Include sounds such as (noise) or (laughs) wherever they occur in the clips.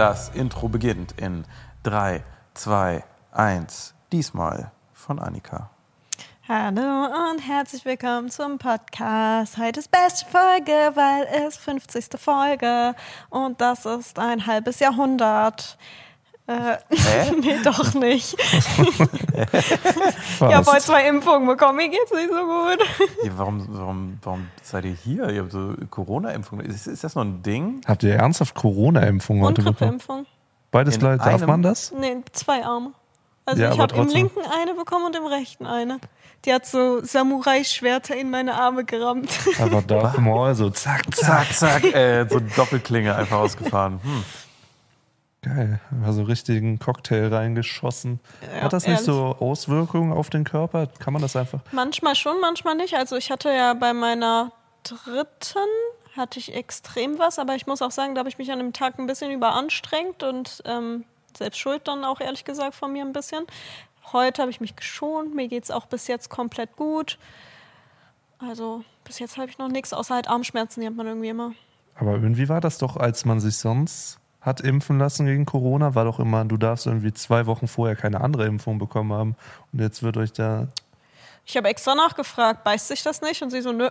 Das Intro beginnt in 3, 2, 1. Diesmal von Annika. Hallo und herzlich willkommen zum Podcast. Heute ist beste Folge, weil es 50. Folge und das ist ein halbes Jahrhundert. Äh, Hä? (laughs) nee, doch nicht. ich habe heute zwei Impfungen bekommen, mir geht's nicht so gut. Ja, warum, warum, warum seid ihr hier? Ihr habt so Corona-Impfung. Ist, ist das noch ein Ding? Habt ihr ernsthaft Corona-Impfung Und heute bekommen? Beides In gleich, darf man das? Nee, zwei Arme. Also Ja, ich habe im linken eine bekommen und im rechten eine. Die hat so Samurai-Schwerter in meine Arme gerammt. Aber (laughs) darf mal so zack, zack. Zack, zack. Äh, so Doppelklinge einfach ausgefahren. Hm. Geil, war so richtigen Cocktail reingeschossen. Ja, Hat das nicht ehrlich. so Auswirkungen auf den Körper? Kann man das einfach? Manchmal schon, manchmal nicht. Also ich hatte ja bei meiner dritten hatte ich extrem was, aber ich muss auch sagen, da habe ich mich an dem Tag ein bisschen überanstrengt und ähm, selbst schuld dann auch ehrlich gesagt von mir ein bisschen. Heute habe ich mich geschont, mir geht es auch bis jetzt komplett gut. Also bis jetzt habe ich noch nichts, außer halt Armschmerzen, die hat man irgendwie immer. Aber irgendwie war das doch, als man sich sonst hat impfen lassen gegen Corona, war doch immer, du darfst irgendwie zwei Wochen vorher keine andere Impfung bekommen haben. Und jetzt wird euch da. Ich habe extra nachgefragt, beißt sich das nicht? Und sie so, nö.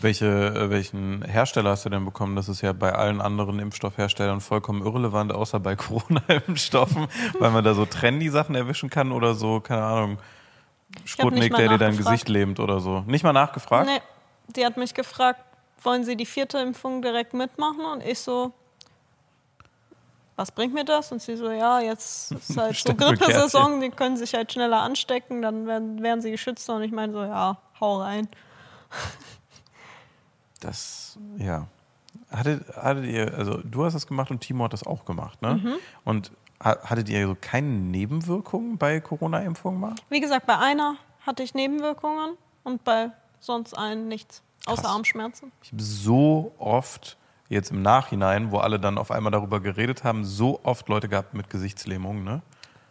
Welche, äh, welchen Hersteller hast du denn bekommen? Das ist ja bei allen anderen Impfstoffherstellern vollkommen irrelevant, außer bei (laughs) Corona-Impfstoffen, weil man da so trendy Sachen erwischen kann oder so, keine Ahnung, Sputnik, der dir dein. Gesicht lähmt oder so. Nicht mal nachgefragt? Nee, die hat mich gefragt, wollen Sie die vierte Impfung direkt mitmachen? Und ich so, was bringt mir das? Und sie so, ja, jetzt ist (laughs) halt so. Grippesaison, die können sich halt schneller anstecken, dann werden, werden sie geschützt. Und ich meine so, ja, hau rein. (laughs) Das, ja. Hattet, hattet ihr, also du hast das gemacht und Timo hat das auch gemacht, ne? Mhm. Und ha- hattet ihr so keine Nebenwirkungen bei Corona-Impfungen mal? Wie gesagt, bei einer hatte ich Nebenwirkungen und bei sonst allen nichts, außer Krass. Armschmerzen. Ich habe so oft, jetzt im Nachhinein, wo alle dann auf einmal darüber geredet haben, so oft Leute gehabt mit Gesichtslähmung, ne?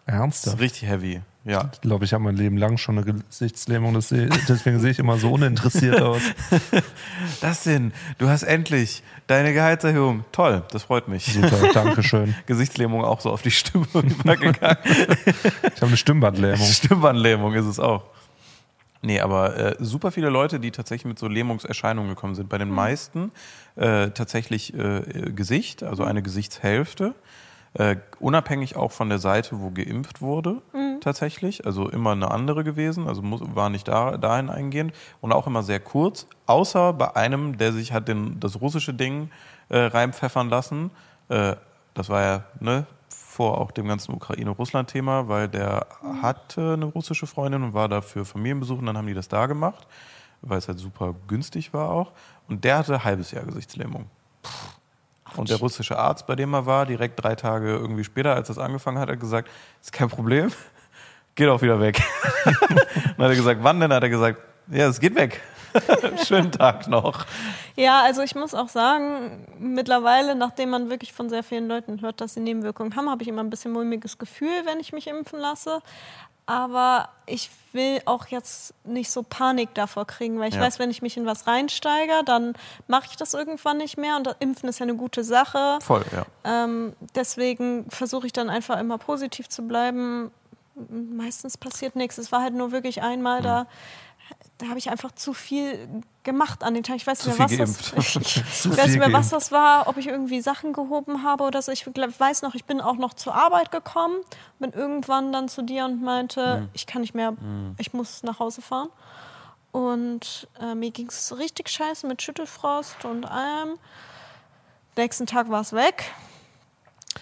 Das Ernsthaft? ist richtig heavy. Ja. Ich glaube, ich habe mein Leben lang schon eine Gesichtslähmung, das deswegen sehe ich immer so uninteressiert (laughs) aus. Das denn, du hast endlich deine Gehaltserhöhung. Toll, das freut mich. Super, danke schön. (laughs) Gesichtslähmung auch so auf die Stimme (laughs) übergegangen. Ich habe eine Stimmbandlähmung. Stimmbandlähmung ist es auch. Nee, aber äh, super viele Leute, die tatsächlich mit so Lähmungserscheinungen gekommen sind. Bei den meisten äh, tatsächlich äh, Gesicht, also eine Gesichtshälfte. Äh, unabhängig auch von der Seite, wo geimpft wurde, tatsächlich. Also immer eine andere gewesen, also muss, war nicht da, dahin eingehend. Und auch immer sehr kurz, außer bei einem, der sich hat den, das russische Ding äh, reinpfeffern lassen. Äh, das war ja ne, vor auch dem ganzen Ukraine-Russland-Thema, weil der hatte eine russische Freundin und war da für Familienbesuch und dann haben die das da gemacht, weil es halt super günstig war auch. Und der hatte ein halbes Jahr Gesichtslähmung. Und der russische Arzt, bei dem er war, direkt drei Tage irgendwie später, als das angefangen hat, hat gesagt, ist kein Problem, geht auch wieder weg. (laughs) dann hat er gesagt, wann denn? Hat er gesagt, ja, es geht weg. (laughs) Schönen Tag noch. Ja, also ich muss auch sagen, mittlerweile, nachdem man wirklich von sehr vielen Leuten hört, dass sie Nebenwirkungen haben, habe ich immer ein bisschen mulmiges Gefühl, wenn ich mich impfen lasse. Aber ich will auch jetzt nicht so Panik davor kriegen, weil ich Ja. weiß, wenn ich mich in was reinsteige, dann mache ich das irgendwann nicht mehr. Und das Impfen ist ja eine gute Sache. Voll, ja. Ähm, deswegen versuche ich dann einfach immer positiv zu bleiben. Meistens passiert nichts. Es war halt nur wirklich einmal da. Da habe ich einfach zu viel gemacht an den Tag. Ich weiß Zu nicht mehr, was das, (laughs) ich weiß mehr, was das war, ob ich irgendwie Sachen gehoben habe oder so. Ich weiß noch, ich bin auch noch zur Arbeit gekommen, bin irgendwann dann zu dir und meinte, ich kann nicht mehr, ich muss nach Hause fahren. Und äh, mir ging es richtig scheiße mit Schüttelfrost und allem. Nächsten Tag war es weg.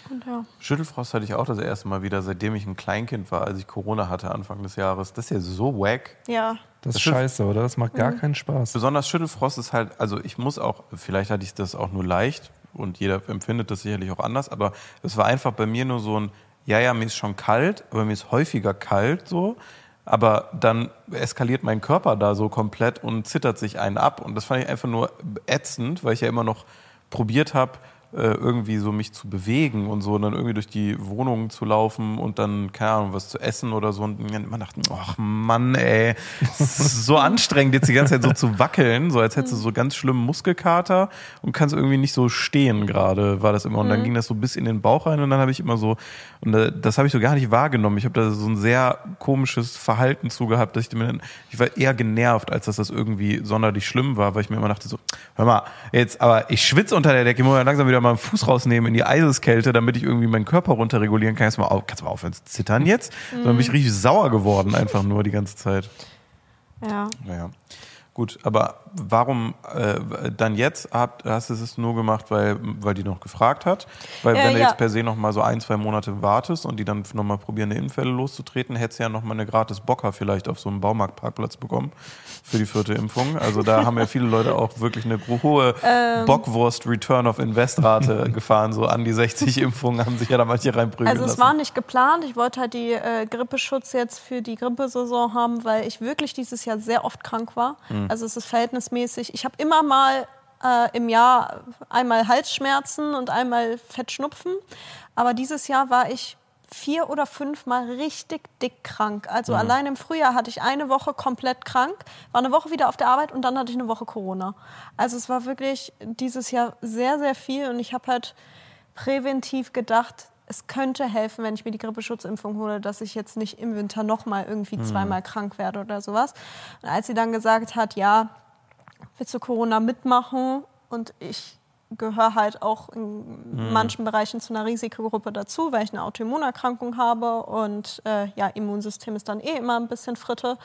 Und ja. Schüttelfrost hatte ich auch das erste Mal wieder, seitdem ich ein Kleinkind war, als ich Corona hatte Anfang des Jahres. Das ist ja so wack. Ja, Das ist Das scheiße, oder? Das macht gar keinen Spaß. Besonders Schüttelfrost ist halt, also ich muss auch, vielleicht hatte ich das auch nur leicht und jeder empfindet das sicherlich auch anders, aber es war einfach bei mir nur so ein, ja, ja, mir ist schon kalt, aber mir ist häufiger kalt so. Aber dann eskaliert mein Körper da so komplett und zittert sich einen ab. Und das fand ich einfach nur ätzend, weil ich ja immer noch probiert habe, irgendwie so mich zu bewegen und so und dann irgendwie durch die Wohnung zu laufen und dann, keine Ahnung, was zu essen oder so. Und man dachte, ach Mann, ey, es ist so (laughs) anstrengend, jetzt die ganze Zeit so zu wackeln, so als hättest du so ganz schlimmen Muskelkater und kannst irgendwie nicht so stehen gerade, war das immer. Und dann ging das so bis in den Bauch rein und dann habe ich immer so, und äh, das habe ich so gar nicht wahrgenommen. Ich habe da so ein sehr komisches Verhalten zu gehabt, dass ich mir dann, ich war eher genervt, als dass das irgendwie sonderlich schlimm war, weil ich mir immer dachte so, hör mal, jetzt, aber ich schwitze unter der Decke, ich muss mal langsam wieder mal einen Fuß rausnehmen in die Eiseskälte, damit ich irgendwie meinen Körper runterregulieren kann. Kannst du mal, auf, kannst du mal aufhören zu zittern jetzt? Mhm. Dann bin ich richtig sauer geworden, einfach nur die ganze Zeit. Ja. Naja. Gut, aber warum äh, dann jetzt habt, hast du es nur gemacht, weil, weil die noch gefragt hat? Weil Ja, wenn du ja. jetzt per se noch mal so ein, zwei Monate wartest und die dann noch mal probieren, eine Impfwelle loszutreten, hättest du ja noch mal eine gratis Bocker vielleicht auf so einem Baumarktparkplatz bekommen für die vierte Impfung. Also da haben ja viele Leute auch wirklich eine hohe Ähm. Bockwurst Return of Invest Rate (laughs) gefahren. So an die 60 Impfungen haben sich ja da manche reinprügeln Also es lassen. war nicht geplant. Ich wollte halt die äh, Grippeschutz jetzt für die Grippesaison haben, weil ich wirklich dieses Jahr sehr oft krank war. Hm. Also es ist verhältnismäßig. Ich habe immer mal äh, im Jahr einmal Halsschmerzen und einmal Fettschnupfen. Aber dieses Jahr war ich vier oder fünfmal richtig dick krank. Also Mhm. allein im Frühjahr hatte ich eine Woche komplett krank, war eine Woche wieder auf der Arbeit und dann hatte ich eine Woche Corona. Also es war wirklich dieses Jahr sehr, sehr viel und ich habe halt präventiv gedacht, es könnte helfen, wenn ich mir die Grippeschutzimpfung hole, dass ich jetzt nicht im Winter nochmal irgendwie zweimal krank werde oder sowas. Und als sie dann gesagt hat, ja, willst du Corona mitmachen? Und ich gehöre halt auch in manchen Bereichen zu einer Risikogruppe dazu, weil ich eine Autoimmunerkrankung habe und äh, ja, Immunsystem ist dann eh immer ein bisschen Fritte.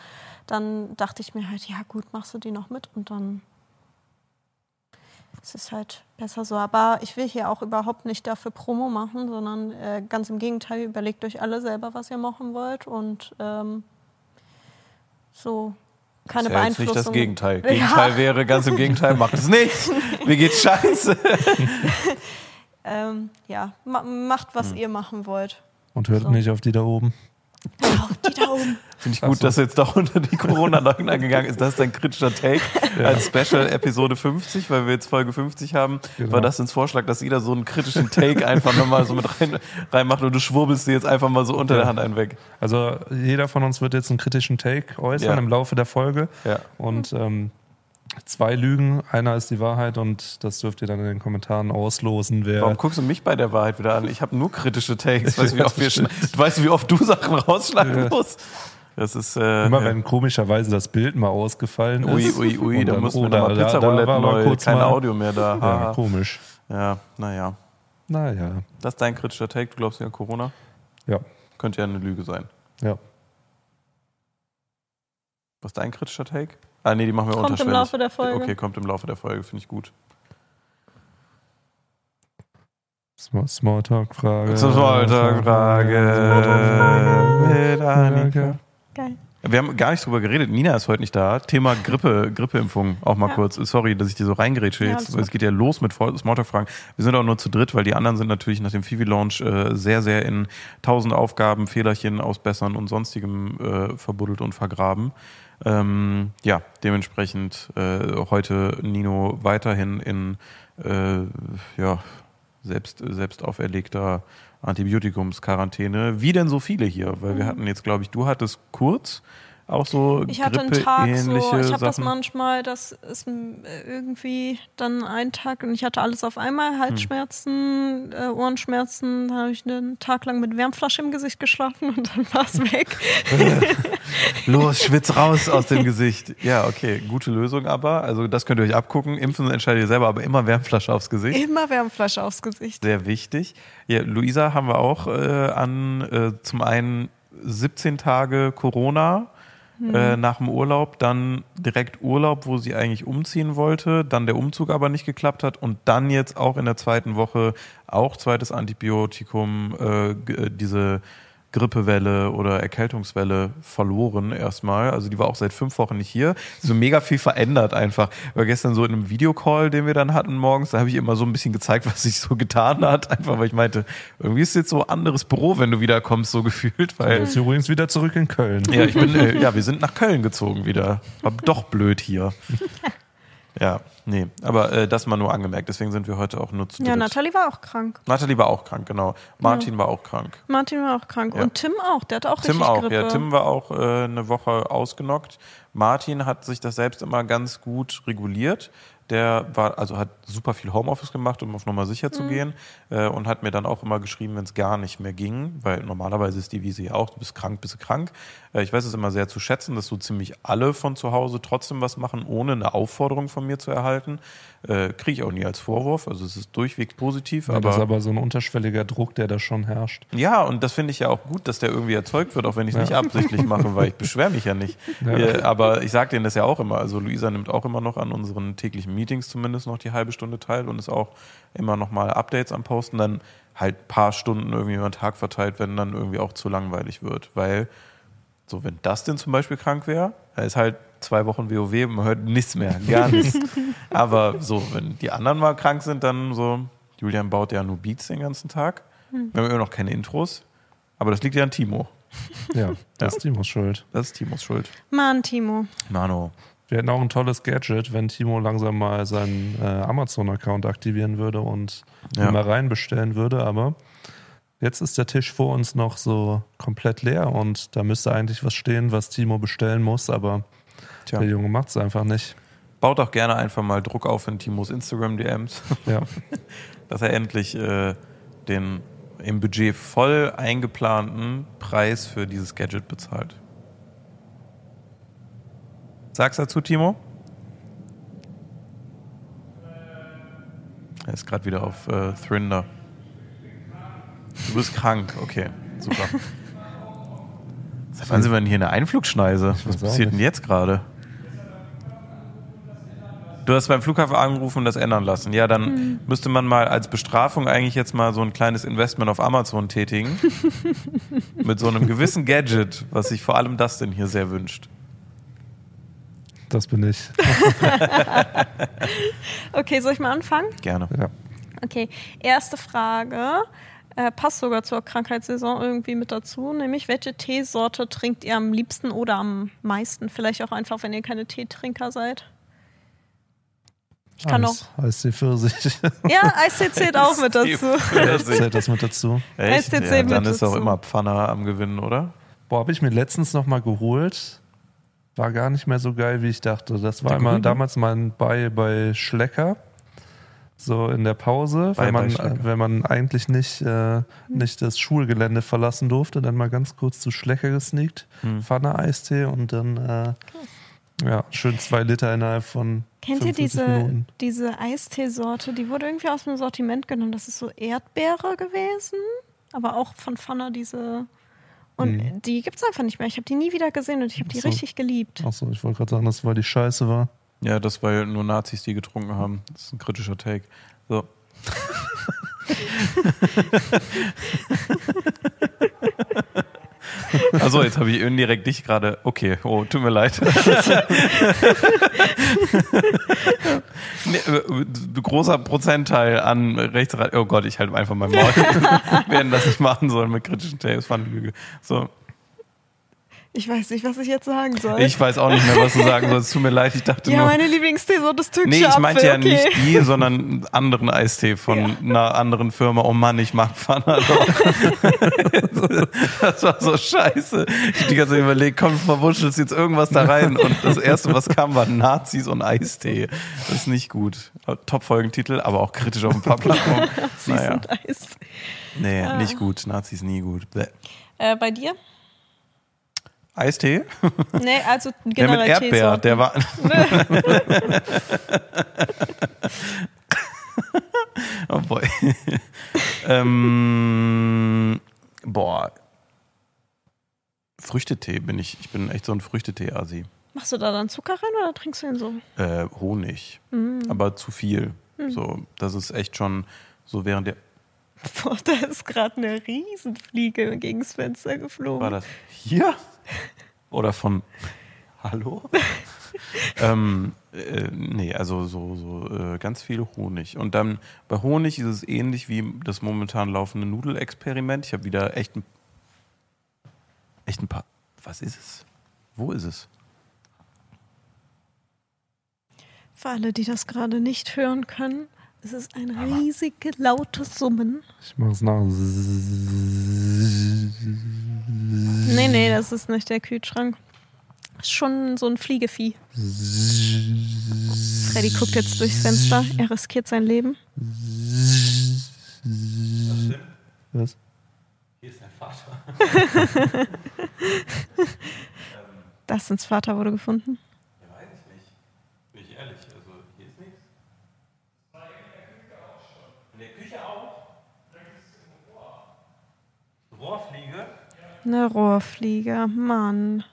Dann dachte ich mir halt, ja gut, machst du die noch mit und dann es ist halt besser so. Aber ich will hier auch überhaupt nicht dafür Promo machen, sondern äh, ganz im Gegenteil, überlegt euch alle selber, was ihr machen wollt und ähm, so keine ist ja jetzt Beeinflussung. nicht das Gegenteil. (laughs) Ja. Gegenteil wäre ganz im Gegenteil, macht es nicht. (laughs) Mir geht's scheiße. (laughs) Ähm, ja, ma macht, Hm. was ihr machen wollt. Und hört So. nicht auf die da oben. Die. Finde ich gut, so. dass du jetzt doch unter die Corona-Leugner gegangen ist. Das ist dein kritischer Take als Special Episode 50, weil wir jetzt Folge 50 haben. Genau. War das ins Vorschlag, dass jeder so einen kritischen Take einfach nochmal so mit rein, reinmacht und du schwurbelst dir jetzt einfach mal so unter Ja. der Hand einen weg. Also jeder von uns wird jetzt einen kritischen Take äußern Ja. im Laufe der Folge. Ja. Und ähm, zwei Lügen, einer ist die Wahrheit und das dürft ihr dann in den Kommentaren auslosen, wer. Warum guckst du mich bei der Wahrheit wieder an? Ich habe nur kritische Takes. (laughs) Weißt du, wie oft, wir schn- (laughs) du weißt, wie oft du Sachen rausschneiden Ja. musst? Das ist. Äh, Immer wenn komischerweise das Bild mal ausgefallen Ui, ist. ui, ui, und da wir oder nochmal da- Pizza da Roulette war mal neu. kurz Kein mal- Audio mehr da. Ja, Haha. komisch. Ja, naja. Naja, Das ist dein kritischer Take. Du glaubst ja an Corona? ja, Könnte ja eine Lüge sein. ja. Was ist dein kritischer Take? Ah, nee, die machen wir Kommt im unterschwellig. Laufe der Folge. Okay, kommt im Laufe der Folge, finde ich gut. Small- Smalltalk-Frage. Smalltalk-Frage mit Annika. Geil. Wir haben gar nicht drüber geredet. Nina ist heute nicht da. Thema Grippe, Grippeimpfung. Auch mal Ja. kurz. Sorry, dass ich dir so reingrätsche Ja, jetzt. es geht ja los mit Smalltalk-Fragen. Wir sind auch nur zu dritt, weil die anderen sind natürlich nach dem Fivi-Launch äh, sehr, sehr in tausend Aufgaben, Fehlerchen ausbessern und sonstigem äh, verbuddelt und vergraben. Ähm, ja, dementsprechend äh, heute Nino weiterhin in äh, ja, selbst, selbst auferlegter Antibiotikumsquarantäne. Wie denn so viele hier? Weil wir hatten jetzt, glaube ich, du hattest kurz auch so. Ich hatte einen Tag so, ich habe das manchmal, das ist m- irgendwie dann ein Tag und ich hatte alles auf einmal, Halsschmerzen, äh, Ohrenschmerzen, da habe ich einen Tag lang mit Wärmflasche im Gesicht geschlafen und dann war es weg. (laughs) Los, schwitz raus aus dem Gesicht. Ja, okay, gute Lösung aber. Also das könnt ihr euch abgucken. Impfen entscheidet ihr selber, aber immer Wärmflasche aufs Gesicht. Immer Wärmflasche aufs Gesicht. Sehr wichtig. Ja, Luisa haben wir auch äh, an äh, zum einen 17 Tage Corona äh, nach dem Urlaub, dann direkt Urlaub, wo sie eigentlich umziehen wollte, dann der Umzug aber nicht geklappt hat und dann jetzt auch in der zweiten Woche auch zweites Antibiotikum, äh, äh, diese Grippewelle oder Erkältungswelle verloren erstmal. Also die war auch seit fünf Wochen nicht hier. So mega viel verändert einfach. War gestern so in einem Videocall, den wir dann hatten morgens, da habe ich immer so ein bisschen gezeigt, (laughs) was sich so getan hat. Einfach weil ich meinte, irgendwie ist jetzt so anderes Büro, wenn du wiederkommst, so gefühlt. Weil Jetzt übrigens wieder zurück in Köln. ja, ich bin, äh, ja, wir sind nach Köln gezogen wieder. War doch blöd hier. (laughs) Ja, nee, aber äh, das mal nur angemerkt. Deswegen sind wir heute auch nur zu Ja, dritt. Nathalie war auch krank. Nathalie war auch krank, genau. Martin war auch krank. Martin war auch krank. Ja. Und Tim auch, der hat auch Tim richtig auch, Grippe. ja. Tim war auch äh, eine Woche ausgenockt. Martin hat sich das selbst immer ganz gut reguliert. Der war, also hat super viel Homeoffice gemacht, um auf Nummer sicher Mhm. zu gehen. Äh, und hat mir dann auch immer geschrieben, wenn es gar nicht mehr ging, weil normalerweise ist die Wiese ja auch, du bist krank, bist du krank. Äh, ich weiß es immer sehr zu schätzen, dass so ziemlich alle von zu Hause trotzdem was machen, ohne eine Aufforderung von mir zu erhalten. Äh, Kriege ich auch nie als Vorwurf. Also es ist durchweg positiv. Ja, aber das ist aber so ein unterschwelliger Druck, der da schon herrscht. ja, und das finde ich ja auch gut, dass der irgendwie erzeugt wird, auch wenn ich es nicht absichtlich mache, weil ich beschwere mich ja nicht. (laughs) Ja. Äh, aber ich sage denen das ja auch immer. Also Luisa nimmt auch immer noch an unseren täglichen Meetings zumindest noch die halbe Stunde teil und ist auch immer noch mal Updates am Posten. Dann halt ein paar Stunden irgendwie über den Tag verteilt, wenn dann irgendwie auch zu langweilig wird. Weil, so wenn Dustin zum Beispiel krank wäre, er ist halt zwei Wochen WoW, man hört nichts mehr, gar nichts. (laughs) Aber so, wenn die anderen mal krank sind, dann so, Julian baut ja nur Beats den ganzen Tag. Wir haben immer noch keine Intros. Aber das liegt ja an Timo. (laughs) Ja, das ist Timos Schuld. Das ist Timos Schuld. Mann, Timo. Mano. Wir hätten auch ein tolles Gadget, wenn Timo langsam mal seinen äh, Amazon-Account aktivieren würde und Ja. mal rein bestellen würde, aber jetzt ist der Tisch vor uns noch so komplett leer und da müsste eigentlich was stehen, was Timo bestellen muss, aber Tja. der Junge macht es einfach nicht. Baut auch gerne einfach mal Druck auf in Timos Instagram-DMs, (laughs) Ja. dass er endlich äh, den im Budget voll eingeplanten Preis für dieses Gadget bezahlt. Sag's dazu, Timo? Er ist gerade wieder auf äh, Thrinder. Du bist krank, okay, super. (laughs) Seit wann sind wir denn hier in der Einflugschneise? Was passiert denn jetzt gerade? Du hast beim Flughafen angerufen und das ändern lassen. Ja, dann müsste man mal als Bestrafung eigentlich jetzt mal so ein kleines Investment auf Amazon tätigen. (laughs) mit so einem gewissen Gadget, was sich vor allem das denn hier sehr wünscht. Das bin ich. (laughs) Okay, soll ich mal anfangen? Gerne. Ja. Okay, erste Frage. Äh, passt sogar zur Krankheitssaison irgendwie mit dazu, nämlich welche Teesorte trinkt ihr am liebsten oder am meisten? Vielleicht auch einfach, wenn ihr keine Teetrinker seid. Ich kann auch. Eis, Eistee Pfirsich. Ja, Eistee zählt auch mit (laughs) dazu. Zählt das mit dazu? Echt? STC Ja, dann mit ist auch immer Pfanner am Gewinnen, oder? Boah, habe ich mir letztens noch mal geholt. War gar nicht mehr so geil, wie ich dachte. Das war immer damals mein bei bei Schlecker. So in der Pause, Bei- wenn man, wenn man eigentlich nicht, äh, nicht das Schulgelände verlassen durfte, dann mal ganz kurz zu Schlecker gesneakt, Hm. Pfanne Eistee und dann äh, ja, schön zwei Liter innerhalb von Kennt ihr 45 diese, Minuten. diese Eisteesorte? Die wurde irgendwie aus dem Sortiment genommen. Das ist so Erdbeere gewesen, aber auch von Pfanner diese. Und die gibt es einfach nicht mehr. Ich habe die nie wieder gesehen und ich habe die so. richtig geliebt. Achso, ich wollte gerade sagen, dass weil die scheiße war. Ja, das, weil nur Nazis die getrunken haben. Das ist ein kritischer Take. So. (laughs) (laughs) Also jetzt habe ich indirekt dich gerade. Okay, oh, tut mir leid. (laughs) nee, äh, großer Prozentteil an rechts. Oh Gott, ich halte einfach mein Maul. (laughs) Hätten das nicht machen sollen mit kritischen Takes. Fand Lüge. So, Ich weiß nicht, was ich jetzt sagen soll. ich weiß auch nicht mehr, was du sagen sollst. Tut mir leid, ich dachte ja, nur. meine Lieblingsteesorte ist türkische Nee, ich Apfel. meinte ja okay. nicht die, sondern einen anderen Eistee von Ja. einer anderen Firma. Oh Mann, ich mag Pfanner doch. (laughs) das war so scheiße. Ich hab die ganze Zeit überlegt, komm, verwurschtelst jetzt irgendwas da rein. Und das erste, was kam, war Nazis und Eistee. Das ist nicht gut. Top-Folgentitel, aber auch kritisch auf ein paar Plattformen. (laughs) Süß Naja, und Eis. nee, nicht gut. Nazis nie gut. Äh, bei dir? Eistee? Nee, also (laughs) Der mit generell Erdbeer, der war. (laughs) oh boy. ähm, boah. Früchtetee bin ich. Ich bin echt so ein Früchtetee-Asi. Machst du da dann Zucker rein oder trinkst du ihn so? Äh, Honig. Aber zu viel. So, das ist echt schon so während der. (laughs) Boah, da ist gerade eine Riesenfliege gegens Fenster geflogen. War das hier? Oder von. Hallo? (laughs) ähm, äh, nee, also so, so äh, ganz viel Honig. Und dann bei Honig ist es ähnlich wie das momentan laufende Nudelexperiment. Ich habe wieder echt ein, echt ein paar. Was ist es? Wo ist es? Für alle, die das gerade nicht hören können, es ist ein riesig lautes Summen. Ich mach's nach. Nee, nee, das ist nicht der Kühlschrank. Das ist schon so ein Fliegevieh. Freddy guckt jetzt durchs Fenster. Er riskiert sein Leben. Was? Hier ist dein Vater. (laughs) (laughs) Dustins Vater wurde gefunden. Ja, weiß ich nicht. Bin ich ehrlich, also hier ist nichts. In der Küche auch? Rohrfliege? Eine Rohrfliege, Mann.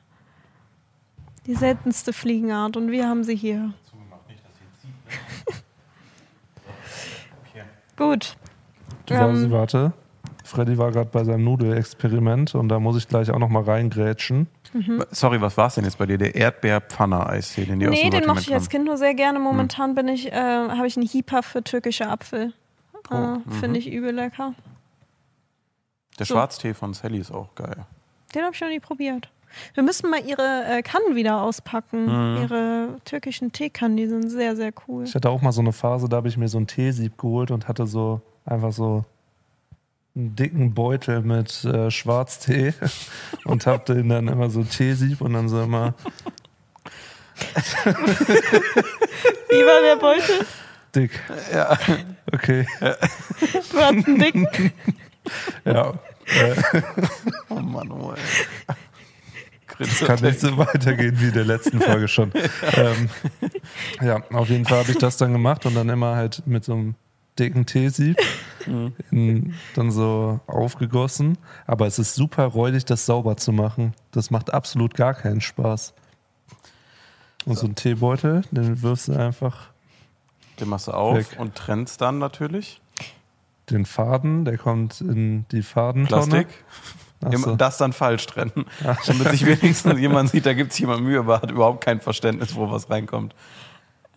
Die seltenste Fliegenart und wir haben sie hier. Ne? (laughs) Gut. Du Ähm. warte. Freddy war gerade bei seinem Nudelexperiment und da muss ich gleich auch noch mal reingrätschen. Sorry, was war es denn jetzt bei dir? Der Erdbeer-Pfanne-Eistee, den die aus Nee, dem den mochte ich als. Kind nur sehr gerne. Momentan bin ich, äh, habe ich einen Hieper für türkische Apfel. Oh, Äh, Finde ich übel lecker. Der so. Schwarztee von Sally ist auch geil. Den habe ich noch nie probiert. Wir müssen mal ihre äh, Kannen wieder auspacken. Mhm. Ihre türkischen Teekannen, die sind sehr, sehr cool. Ich hatte auch mal so eine Phase, da habe ich mir so ein Teesieb geholt und hatte so einfach so einen dicken Beutel mit äh, Schwarztee (laughs) und habe den dann immer so Teesieb und dann so immer (laughs) Wie war der Beutel? dick. Ja. Okay, Du hast einen dicken. ja. (laughs) Oh Mann, oh ey. kann nicht so weitergehen wie in der letzten Folge schon. ähm, ja, auf jeden Fall habe ich das dann gemacht und dann immer halt mit so einem dicken Teesieb in, dann so aufgegossen. Aber es ist super räudig, das sauber zu machen. Das macht absolut gar keinen Spaß. Und so ein Teebeutel, den wirfst du einfach Den machst du auf Weg. und trennst dann natürlich. Den Faden, der kommt in die Fadentonne. Plastik. So. Das dann falsch trennen. (laughs) Damit sich wenigstens jemand sieht, da gibt es jemand Mühe, aber hat überhaupt kein Verständnis, wo was reinkommt.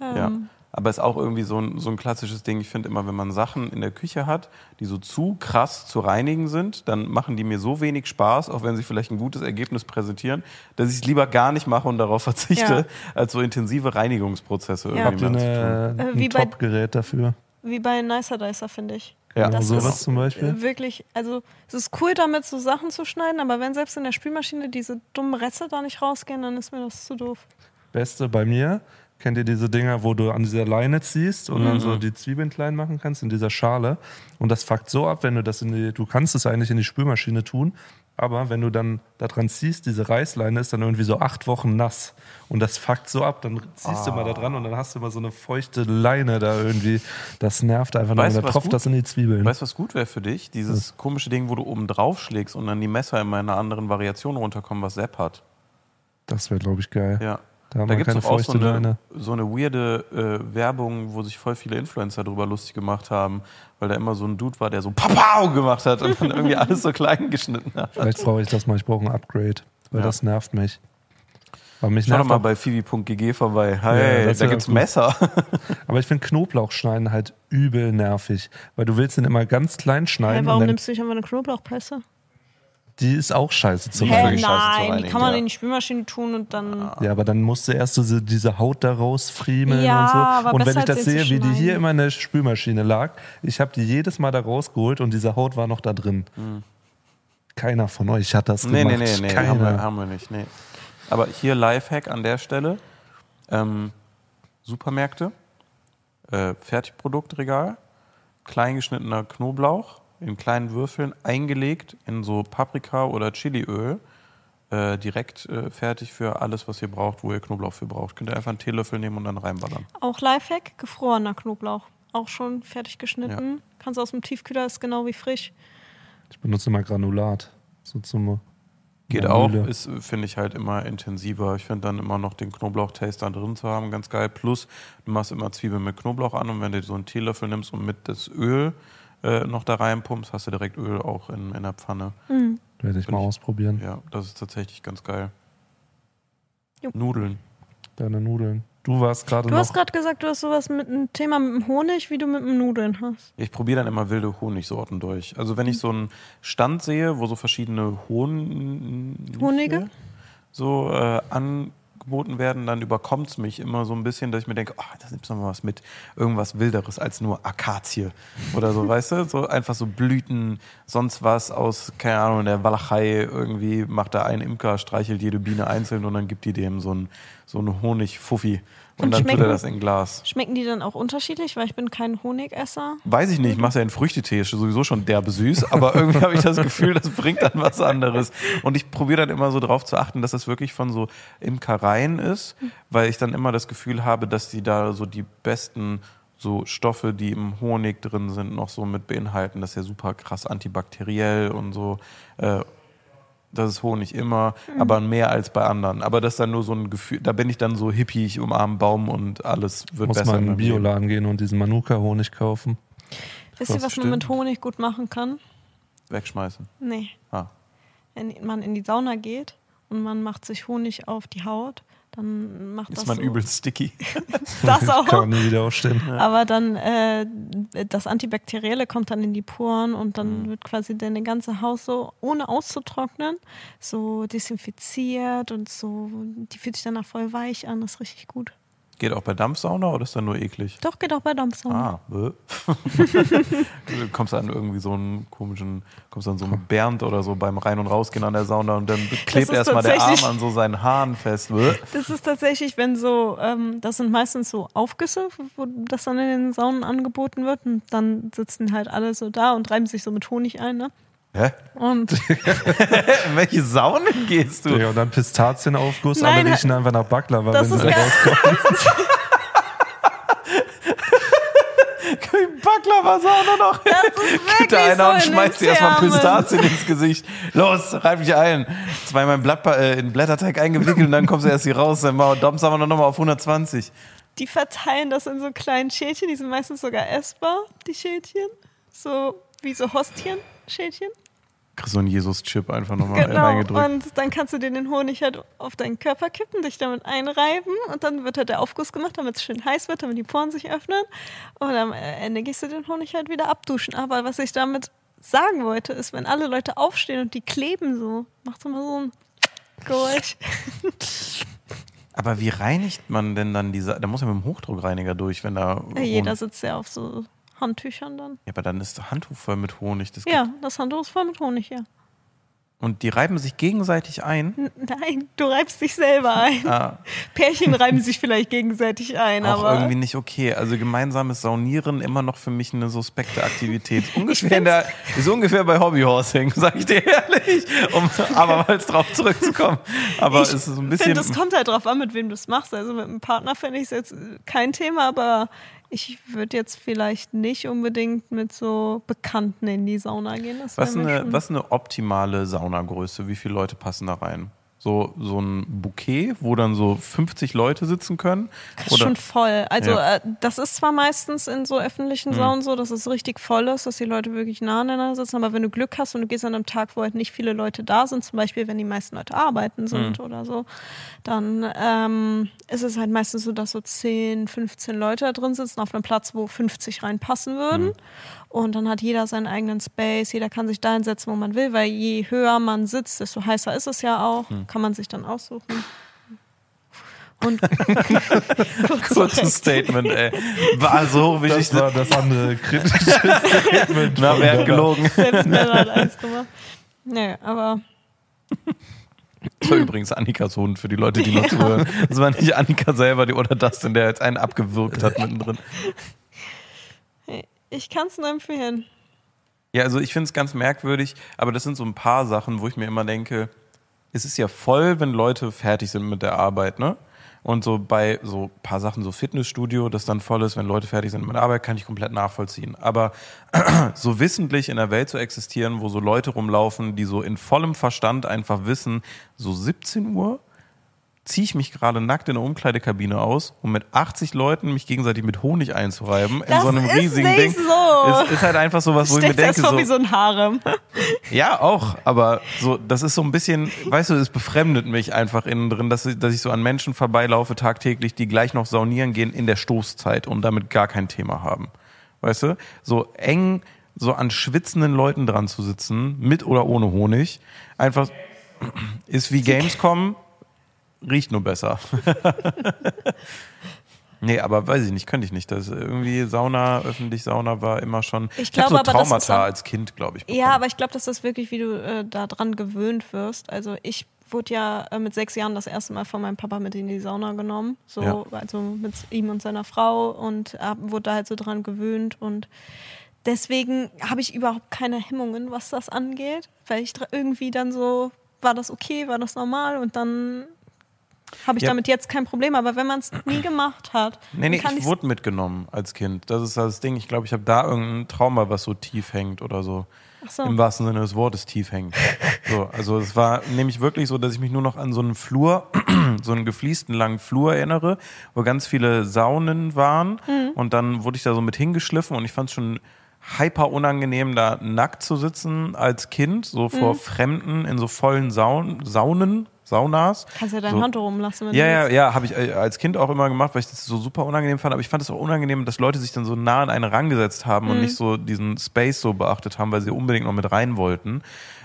Ja. Ähm, Aber ist auch irgendwie so ein, so ein klassisches Ding. Ich finde immer, wenn man Sachen in der Küche hat, die so zu krass zu reinigen sind, dann machen die mir so wenig Spaß, auch wenn sie vielleicht ein gutes Ergebnis präsentieren, dass ich es lieber gar nicht mache und darauf verzichte, Ja. als so intensive Reinigungsprozesse Ja. Habt irgendwie ihr mehr zu tun. eine, Äh, wie ein bei- Top-Gerät dafür? wie bei Nicer Dicer, finde ich. Ja, das sowas ist- zum Beispiel? Äh, Wirklich, also es ist cool, damit so Sachen zu schneiden, aber wenn selbst in der Spülmaschine diese dummen Reste da nicht rausgehen, dann ist mir das zu doof. Beste bei mir, kennt ihr diese Dinger, wo du an dieser Leine ziehst und dann Mhm. so die Zwiebeln klein machen kannst in dieser Schale. Und das fuckt so ab, wenn du das in die, du kannst es eigentlich in die Spülmaschine tun, aber wenn du dann da dran ziehst, diese Reißleine ist dann irgendwie so acht Wochen nass. Und das fuckt so ab, dann ziehst du mal da dran und dann hast du immer so eine feuchte Leine da irgendwie. Das nervt einfach nur, Weißt und du, dann tropft das in die Zwiebeln. Weißt du, was gut wäre für dich? Dieses komische Ding, wo du oben drauf schlägst und dann die Messer in einer anderen Variation runterkommen, was Sepp hat. Das wäre, glaube ich, geil. Ja. Da Da gibt es auch so eine, Leine. so eine weirde äh, Werbung, wo sich voll viele Influencer drüber lustig gemacht haben, weil da immer so ein Dude war, der so Papau gemacht hat und dann irgendwie alles so klein geschnitten hat. Vielleicht brauche ich das mal, ich brauche ein Upgrade, weil Ja. das nervt mich. Aber mich Schau doch mal bei fivi.gg vorbei. Ja, Hey, das da gibt's gut. Messer. (laughs) Aber ich finde Knoblauchschneiden halt übel nervig, weil du willst den immer ganz klein schneiden warum und dann, nimmst du nicht einfach eine Knoblauchpresse? Die ist auch scheiße zu Hä? reinigen. wirklich scheiße zu nein, die kann man ja. in die Spülmaschine tun und dann. Ja, aber dann musst du erst diese, diese Haut da rausfriemeln Ja, und so. und wenn ich das sehe, wie die hier immer in der Spülmaschine lag, ich habe die jedes Mal da rausgeholt und diese Haut war noch da drin. Keiner von euch hat das Hm. Nee, gemacht. nee, nee, nee, Keiner. haben wir, haben wir nicht. Nee. Aber hier Lifehack an der Stelle. Ähm, Supermärkte, äh, Fertigproduktregal, kleingeschnittener Knoblauch in kleinen Würfeln eingelegt in so Paprika oder Chiliöl. Äh, direkt äh, fertig für alles, was ihr braucht, wo ihr Knoblauch für braucht. Könnt ihr einfach einen Teelöffel nehmen und dann reinballern. Auch Lifehack, gefrorener Knoblauch. Auch schon fertig geschnitten. Kannst aus dem Tiefkühler, ist genau wie frisch. Ich benutze immer Granulat. So zum Geht Ja, auch, ist, finde ich halt immer intensiver. Ich finde dann immer noch den Knoblauch-Taste da drin zu haben, ganz geil. Plus, du machst immer Zwiebeln mit Knoblauch an und wenn du so einen Teelöffel nimmst und mit das Öl äh, noch da reinpumpst, hast du direkt Öl auch in, in der Pfanne. Werde ich Bin mal ich- ausprobieren. Ja, das ist tatsächlich ganz geil. Jo. Nudeln. Deine Nudeln. Du warst gerade Du hast gerade gesagt, du hast sowas mit einem Thema mit dem Honig, wie du mit dem Nudeln hast. Ich probiere dann immer wilde Honigsorten durch. Also wenn ich so einen Stand sehe, wo so verschiedene Hon Honige? so äh, angeboten werden, dann überkommt es mich immer so ein bisschen, dass ich mir denke, oh, das nimmst du mal was mit, irgendwas Wilderes als nur Akazie oder so, (laughs) weißt du? So einfach so Blüten, sonst was aus, keine Ahnung, der Walachei irgendwie macht da ein Imker, streichelt jede Biene einzeln und dann gibt die dem so ein, so ein Honig-Fuffi. Und, dann tut er das in Glas. Schmecken die dann auch unterschiedlich? Weil ich bin kein Honigesser. Weiß ich nicht. Ich mache ja in Früchtetee, ist sowieso schon derbe süß. Aber (laughs) irgendwie habe ich das Gefühl, das bringt dann was anderes. Und ich probiere dann immer so darauf zu achten, dass das wirklich von so Imkereien ist. Weil ich dann immer das Gefühl habe, dass die da so die besten so Stoffe, die im Honig drin sind, noch so mit beinhalten. Das ist ja super krass antibakteriell und so. Das ist Honig immer, mhm. aber mehr als bei anderen. Aber das ist dann nur so ein Gefühl, da bin ich dann so hippie, ich umarme Baum und alles wird Muss besser. Muss man in den Bioladen gehen und diesen Manuka-Honig kaufen. Wisst ihr, was stimmt? man mit Honig gut machen kann? Wegschmeißen. Nee. Ah. Wenn man in die Sauna geht und man macht sich Honig auf die Haut, dann macht ist das. man so. übel sticky. (laughs) das auch. (laughs) Kann man nie wieder aufstehen. Aber dann, äh, das Antibakterielle kommt dann in die Poren und dann mhm. wird quasi deine ganze Haut so, ohne auszutrocknen, so desinfiziert und so, die fühlt sich danach voll weich an, das ist richtig gut. Geht auch bei Dampfsauna oder ist das nur eklig? Doch, geht auch bei Dampfsauna. Ah, (laughs) du kommst an irgendwie so einen komischen, kommst an so einen Bernd oder so beim Rein- und Rausgehen an der Sauna und dann klebt erstmal der Arm an so seinen Haaren fest. Das ist tatsächlich, wenn so, ähm, das sind meistens so Aufgüsse, wo das dann in den Saunen angeboten wird und dann sitzen halt alle so da und reiben sich so mit Honig ein, ne? Hä? Und (laughs) In welche Saunen gehst du? Ja, und dann Pistazienaufguss, Nein, alle riechen einfach nach Baklava, wenn sie rauskommen. (laughs) Baklava-Sauna noch. Das ist Geht da einer so und schmeißt dir erstmal Pistazien ins Gesicht. Los, reib dich ein. Zweimal in, Blatt, äh, in Blätterteig eingewickelt und dann kommst du erst hier raus. Dann haben wir noch mal auf 120. Die verteilen das in so kleinen Schälchen, die sind meistens sogar essbar, die Schälchen. So wie so Hostien-Schälchen kriegst so einen Jesus-Chip einfach nochmal genau. reingedrückt. Und dann kannst du dir den Honig halt auf deinen Körper kippen, dich damit einreiben und dann wird halt der Aufguss gemacht, damit es schön heiß wird, damit die Poren sich öffnen. Und am Ende gehst du den Honig halt wieder abduschen. Aber was ich damit sagen wollte, ist, wenn alle Leute aufstehen und die kleben so, macht immer so ein Geräusch. (laughs) Aber wie reinigt man denn dann diese? Da muss ja mit dem Hochdruckreiniger durch, wenn da. Ja, jeder sitzt ja auf so Handtüchern dann. Ja, aber dann ist das Handtuch voll mit Honig. Das ja, das Handtuch ist voll mit Honig, ja. Und die reiben sich gegenseitig ein? Nein, du reibst dich selber ein. (laughs) Ah. Pärchen reiben sich vielleicht gegenseitig ein, Auch aber. irgendwie nicht okay. Also gemeinsames Saunieren immer noch für mich eine suspekte Aktivität. (laughs) ungefähr der, ist ungefähr bei Hobbyhorsing, (laughs) sag ich dir ehrlich. Um abermals drauf zurückzukommen. Aber ich es ist so ein bisschen. Find, das kommt halt drauf an, mit wem du es machst. Also mit einem Partner finde ich es jetzt kein Thema, aber ich würde jetzt vielleicht nicht unbedingt mit so Bekannten in die Sauna gehen. Was, eine, was eine optimale Saunagröße? Wie viele Leute passen da rein? So, so ein Bouquet, wo dann so 50 Leute sitzen können? Das ist schon voll. Also ja. äh, das ist zwar meistens in so öffentlichen hm. Saunen mhm. so, dass es richtig voll ist, dass die Leute wirklich nah aneinander sitzen, aber wenn du Glück hast und du gehst an einem Tag, wo halt nicht viele Leute da sind, zum Beispiel wenn die meisten Leute arbeiten sind mhm. oder so, dann ähm, ist es halt meistens so, dass so 10, 15 Leute da drin sitzen auf einem Platz, wo 50 reinpassen würden. Mhm. Und dann hat jeder seinen eigenen Space, jeder kann sich da hinsetzen, wo man will, weil je höher man sitzt, desto heißer ist es ja auch. Hm. Kann man sich dann aussuchen. Und (laughs) kurzes Statement, ey. War so wichtig. Das war das andere kritische (laughs) Statement. Na, wer hat gelogen? Selbst Männer hat eins gemacht. Nee, aber. Das war übrigens Annikas Hund für die Leute, die noch zuhören. Das war nicht Annika selber, die oder das, der jetzt einen abgewürgt hat mittendrin. Ich kann es nur empfehlen. Ja, also ich finde es ganz merkwürdig, aber das sind so ein paar Sachen, wo ich mir immer denke, es ist ja voll, wenn Leute fertig sind mit der Arbeit, ne? Und so bei so ein paar Sachen, so Fitnessstudio, das dann voll ist, wenn Leute fertig sind mit der Arbeit, kann ich komplett nachvollziehen. Aber (clears throat) so wissentlich in der Welt zu existieren, wo so Leute rumlaufen, die so in vollem Verstand einfach wissen, so 17 Uhr ziehe ich mich gerade nackt in der Umkleidekabine aus, um mit 80 Leuten mich gegenseitig mit Honig einzureiben das in so einem ist riesigen nicht Ding. So. Ist, ist halt einfach so was, wo ich mir denke, so wie so ein Harem. Ja, auch, aber so das ist so ein bisschen, weißt du, es befremdet mich einfach innen drin, dass, ich, dass ich so an Menschen vorbeilaufe tagtäglich, die gleich noch saunieren gehen in der Stoßzeit und damit gar kein Thema haben. Weißt du? So eng so an schwitzenden Leuten dran zu sitzen, mit oder ohne Honig, einfach ist wie Gamescom riecht nur besser. (laughs) nee, aber weiß ich nicht, könnte ich nicht. Das irgendwie Sauna, öffentlich Sauna war immer schon. Ich hab glaube so aber, das Traumata auch- als Kind, glaube ich. Ja, bekommen. aber ich glaube, dass das wirklich, wie du äh, daran gewöhnt wirst. Also ich wurde ja äh, mit sechs Jahren das erste Mal von meinem Papa mit in die Sauna genommen. So, Ja. also mit ihm und seiner Frau und äh, wurde da halt so dran gewöhnt und deswegen habe ich überhaupt keine Hemmungen, was das angeht, weil ich irgendwie dann so, war das okay, war das normal und dann habe ich Ja. damit jetzt kein Problem. Aber wenn man es nie gemacht hat, Nee, nee, ich wurde mitgenommen als Kind. Das ist das Ding. Ich glaube, ich habe da irgendein Trauma, was so tief hängt oder so. Ach so. Im wahrsten Sinne des Wortes tief hängt. So, also es war nämlich wirklich so, dass ich mich nur noch an so einen Flur, (clears throat) so einen gefliesten langen Flur erinnere, wo ganz viele Saunen waren. Mhm. Und dann wurde ich da so mit hingeschliffen und ich fand es schon hyper unangenehm, da nackt zu sitzen als Kind, so Mhm. vor Fremden in so vollen Saun Saunen, Saunas. kannst ja dein so. Handtuch rumlassen. Wenn Ja, ja, ja, habe ich äh, als Kind auch immer gemacht, weil ich das so super unangenehm fand. Aber ich fand es auch unangenehm, dass Leute sich dann so nah an einen rangesetzt haben Mhm. und nicht so diesen Space so beachtet haben, weil sie unbedingt noch mit rein wollten.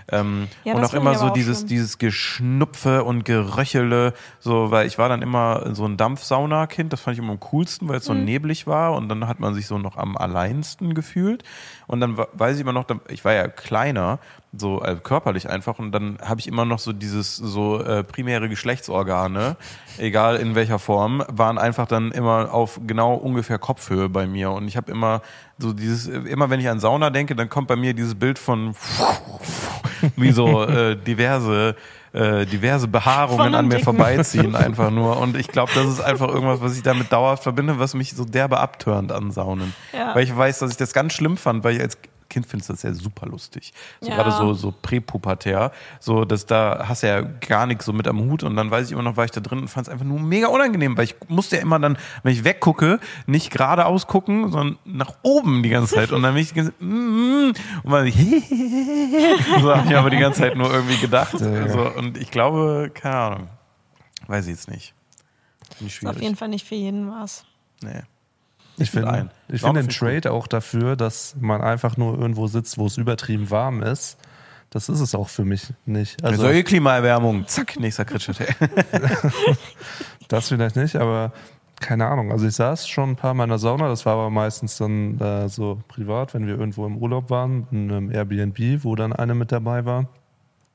Ähm, Ja, und auch immer so auch dieses, schlimm. dieses Geschnupfe und Geröchele, so, weil ich war dann immer so ein Dampfsauna-Kind, das fand ich immer am coolsten, weil es so Mhm. neblig war und dann hat man sich so noch am alleinsten gefühlt. Und dann weiß ich immer noch, ich war ja kleiner, so also körperlich einfach, und dann habe ich immer noch so dieses so äh, primäre Geschlechtsorgane, egal in welcherM, waren einfach dann immer auf genau ungefähr Kopfhöhe bei mir. Und ich habe immer so dieses, immer wenn ich an Sauna denke, dann kommt bei mir dieses Bild von (laughs) wie so äh, diverse äh, diverse Behaarungen an mir Dicken. vorbeiziehen einfach nur und ich glaube, das ist einfach irgendwas, was ich damit dauerhaft verbinde, was mich so derbe abturnt an Saunen, Ja. weil ich weiß, dass ich das ganz schlimm fand, weil ich als Kind findest du das ja super lustig. So Ja. gerade so, so präpubertär. So, dass da hast du ja gar nichts so mit am Hut und dann weiß ich immer noch, war ich da drin und fand es einfach nur mega unangenehm, weil ich musste ja immer dann, wenn ich weggucke, nicht geradeaus gucken, sondern nach oben die ganze Zeit. Und dann bin ich die ganze Zeit, mm, und man (laughs) so habe ich aber die ganze Zeit nur irgendwie gedacht. Ja. So, und ich glaube, keine Ahnung. Weiß ich jetzt nicht. Ich Ist auf jeden Fall nicht für jeden was. Nee. Ich finde ich finde den Trade auch dafür, dass man einfach nur irgendwo sitzt, wo es übertrieben warm ist. Das ist es auch für mich nicht. Also Also Klimaerwärmung. Zack, nächster Kritschritt. (laughs) das vielleicht nicht, aber keine Ahnung. Also ich saß schon ein paar Mal in der Sauna. Das war aber meistens dann äh, so privat, wenn wir irgendwo im Urlaub waren, in einem Airbnb, wo dann eine mit dabei war.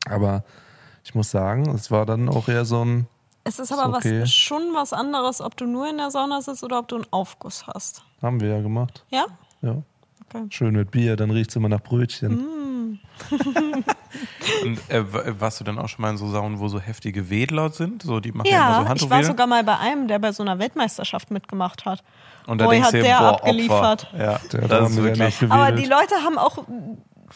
Aber ich muss sagen, es war dann auch eher so ein Es ist Ist aber okay. was, schon was anderes, ob du nur in der Sauna sitzt oder ob du einen Aufguss hast. Haben wir ja gemacht. Ja? Ja. Okay. Schön mit Bier, dann riecht es immer nach Brötchen. Mhm. Und äh, warst du dann auch schon mal in so Saunen, wo so heftige Wedler sind? So, die machen ja, Ja, immer so ich war sogar mal bei einem, der bei so einer Weltmeisterschaft mitgemacht hat. Und da Boy, hat der boah, abgeliefert. Opfer. Ja, Der hat das ist mit der wirklich. Aber die Leute haben auch.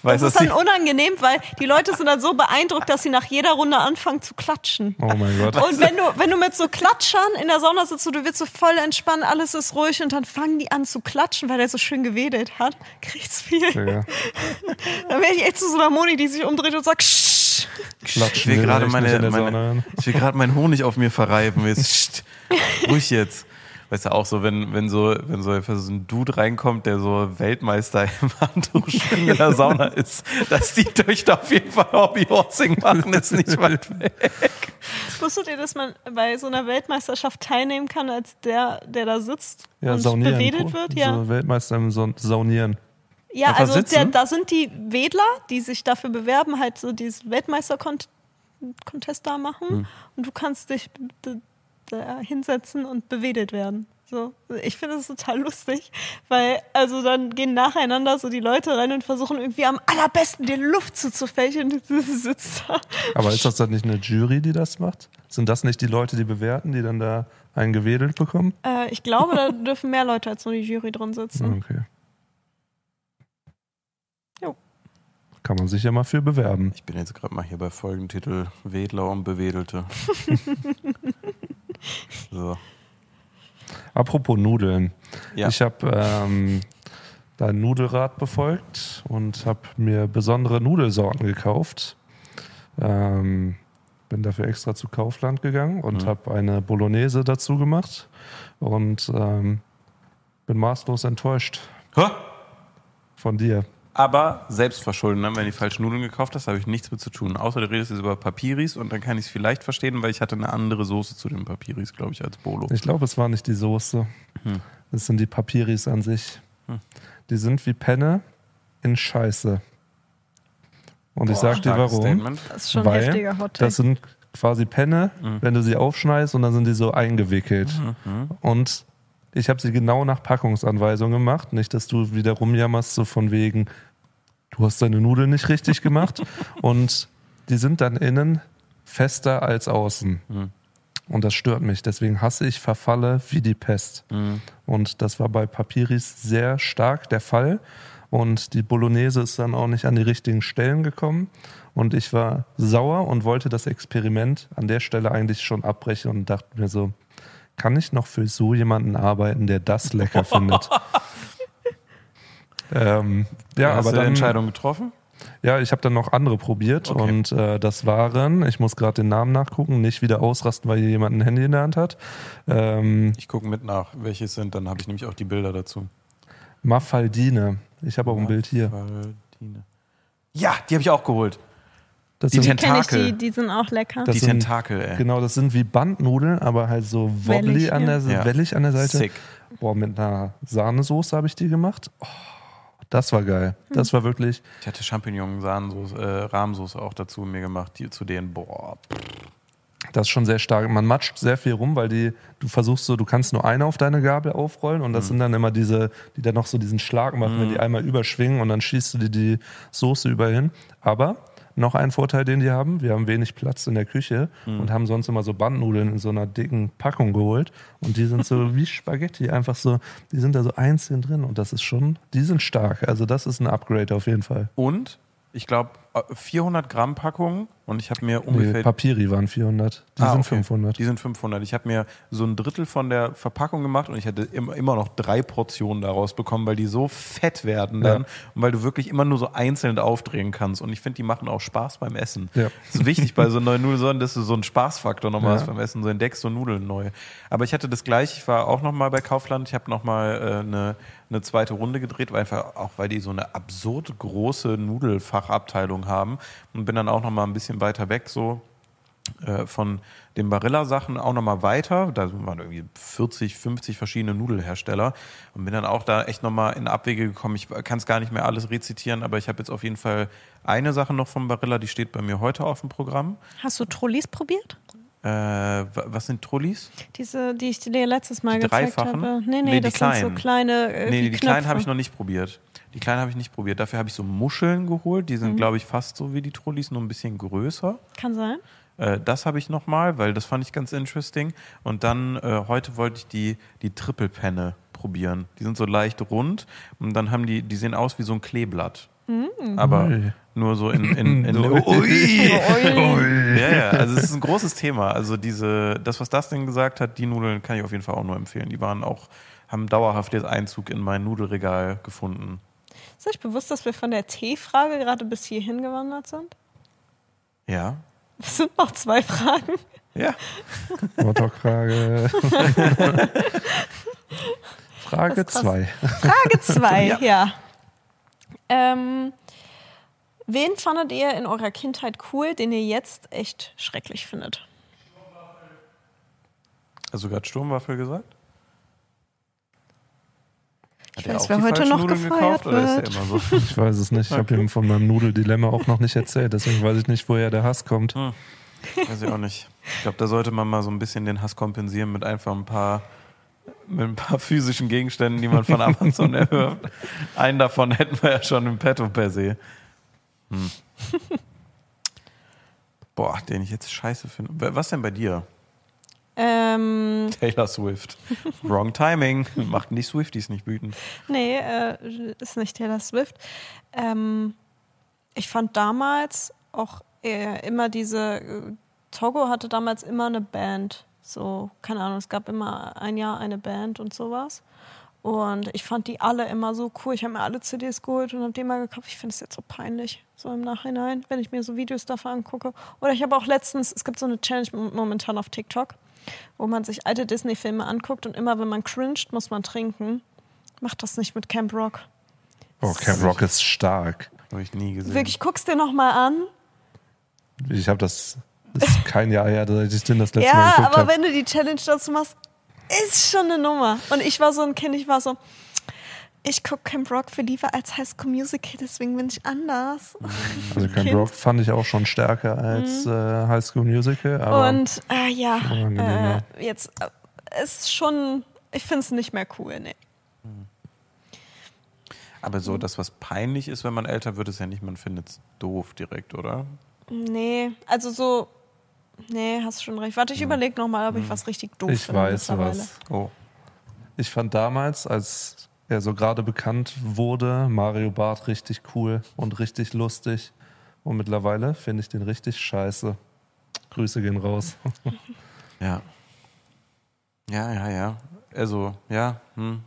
Weiß, das ist dann unangenehm, weil die Leute sind dann so beeindruckt, dass sie nach jeder Runde anfangen zu klatschen. Oh mein Gott. Und wenn du, wenn du mit so Klatschern in der Sauna sitzt, so, du wirst so voll entspannt, alles ist ruhig und dann fangen die an zu klatschen, weil der so schön gewedelt hat, (laughs) kriegt's viel. Ja, (laughs) Dann wäre ich echt zu so einer Moni, die sich umdreht und sagt, Shh. klatschen Ich will gerade meine, meine, ich will gerade meinen Honig auf mir verreiben. Jetzt, (laughs) ruhig jetzt. Weißt du auch so, wenn, wenn so, wenn so ein Dude reinkommt, der so Weltmeister (laughs) im Handtuch schwimmen in der Sauna (laughs) ist, dass die Töchter auf jeden Fall Hobbyhorsing machen, ist nicht (laughs) weit weg. Wusstet ihr, dass man bei so einer Weltmeisterschaft teilnehmen kann, als der, der da sitzt Ja, und saunieren. bewedelt wird? Ja, So Weltmeister im Sa- Saunieren. ja Einfach also der, da sind die Wedler, die sich dafür bewerben, halt so dieses Weltmeister-Contest da machen Hm. und du kannst dich da hinsetzen und bewedelt werden. So, ich finde das total lustig, weil also dann gehen nacheinander so die Leute rein und versuchen irgendwie am allerbesten die Luft zuzufächeln. und du sitzt da. Aber ist das dann nicht eine Jury, die das macht? Sind das nicht die Leute, die bewerten, die dann da einen gewedelt bekommen? Äh, ich glaube, da (laughs) dürfen mehr Leute als nur die Jury drin sitzen. Okay. Jo. Kann man sich ja mal für bewerben. Ich bin jetzt gerade mal hier bei Folgentitel Wedler und Bewedelte. (laughs) so. Apropos Nudeln. Ja. Ich habe ähm, dein Nudelrad befolgt und habe mir besondere Nudelsorten gekauft. Ähm, bin dafür extra zu Kaufland gegangen und Mhm. habe eine Bolognese dazu gemacht und ähm, bin maßlos enttäuscht Hä? von dir. Aber selbstverschulden, ne? wenn du die falschen Nudeln gekauft hast, habe ich nichts mit zu tun. Außer du redest jetzt über Papiris und dann kann ich es vielleicht verstehen, weil ich hatte eine andere Soße zu den Papiris, glaube ich, als Bolo. Ich glaube, es war nicht die Soße. Hm. Das sind die Papiris an sich. Die sind wie Penne in Scheiße. Und ich Boah. sag dir Starkes warum. Statement. Das ist schon ein Weil heftiger Hot Das sind quasi Penne, Mhm. wenn du sie aufschneidest und dann sind die so eingewickelt. Und ich habe sie genau nach Packungsanweisung gemacht. Nicht, dass du wieder rumjammerst, so von wegen, du hast deine Nudeln nicht richtig gemacht. (laughs) und die sind dann innen fester als außen. Mhm. Und das stört mich. Deswegen hasse ich Verfalle wie die Pest. Mhm. Und das war bei Papiris sehr stark der Fall. Und die Bolognese ist dann auch nicht an die richtigen Stellen gekommen. Und ich war sauer und wollte das Experiment an der Stelle eigentlich schon abbrechen und dachte mir so, kann ich noch für so jemanden arbeiten, der das (laughs) lecker findet? (laughs) ähm, ja, Hast aber du dann, die Entscheidung getroffen? ja, ich habe dann noch andere probiert Okay. und äh, das waren, ich muss gerade den Namen nachgucken, nicht wieder ausrasten, weil hier jemand ein Handy in der Hand hat. Ähm, Ich gucke mit nach, welche es sind, dann habe ich nämlich auch die Bilder dazu. Mafaldine. Ich habe auch ein Bild hier. Mafaldine. Ja, die habe ich auch geholt. Das Die sind, Tent- Kenne ich Tentakel. die, die sind auch lecker. Das die sind- Tentakel, ey. genau, das sind wie Bandnudeln, aber halt so wobbly Wellig, an der, ja. Wellig an der Seite. Sick. Boah, mit einer Sahnesoße habe ich die gemacht. Oh, das war geil. Das war wirklich. Ich hatte Champignon, Sahnensoße, äh, Rahmsoße auch dazu mir gemacht, die, zu denen, boah. Das ist schon sehr stark. Man matscht sehr viel rum, weil die, du versuchst so, du kannst nur eine auf deine Gabel aufrollen und das Mhm. sind dann immer diese, die dann noch so diesen Schlag machen, wenn die einmal überschwingen und dann schießt du dir die Soße überall hin. Aber noch ein Vorteil, den die haben, wir haben wenig Platz in der Küche Mhm. und haben sonst immer so Bandnudeln in so einer dicken Packung geholt und die sind so (laughs) wie Spaghetti, einfach so, die sind da so einzeln drin und das ist schon, die sind stark. Also das ist ein Upgrade auf jeden Fall. Und, ich glaube, 400 Gramm Packung und ich habe mir Nee, ungefähr... Papiri waren 400, die Ah, sind okay. 500. Die sind 500. Ich habe mir so ein Drittel von der Verpackung gemacht und ich hatte immer, immer noch drei Portionen daraus bekommen, weil die so fett werden dann Ja. und weil du wirklich immer nur so einzeln aufdrehen kannst. Und ich finde, die machen auch Spaß beim Essen. Ja. Das ist wichtig bei so neuen Nudeln, dass du so einen Spaßfaktor nochmal Ja. hast beim Essen. So entdeckst so Nudeln neu. Aber ich hatte das gleiche. Ich war auch nochmal bei Kaufland. Ich habe nochmal äh, eine, eine zweite Runde gedreht, weil einfach auch weil die so eine absurd große Nudelfachabteilung haben und bin dann auch nochmal ein bisschen weiter weg so äh, von den Barilla-Sachen auch nochmal weiter. Da waren irgendwie 40, 50 verschiedene Nudelhersteller und bin dann auch da echt nochmal in Abwege gekommen. Ich kann es gar nicht mehr alles rezitieren, aber ich habe jetzt auf jeden Fall eine Sache noch vom Barilla, die steht bei mir heute auf dem Programm. Hast du Trollis probiert? Äh, wa- was sind Trollis? Diese, die ich dir letztes Mal Die gezeigt dreifachen? habe. Nee, nee, Nee, die das sind so kleinen. kleine. Äh, nee, wie die kleinen Knöpfe. habe ich noch nicht probiert. Die kleinen habe ich nicht probiert. Dafür habe ich so Muscheln geholt. Die sind, Mhm. glaube ich, fast so wie die Trollis, nur ein bisschen größer. Kann sein. Äh, das habe ich nochmal, weil das fand ich ganz interesting. Und dann äh, heute wollte ich die, die Triple-Penne probieren. Die sind so leicht rund und dann haben die, die sehen aus wie so ein Kleeblatt. Aber Ui. Nur so in. in, (laughs) in (laughs) Ui. Ui. Ja, ja, also es ist ein großes Thema. Also diese, das, was Dustin gesagt hat, die Nudeln kann ich auf jeden Fall auch nur empfehlen. Die waren auch, haben dauerhaft jetzt Einzug in mein Nudelregal gefunden. Ist euch bewusst, dass wir von der T-Frage gerade bis hierhin gewandert sind? Ja. Das sind noch zwei Fragen. Ja. Motorfrage. (laughs) Frage Das ist krass. 2. Frage 2, Ja. ja. Ähm, wen fandet ihr in eurer Kindheit cool, den ihr jetzt echt schrecklich findet? Hast du gerade Sturmwaffel gesagt? Hat Ich weiß, auch wer heute noch Nudeln gefeuert gekauft, oder ist wird. der immer so? (laughs) Ich weiß es nicht. Ich habe ihm von meinem Nudeldilemma auch noch nicht erzählt. Deswegen weiß ich nicht, woher der Hass kommt. Hm. Weiß ich auch nicht. Ich glaube, da sollte man mal so ein bisschen den Hass kompensieren mit einfach ein paar, mit ein paar physischen Gegenständen, die man von (laughs) Amazon erwirbt. Einen davon hätten wir ja schon im Petto per se. Hm. Boah, den ich jetzt scheiße finde. Was denn bei dir? Ähm, Taylor Swift. (laughs) Wrong Timing. Macht die Swifties nicht wütend. nee, äh, ist nicht Taylor Swift. Ähm, ich fand damals auch äh, immer diese. Äh, Togo hatte damals immer eine Band. So, keine Ahnung, es gab immer ein Jahr eine Band und sowas. Und ich fand die alle immer so cool. Ich habe mir alle CDs geholt und habe die mal gekauft. Ich finde es jetzt so peinlich, so im Nachhinein, wenn ich mir so Videos davon angucke. Oder ich habe auch letztens, es gibt so eine Challenge momentan auf TikTok, wo man sich alte Disney-Filme anguckt und immer, wenn man cringed, muss man trinken. Macht das nicht mit Camp Rock. Oh, Camp Rock ist stark. Habe ich nie gesehen. Wirklich, guck's dir nochmal an. Ich habe das, das ist kein Jahr her, dass ich den das letzte Mal Ja, aber habe. wenn du die Challenge dazu machst, ist schon eine Nummer. Und ich war so ein Kind, ich war so, ich gucke Camp Rock für lieber als High School Musical, deswegen bin ich anders. (laughs) Also Camp Kind. Rock fand ich auch schon stärker als äh, High School Musical. Aber Und äh, ja, äh, jetzt äh, ist schon, ich finde es nicht mehr cool, nee. Aber so, das, was peinlich ist, wenn man älter wird, ist ja nicht, man findet es doof direkt, oder? Nee, also so, nee, hast schon recht. Warte, ich überlege nochmal, ob ich was richtig doof ich finde weiß mittlerweile. was. Oh. Ich fand damals, als er so gerade bekannt wurde, Mario Barth richtig cool und richtig lustig. Und mittlerweile finde ich den richtig scheiße. Grüße gehen raus. (laughs) Ja. Ja, ja, ja. Also, ja. Hm.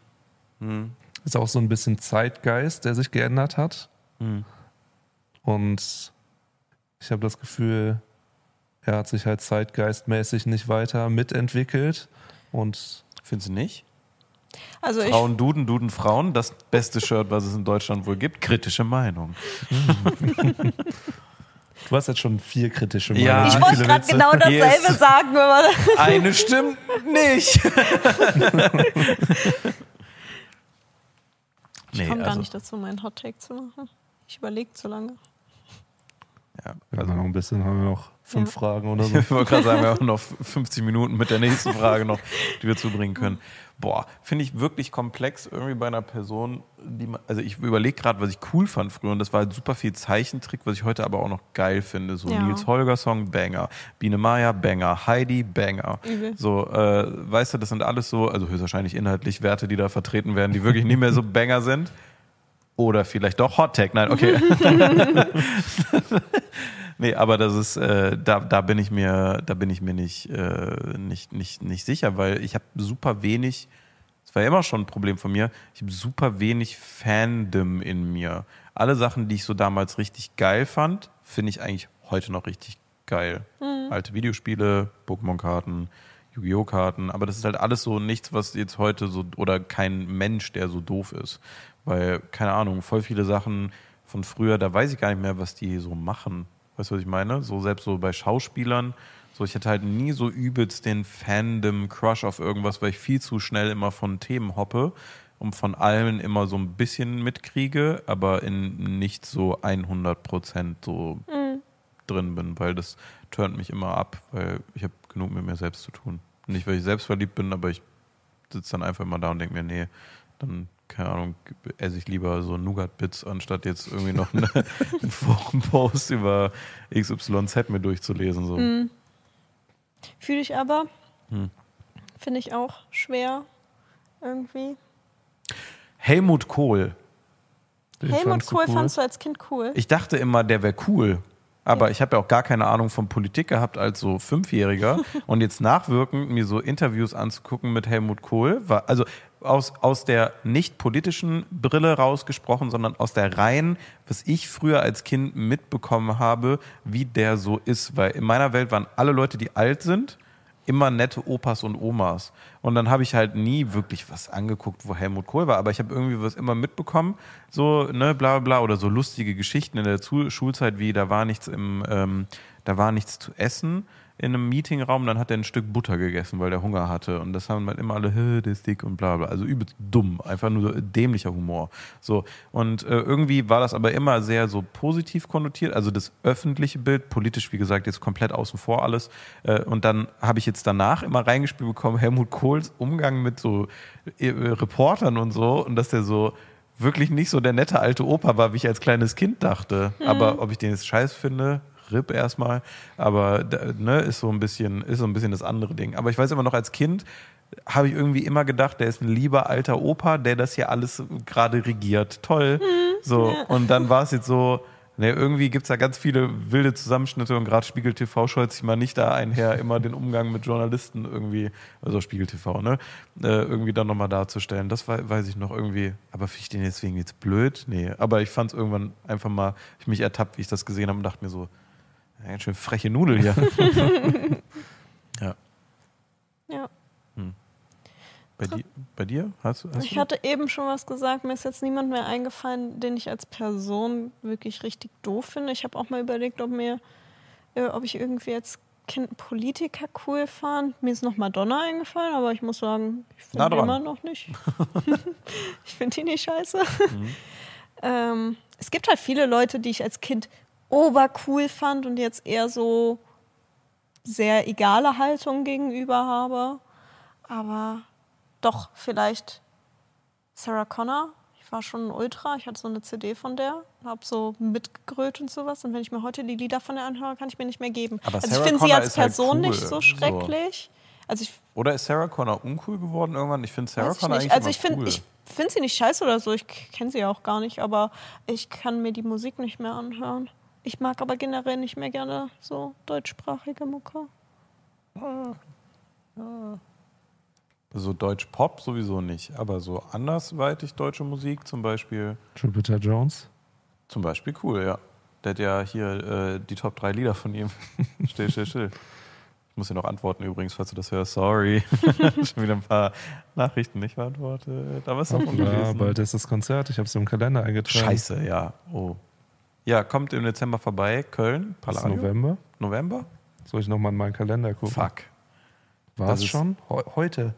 Hm. Ist auch so ein bisschen Zeitgeist, der sich geändert hat. Hm. Und ich habe das Gefühl, er hat sich halt zeitgeistmäßig nicht weiter mitentwickelt. Und Findest du nicht? Also ich, Frauen duden, duden Frauen, das beste Shirt, was es in Deutschland wohl gibt. Kritische Meinung. (laughs) du hast jetzt schon vier kritische Ja, Meinungen. ich wie wollte gerade genau dasselbe Yes. sagen, wenn man (laughs) Eine stimmt nicht. (laughs) Ich nee, komme gar also, nicht dazu, meinen Hot Take zu machen. Ich überlege zu lange. ja, also noch ein bisschen haben wir noch fünf Ja. Fragen oder so. Ich wollte gerade sagen, wir haben noch (laughs) 50 Minuten mit der nächsten Frage noch, die wir zubringen können. Boah, finde ich wirklich komplex irgendwie bei einer Person, die man, also ich überlege gerade, was ich cool fand früher und das war halt super viel Zeichentrick, was ich heute aber auch noch geil finde. So Ja. Nils Holger Song, Banger. Biene Maya, Banger. Heidi, Banger. Übel. So, äh, weißt du, das sind alles so, also höchstwahrscheinlich inhaltlich Werte, die da vertreten werden, die wirklich nicht mehr so Banger sind. Oder vielleicht doch Hot Tag. Nein, okay. (laughs) (laughs) Nee, aber das ist, äh, da, da bin ich mir, da bin ich mir nicht, äh, nicht, nicht, nicht sicher, weil ich habe super wenig, das war ja immer schon ein Problem von mir, ich habe super wenig Fandom in mir. Alle Sachen, die ich so damals richtig geil fand, finde ich eigentlich heute noch richtig geil. Alte Videospiele, Pokémon-Karten, Yu-Gi-Oh! Karten, aber das ist halt alles so nichts, was jetzt heute so, oder kein Mensch, der so doof ist. Weil, keine Ahnung, voll viele Sachen von früher, da weiß ich gar nicht mehr, was die so machen. Weißt du, was ich meine? So selbst so bei Schauspielern, so ich hatte halt nie so übelst den Fandom-Crush auf irgendwas, weil ich viel zu schnell immer von Themen hoppe und von allen immer so ein bisschen mitkriege, aber in nicht so 100 Prozent so drin bin, weil das turnt mich immer ab, weil ich habe genug mit mir selbst zu tun. Nicht, weil ich selbst verliebt bin, aber ich sitze dann einfach immer da und denke mir, nee, dann, keine Ahnung, esse ich lieber so Nougat-Bits, anstatt jetzt irgendwie noch eine, einen (laughs) Forum-Post über XYZ mir durchzulesen. So. Fühle ich aber. Hm. Finde ich auch schwer. Irgendwie. Helmut Kohl. Den Helmut Kohl cool? fandst du als Kind cool. Ich dachte immer, der wäre cool. Aber ich habe ja auch gar keine Ahnung von Politik gehabt als so Fünfjähriger. (laughs) Und jetzt nachwirkend mir so Interviews anzugucken mit Helmut Kohl, war also aus, aus der nicht politischen Brille rausgesprochen, sondern aus der rein, was ich früher als Kind mitbekommen habe, wie der so ist. Weil in meiner Welt waren alle Leute, die alt sind, immer nette Opas und Omas. Und dann habe ich halt nie wirklich was angeguckt, wo Helmut Kohl war, aber ich habe irgendwie was immer mitbekommen, so, ne, bla bla oder so lustige Geschichten in der Schulzeit, wie da war nichts im, ähm, da war nichts zu essen in einem Meetingraum, dann hat er ein Stück Butter gegessen, weil der Hunger hatte. Und das haben halt immer alle, "Hä, der ist dick und bla bla. Also übelst dumm, einfach nur so dämlicher Humor. So. Und äh, irgendwie war das aber immer sehr so positiv konnotiert, also das öffentliche Bild, politisch, wie gesagt, jetzt komplett außen vor alles. Äh, und dann habe ich jetzt danach immer reingespielt bekommen, Helmut Kohls Umgang mit so äh, Reportern und so, und dass der so wirklich nicht so der nette alte Opa war, wie ich als kleines Kind dachte. Aber ob ich den jetzt scheiß finde, RIP erstmal, aber ne, ist so ein bisschen, ist so ein bisschen das andere Ding. Aber ich weiß immer noch, als Kind habe ich irgendwie immer gedacht, der ist ein lieber alter Opa, der das hier alles gerade regiert. Toll. So. Und dann war es jetzt so, ne, irgendwie gibt es da ganz viele wilde Zusammenschnitte und gerade Spiegel TV scheut sich mal nicht da einher, immer den Umgang mit Journalisten irgendwie, also Spiegel TV, ne, äh, irgendwie dann nochmal darzustellen. Das wei- weiß ich noch irgendwie. Aber finde ich den deswegen jetzt blöd? Nee. Aber ich fand es irgendwann einfach mal, ich mich ertappt, wie ich das gesehen habe und dachte mir so, ganz schön freche Nudel hier. (laughs) ja. Ja. Hm. Bei, di bei dir? Hast, hast ich du? hatte eben schon was gesagt, mir ist jetzt niemand mehr eingefallen, den ich als Person wirklich richtig doof finde. Ich habe auch mal überlegt, ob mir, äh, ob ich irgendwie als Kind Politiker cool fand. Mir ist noch Madonna eingefallen, aber ich muss sagen, ich finde die immer noch nicht. (laughs) (laughs) ich finde die nicht scheiße. Mhm. ähm, es gibt halt viele Leute, die ich als Kind obercool fand und jetzt eher so sehr egale Haltung gegenüber habe. Aber doch, vielleicht Sarah Connor. Ich war schon ein Ultra. Ich hatte so eine CD von der, habe so mitgegrölt und sowas. Und wenn ich mir heute die Lieder von der anhöre, kann ich mir nicht mehr geben. Aber also Sarah ich finde sie als halt Person cool, nicht so schrecklich. Also ich Oder ist Sarah Connor uncool geworden irgendwann? Ich finde Sarah ich Connor nicht. eigentlich Also ich finde cool. ich finde sie nicht scheiße oder so. Ich kenne sie auch gar nicht, aber ich kann mir die Musik nicht mehr anhören. Ich mag aber generell nicht mehr gerne so deutschsprachige Mucke. so Deutsch-Pop sowieso nicht, aber so andersweitig deutsche Musik zum Beispiel, Jupiter Jones. zum Beispiel cool, ja. Der hat ja hier äh, die Top 3 Lieder von ihm. (laughs) still, still, still. Ich muss dir noch antworten übrigens, falls du das hörst. Sorry. (laughs) Schon wieder ein paar Nachrichten nicht beantwortet. Aber ist doch Ja, ungelesen. bald ist das Konzert. Ich habe es im Kalender eingetragen. Scheiße, ja. Oh. Ja, kommt im Dezember vorbei. Köln, Ist Palladium. November. November? Soll ich nochmal in meinen Kalender gucken? Fuck. War Das ist- schon? Heu- heute.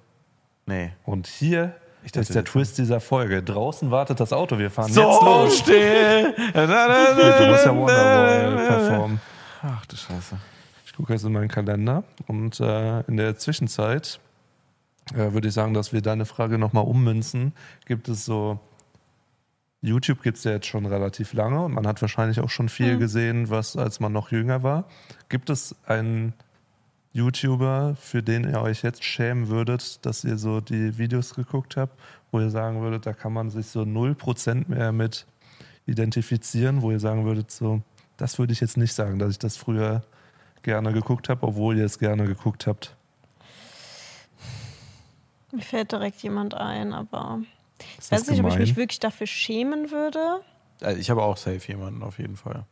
Nee. Und hier Ich dachte, ist der das- Twist dieser Folge. Draußen wartet das Auto. Wir fahren So jetzt los. still. (laughs) Du musst ja Wonderwall performen. Ach du Scheiße. Ich gucke jetzt in meinen Kalender und äh, in der Zwischenzeit äh, würde ich sagen, dass wir deine Frage nochmal ummünzen. Gibt es so, YouTube gibt es ja jetzt schon relativ lange und man hat wahrscheinlich auch schon viel gesehen, was als man noch jünger war. Gibt es einen YouTuber, für den ihr euch jetzt schämen würdet, dass ihr so die Videos geguckt habt, wo ihr sagen würdet, da kann man sich so 0% mehr mit identifizieren, wo ihr sagen würdet, so, das würde ich jetzt nicht sagen, dass ich das früher gerne geguckt habe, obwohl ihr es gerne geguckt habt. Mir fällt direkt jemand ein, aber ich weiß nicht, ob ich gemein? mich wirklich dafür schämen würde. Äh, Ich habe auch safe jemanden auf jeden Fall.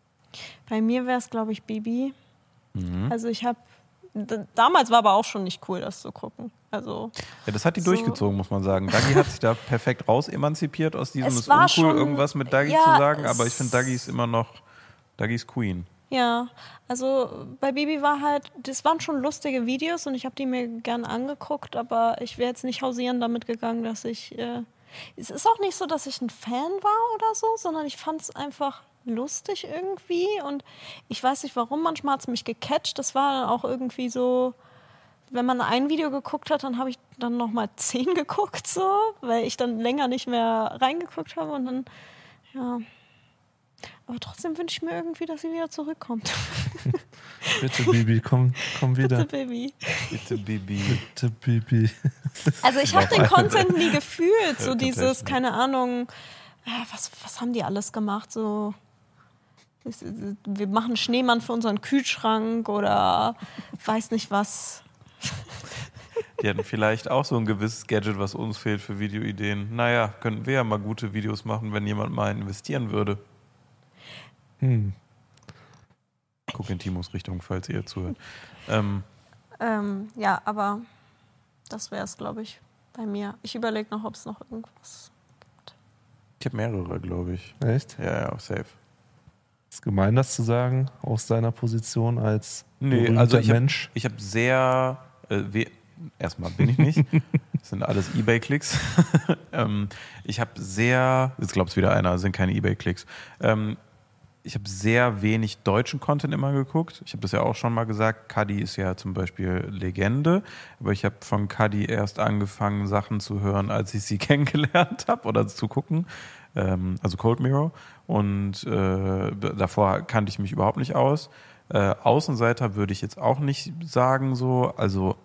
Bei mir wäre es, glaube ich, Bibi. Mhm. Also ich habe damals war aber auch schon nicht cool, das zu gucken. Also Ja, das hat die So. durchgezogen, muss man sagen. Dagi hat sich da perfekt raus emanzipiert aus diesem, Es es ist war uncool, schon- irgendwas mit Dagi ja, zu sagen, aber ich finde, Dagi ist immer noch, Dagi ist Queen. ja, also bei Bibi war halt, das waren schon lustige Videos und ich habe die mir gern angeguckt, aber ich wäre jetzt nicht hausieren damit gegangen, dass ich. Äh, es ist auch nicht so, dass ich ein Fan war oder so, sondern ich fand es einfach lustig irgendwie und ich weiß nicht warum, manchmal hat es mich gecatcht. Das war dann auch irgendwie so, wenn man ein Video geguckt hat, dann habe ich dann nochmal zehn (laughs) geguckt, so, weil ich dann länger nicht mehr reingeguckt habe und dann, ja. Aber trotzdem wünsche ich mir irgendwie, dass sie wieder zurückkommt. (laughs) Bitte, Bibi, komm, komm wieder. Bitte, Baby. Bitte, Bibi. Bitte, Bibi. (laughs) Also ich habe den Content nie gefühlt, so Ja, dieses, keine Ahnung, was, was haben die alles gemacht, so wir machen Schneemann für unseren Kühlschrank oder weiß nicht was. Die hatten vielleicht auch so ein gewisses Gadget, was uns fehlt für Videoideen. Naja, könnten wir ja mal gute Videos machen, wenn jemand mal investieren würde. Hm. Guck in Timos Richtung, falls ihr zuhört. Ähm, Ähm, ja, aber das wäre es, glaube ich, bei mir. Ich überlege noch, ob es noch irgendwas. ich habe mehrere, glaube ich. Echt? Ja, ja, safe. Ist gemein, das zu sagen, aus deiner Position als Nee, berühmter also ich habe Mensch. ich hab sehr. Äh, we erstmal bin ich nicht. (laughs) Das sind alles Ebay-Klicks. (laughs) ähm, ich habe sehr. Jetzt glaubst wieder einer, das sind keine Ebay-Klicks. Ähm, ich habe sehr wenig deutschen Content immer geguckt. Ich habe das ja auch schon mal gesagt. Cuddy ist ja zum Beispiel Legende. Aber ich habe von Cuddy erst angefangen, Sachen zu hören, als ich sie (laughs) kennengelernt habe oder zu gucken. Ähm, also Cold Mirror. Und äh, davor kannte ich mich überhaupt nicht aus. Äh, Außenseiter würde ich jetzt auch nicht sagen so. Also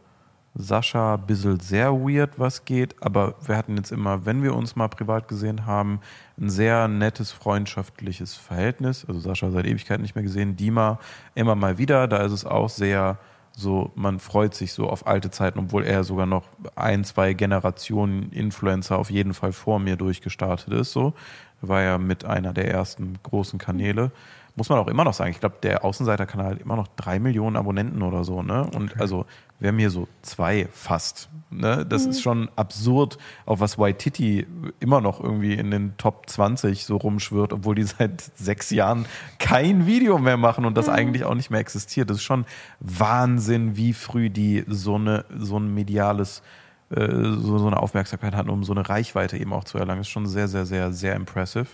Sascha, bisschen sehr weird, was geht, aber wir hatten jetzt immer, wenn wir uns mal privat gesehen haben, ein sehr nettes, freundschaftliches Verhältnis. Also Sascha seit Ewigkeit nicht mehr gesehen, Dima immer mal wieder, da ist es auch sehr so, man freut sich so auf alte Zeiten, obwohl er sogar noch ein, zwei Generationen Influencer auf jeden Fall vor mir durchgestartet ist, so. War ja mit einer der ersten großen Kanäle. Muss man auch immer noch sagen. Ich glaube, der Außenseiterkanal hat immer noch drei Millionen Abonnenten oder so, ne? Und okay. also wir haben hier so zwei fast. Ne? Das mhm. ist schon absurd, auf was Waititi immer noch irgendwie in den Top 20 so rumschwirrt, obwohl die (laughs) seit sechs Jahren kein Video mehr machen und das mhm. eigentlich auch nicht mehr existiert. Das ist schon Wahnsinn, wie früh die so, eine, so ein mediales äh, so, so eine Aufmerksamkeit hatten, um so eine Reichweite eben auch zu erlangen. Das ist schon sehr, sehr, sehr, sehr impressive.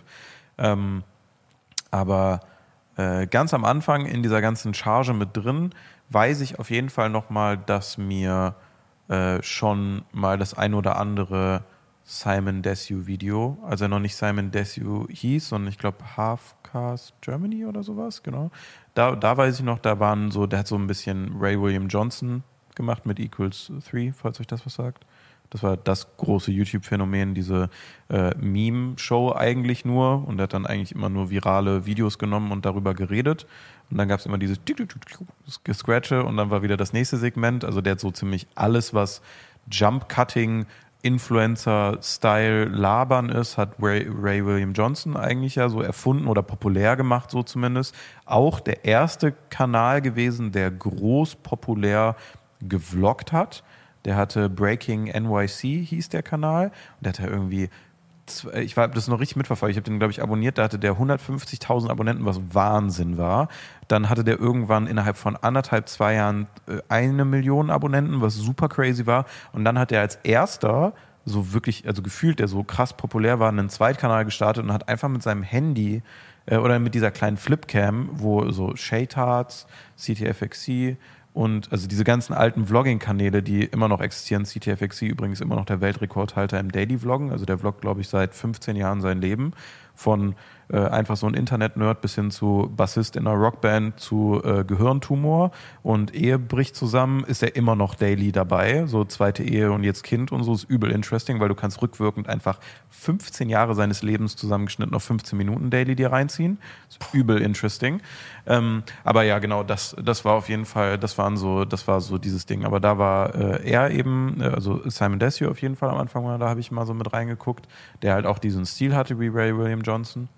Ähm, aber äh, ganz am Anfang in dieser ganzen Charge mit drin, weiß ich auf jeden Fall nochmal, dass mir äh, schon mal das ein oder andere Simon Desue Video, also noch nicht Simon Desue hieß, sondern ich glaube Halfcast Germany oder sowas, genau. Da, da weiß ich noch, da waren so, der hat so ein bisschen Ray William Johnson gemacht mit Equals 3, falls euch das was sagt. Das war das große YouTube-Phänomen, diese äh, Meme-Show eigentlich nur. Und er hat dann eigentlich immer nur virale Videos genommen und darüber geredet. Und dann gab es immer dieses Gescratche und dann war wieder das nächste Segment. Also der hat so ziemlich alles, was Jump-Cutting, Influencer-Style labern ist, hat Ray, Ray, William Johnson eigentlich ja so erfunden oder populär gemacht, so zumindest. Auch der erste Kanal gewesen, der groß populär gevloggt hat. Der hatte Breaking NYC, hieß der Kanal. Und der hatte irgendwie, ich habe das noch richtig mitverfolgt. Ich habe den, glaube ich, abonniert. Da hatte der 150.000 Abonnenten, was Wahnsinn war. Dann hatte der irgendwann innerhalb von anderthalb, zwei Jahren äh, eine Million Abonnenten, was super crazy war. Und dann hat er als erster so wirklich, also gefühlt, der so krass populär war, einen Zweitkanal gestartet und hat einfach mit seinem Handy äh, oder mit dieser kleinen Flipcam, wo so Shade Hearts, CTFXC, und also diese ganzen alten Vlogging-Kanäle, die immer noch existieren, CTFXC übrigens immer noch der Weltrekordhalter im Daily-Vloggen. Also der vloggt, glaube ich, seit 15 Jahren sein Leben. Von äh, einfach so ein Internet-Nerd bis hin zu Bassist in einer Rockband zu äh, Gehirntumor und Ehe bricht zusammen, ist er immer noch daily dabei. So zweite Ehe und jetzt Kind und so ist übel interesting, weil du kannst rückwirkend einfach 15 Jahre seines Lebens zusammengeschnitten auf 15 Minuten daily dir reinziehen. Übel interesting. Ähm, aber ja, genau, das, das war auf jeden Fall, das waren so, das war so dieses Ding. Aber da war äh, er eben, äh, also Simon Desue auf jeden Fall am Anfang, da habe ich mal so mit reingeguckt, der halt auch diesen Stil hatte wie Ray William Johnson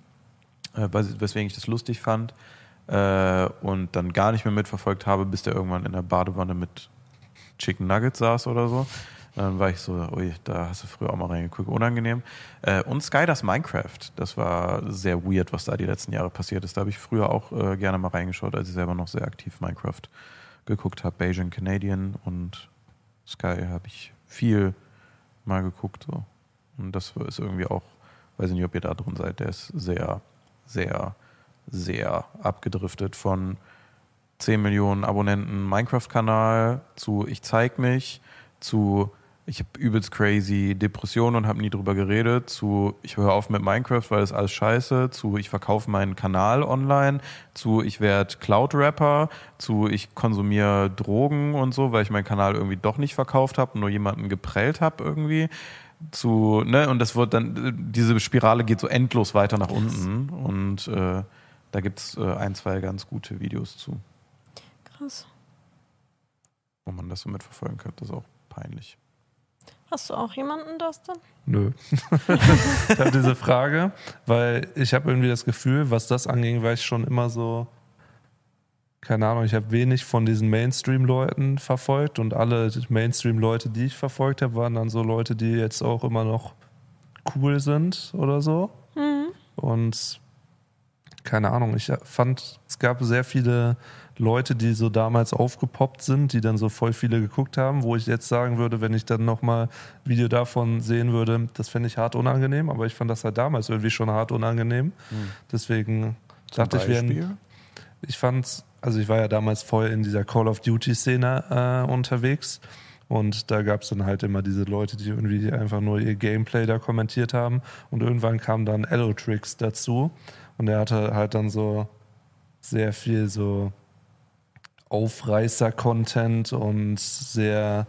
weswegen ich das lustig fand äh, und dann gar nicht mehr mitverfolgt habe, bis der irgendwann in der Badewanne mit Chicken Nuggets saß oder so. Dann war ich so, ui, da hast du früher auch mal reingeguckt, unangenehm. Äh, und Sky das Minecraft, das war sehr weird, was da die letzten Jahre passiert ist. Da habe ich früher auch äh, gerne mal reingeschaut, als ich selber noch sehr aktiv Minecraft geguckt habe. Beijing Canadian und Sky habe ich viel mal geguckt. So. Und das ist irgendwie auch, weiß ich nicht, ob ihr da drin seid, der ist sehr sehr, sehr abgedriftet von 10 Millionen Abonnenten Minecraft-Kanal zu Ich zeig mich, zu ich habe übelst crazy Depressionen und habe nie drüber geredet, zu ich höre auf mit Minecraft, weil das alles scheiße, zu ich verkaufe meinen Kanal online, zu ich werde Cloud-Rapper, zu ich konsumiere Drogen und so, weil ich meinen Kanal irgendwie doch nicht verkauft habe nur jemanden geprellt habe irgendwie zu, ne, und das wird dann, diese Spirale geht so endlos weiter nach unten und äh, da gibt es äh, ein, zwei ganz gute Videos zu. Krass. Wo man das so mitverfolgen könnte, das ist auch peinlich. Hast du auch jemanden, das dann? Nö. (laughs) ich habe diese Frage, weil ich habe irgendwie das Gefühl, was das anging, war ich schon immer so keine Ahnung, ich habe wenig von diesen Mainstream-Leuten verfolgt und alle Mainstream-Leute, die ich verfolgt habe, waren dann so Leute, die jetzt auch immer noch cool sind oder so. Mhm. Und keine Ahnung, ich fand, es gab sehr viele Leute, die so damals aufgepoppt sind, die dann so voll viele geguckt haben, wo ich jetzt sagen würde, wenn ich dann nochmal ein Video davon sehen würde, das fände ich hart unangenehm, aber ich fand das halt damals irgendwie schon hart unangenehm. Mhm. Deswegen Zum dachte Beispiel? ich, wären, ich fand also ich war ja damals voll in dieser Call of Duty-Szene äh, unterwegs. Und da gab es dann halt immer diese Leute, die irgendwie einfach nur ihr Gameplay da kommentiert haben. Und irgendwann kam dann Allotrix dazu. Und er hatte halt dann so sehr viel so Aufreißer-Content und sehr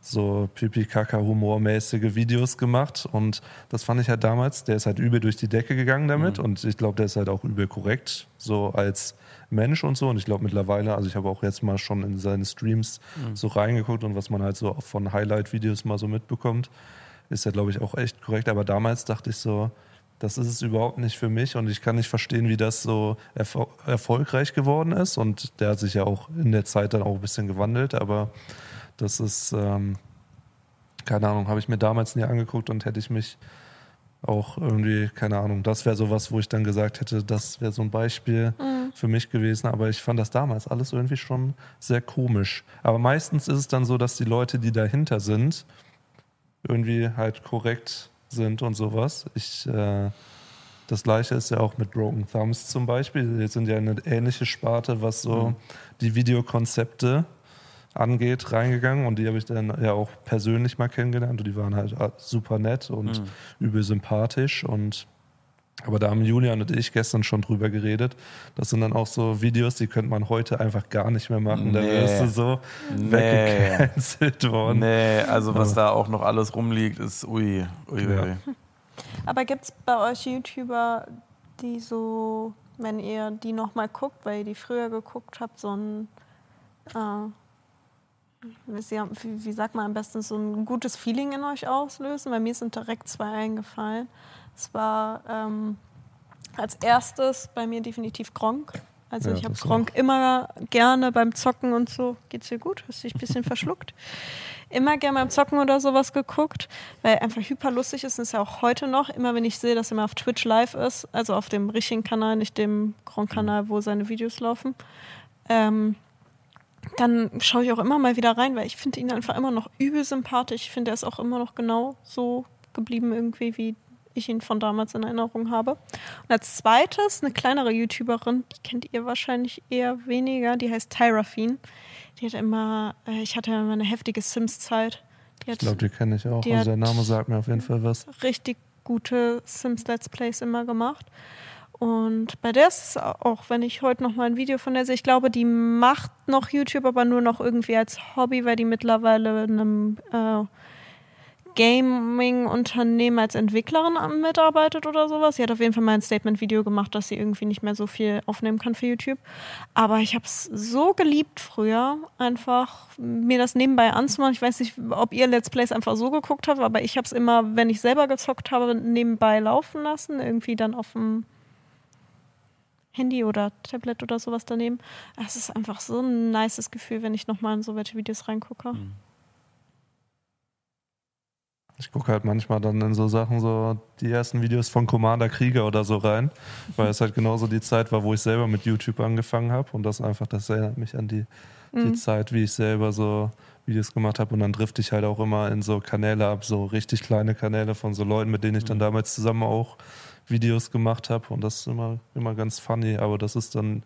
so Pipi-Kaka-humormäßige Videos gemacht. Und das fand ich halt damals, der ist halt übel durch die Decke gegangen damit. Mhm. Und ich glaube, der ist halt auch übel korrekt, so als Mensch und so. Und ich glaube mittlerweile, also ich habe auch jetzt mal schon in seine Streams mhm. so reingeguckt und was man halt so von Highlight-Videos mal so mitbekommt, ist ja, glaube ich, auch echt korrekt. Aber damals dachte ich so, das ist es überhaupt nicht für mich und ich kann nicht verstehen, wie das so erfol erfolgreich geworden ist. Und der hat sich ja auch in der Zeit dann auch ein bisschen gewandelt, aber das ist, ähm, keine Ahnung, habe ich mir damals nie angeguckt und hätte ich mich auch irgendwie, keine Ahnung, das wäre sowas, wo ich dann gesagt hätte, das wäre so ein Beispiel mhm. für mich gewesen. Aber ich fand das damals alles irgendwie schon sehr komisch. Aber meistens ist es dann so, dass die Leute, die dahinter sind, irgendwie halt korrekt sind und sowas. Ich, äh, das gleiche ist ja auch mit Broken Thumbs zum Beispiel. Die sind ja eine ähnliche Sparte, was so mhm. die Videokonzepte angeht, reingegangen und die habe ich dann ja auch persönlich mal kennengelernt und die waren halt super nett und mhm. übel sympathisch und aber da haben Julian und ich gestern schon drüber geredet. Das sind dann auch so Videos, die könnte man heute einfach gar nicht mehr machen. Nee. Da wärst du so nee. weggecancelt worden. Nee, also was da auch noch alles rumliegt, ist ui, ui, ui. Ja. Aber gibt es bei euch YouTuber, die so, wenn ihr die nochmal guckt, weil ihr die früher geguckt habt, so ein äh, wie, wie sagt man am besten, so ein gutes Feeling in euch auslösen. Bei mir sind direkt zwei eingefallen. Es war ähm, als erstes bei mir definitiv Gronk. Also ja, ich habe Gronk auch. immer gerne beim Zocken und so. Geht's dir gut? Hast dich ein bisschen (laughs) verschluckt? Immer gerne beim Zocken oder sowas geguckt, weil einfach hyper lustig ist. Und ist ja auch heute noch. Immer wenn ich sehe, dass er mal auf Twitch live ist, also auf dem richtigen Kanal, nicht dem Gronk-Kanal, wo seine Videos laufen, ähm, dann schaue ich auch immer mal wieder rein, weil ich finde ihn einfach immer noch übel sympathisch. Ich finde, er ist auch immer noch genau so geblieben irgendwie, wie ich ihn von damals in Erinnerung habe. Und als zweites eine kleinere YouTuberin, die kennt ihr wahrscheinlich eher weniger, die heißt Tyrafine. Die hat immer, äh, ich hatte immer eine heftige Sims-Zeit. Ich glaube, die kenne ich auch. Also der Name sagt mir auf jeden Fall was. Richtig gute Sims-Let's Plays immer gemacht. Und bei der ist auch, wenn ich heute noch mal ein Video von der sehe, ich glaube, die macht noch YouTube, aber nur noch irgendwie als Hobby, weil die mittlerweile in einem äh, Gaming-Unternehmen als Entwicklerin mitarbeitet oder sowas. Sie hat auf jeden Fall mal ein Statement-Video gemacht, dass sie irgendwie nicht mehr so viel aufnehmen kann für YouTube. Aber ich habe es so geliebt früher, einfach mir das nebenbei anzumachen. Ich weiß nicht, ob ihr Let's Plays einfach so geguckt habt, aber ich habe es immer, wenn ich selber gezockt habe, nebenbei laufen lassen. Irgendwie dann auf dem Handy oder Tablet oder sowas daneben. Es ist einfach so ein nices Gefühl, wenn ich nochmal in so welche Videos reingucke. Mhm. Ich gucke halt manchmal dann in so Sachen, so die ersten Videos von Commander Krieger oder so rein, (laughs) weil es halt genauso die Zeit war, wo ich selber mit YouTube angefangen habe. Und das einfach, das erinnert mich an die, mhm. die Zeit, wie ich selber so Videos gemacht habe. Und dann drifte ich halt auch immer in so Kanäle ab, so richtig kleine Kanäle von so Leuten, mit denen ich dann mhm. damals zusammen auch Videos gemacht habe und das ist immer, immer ganz funny, aber das ist dann,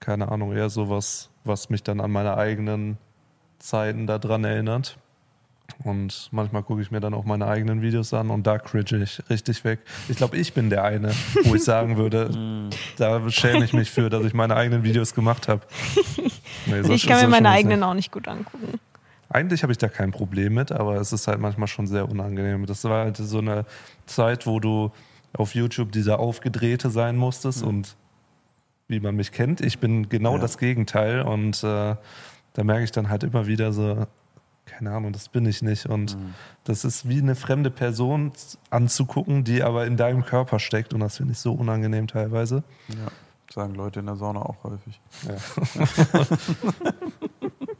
keine Ahnung, eher sowas, was mich dann an meine eigenen Zeiten daran erinnert. Und manchmal gucke ich mir dann auch meine eigenen Videos an und da cringe ich richtig weg. Ich glaube, ich bin der eine, wo ich sagen würde, (laughs) mm. da schäme ich mich für, dass ich meine eigenen Videos gemacht habe. (laughs) Nee, so ich kann mir meine eigenen nicht. auch nicht gut angucken. Eigentlich habe ich da kein Problem mit, aber es ist halt manchmal schon sehr unangenehm. Das war halt so eine Zeit, wo du auf YouTube dieser Aufgedrehte sein musstest mhm. und wie man mich kennt, ich bin genau ja. das Gegenteil und äh, da merke ich dann halt immer wieder so, keine Ahnung, das bin ich nicht und mhm. das ist wie eine fremde Person anzugucken, die aber in deinem Körper steckt und das finde ich so unangenehm teilweise. Ja, sagen Leute in der Sauna auch häufig. Ja.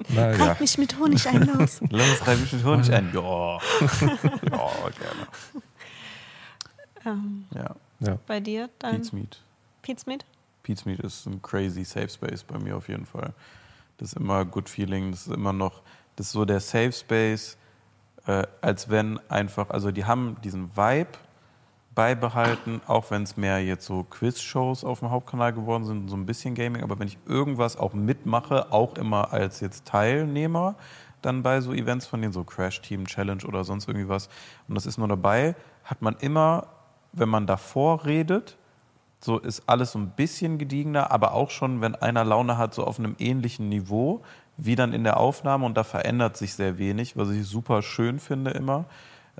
(laughs) naja. Reib mich mit Honig ein, los. Los, reib mich mit Honig ein. Ja. (laughs) ja, gerne. Ja. ja. Bei dir dann? Pete's Meat. Pete's Meat? Pete's Meat ist ein crazy Safe Space bei mir auf jeden Fall. Das ist immer Good Feeling, das ist immer noch, das ist so der Safe Space, äh, als wenn einfach, also die haben diesen Vibe beibehalten, auch wenn es mehr jetzt so Quiz-Shows auf dem Hauptkanal geworden sind, so ein bisschen Gaming, aber wenn ich irgendwas auch mitmache, auch immer als jetzt Teilnehmer, dann bei so Events von denen, so Crash Team Challenge oder sonst irgendwie was, und das ist nur dabei, hat man immer wenn man davor redet, so ist alles so ein bisschen gediegener, aber auch schon, wenn einer Laune hat, so auf einem ähnlichen Niveau wie dann in der Aufnahme und da verändert sich sehr wenig, was ich super schön finde immer.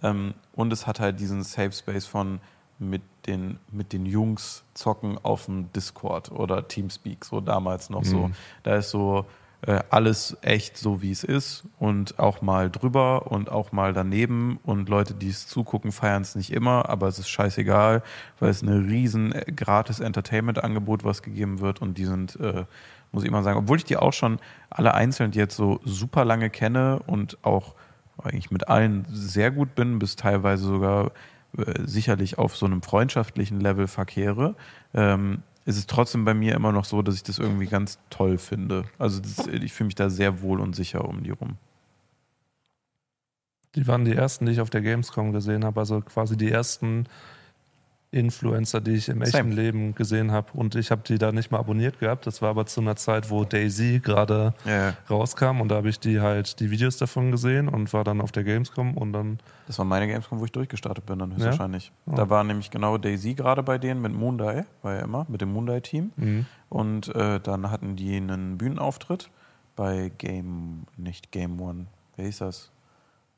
Ähm, und es hat halt diesen Safe Space von mit den, mit den Jungs zocken auf dem Discord oder Teamspeak, so damals noch mhm. so. Da ist so, äh, alles echt so, wie es ist und auch mal drüber und auch mal daneben. Und Leute, die es zugucken, feiern es nicht immer, aber es ist scheißegal, weil es eine riesen äh, gratis Entertainment-Angebot, was gegeben wird. Und die sind, äh, muss ich immer sagen, obwohl ich die auch schon alle einzeln jetzt so super lange kenne und auch eigentlich mit allen sehr gut bin, bis teilweise sogar äh, sicherlich auf so einem freundschaftlichen Level verkehre, ähm, ist es trotzdem bei mir immer noch so, dass ich das irgendwie ganz toll finde. Also das, ich fühle mich da sehr wohl und sicher um die rum. Die waren die ersten, die ich auf der Gamescom gesehen habe, also quasi die ersten Influencer, die ich im echten Same. Leben gesehen habe. Und ich habe die da nicht mal abonniert gehabt. Das war aber zu einer Zeit, wo Daisy gerade Ja, ja. rauskam und da habe ich die halt die Videos davon gesehen und war dann auf der Gamescom und dann Das war meine Gamescom, wo ich durchgestartet bin, dann Ja? höchstwahrscheinlich. Oh. Da war nämlich genau Daisy gerade bei denen mit Moondai, war ja immer, mit dem Moondai-Team. Mhm. Und äh, dann hatten die einen Bühnenauftritt bei Game, nicht Game One, wer hieß das?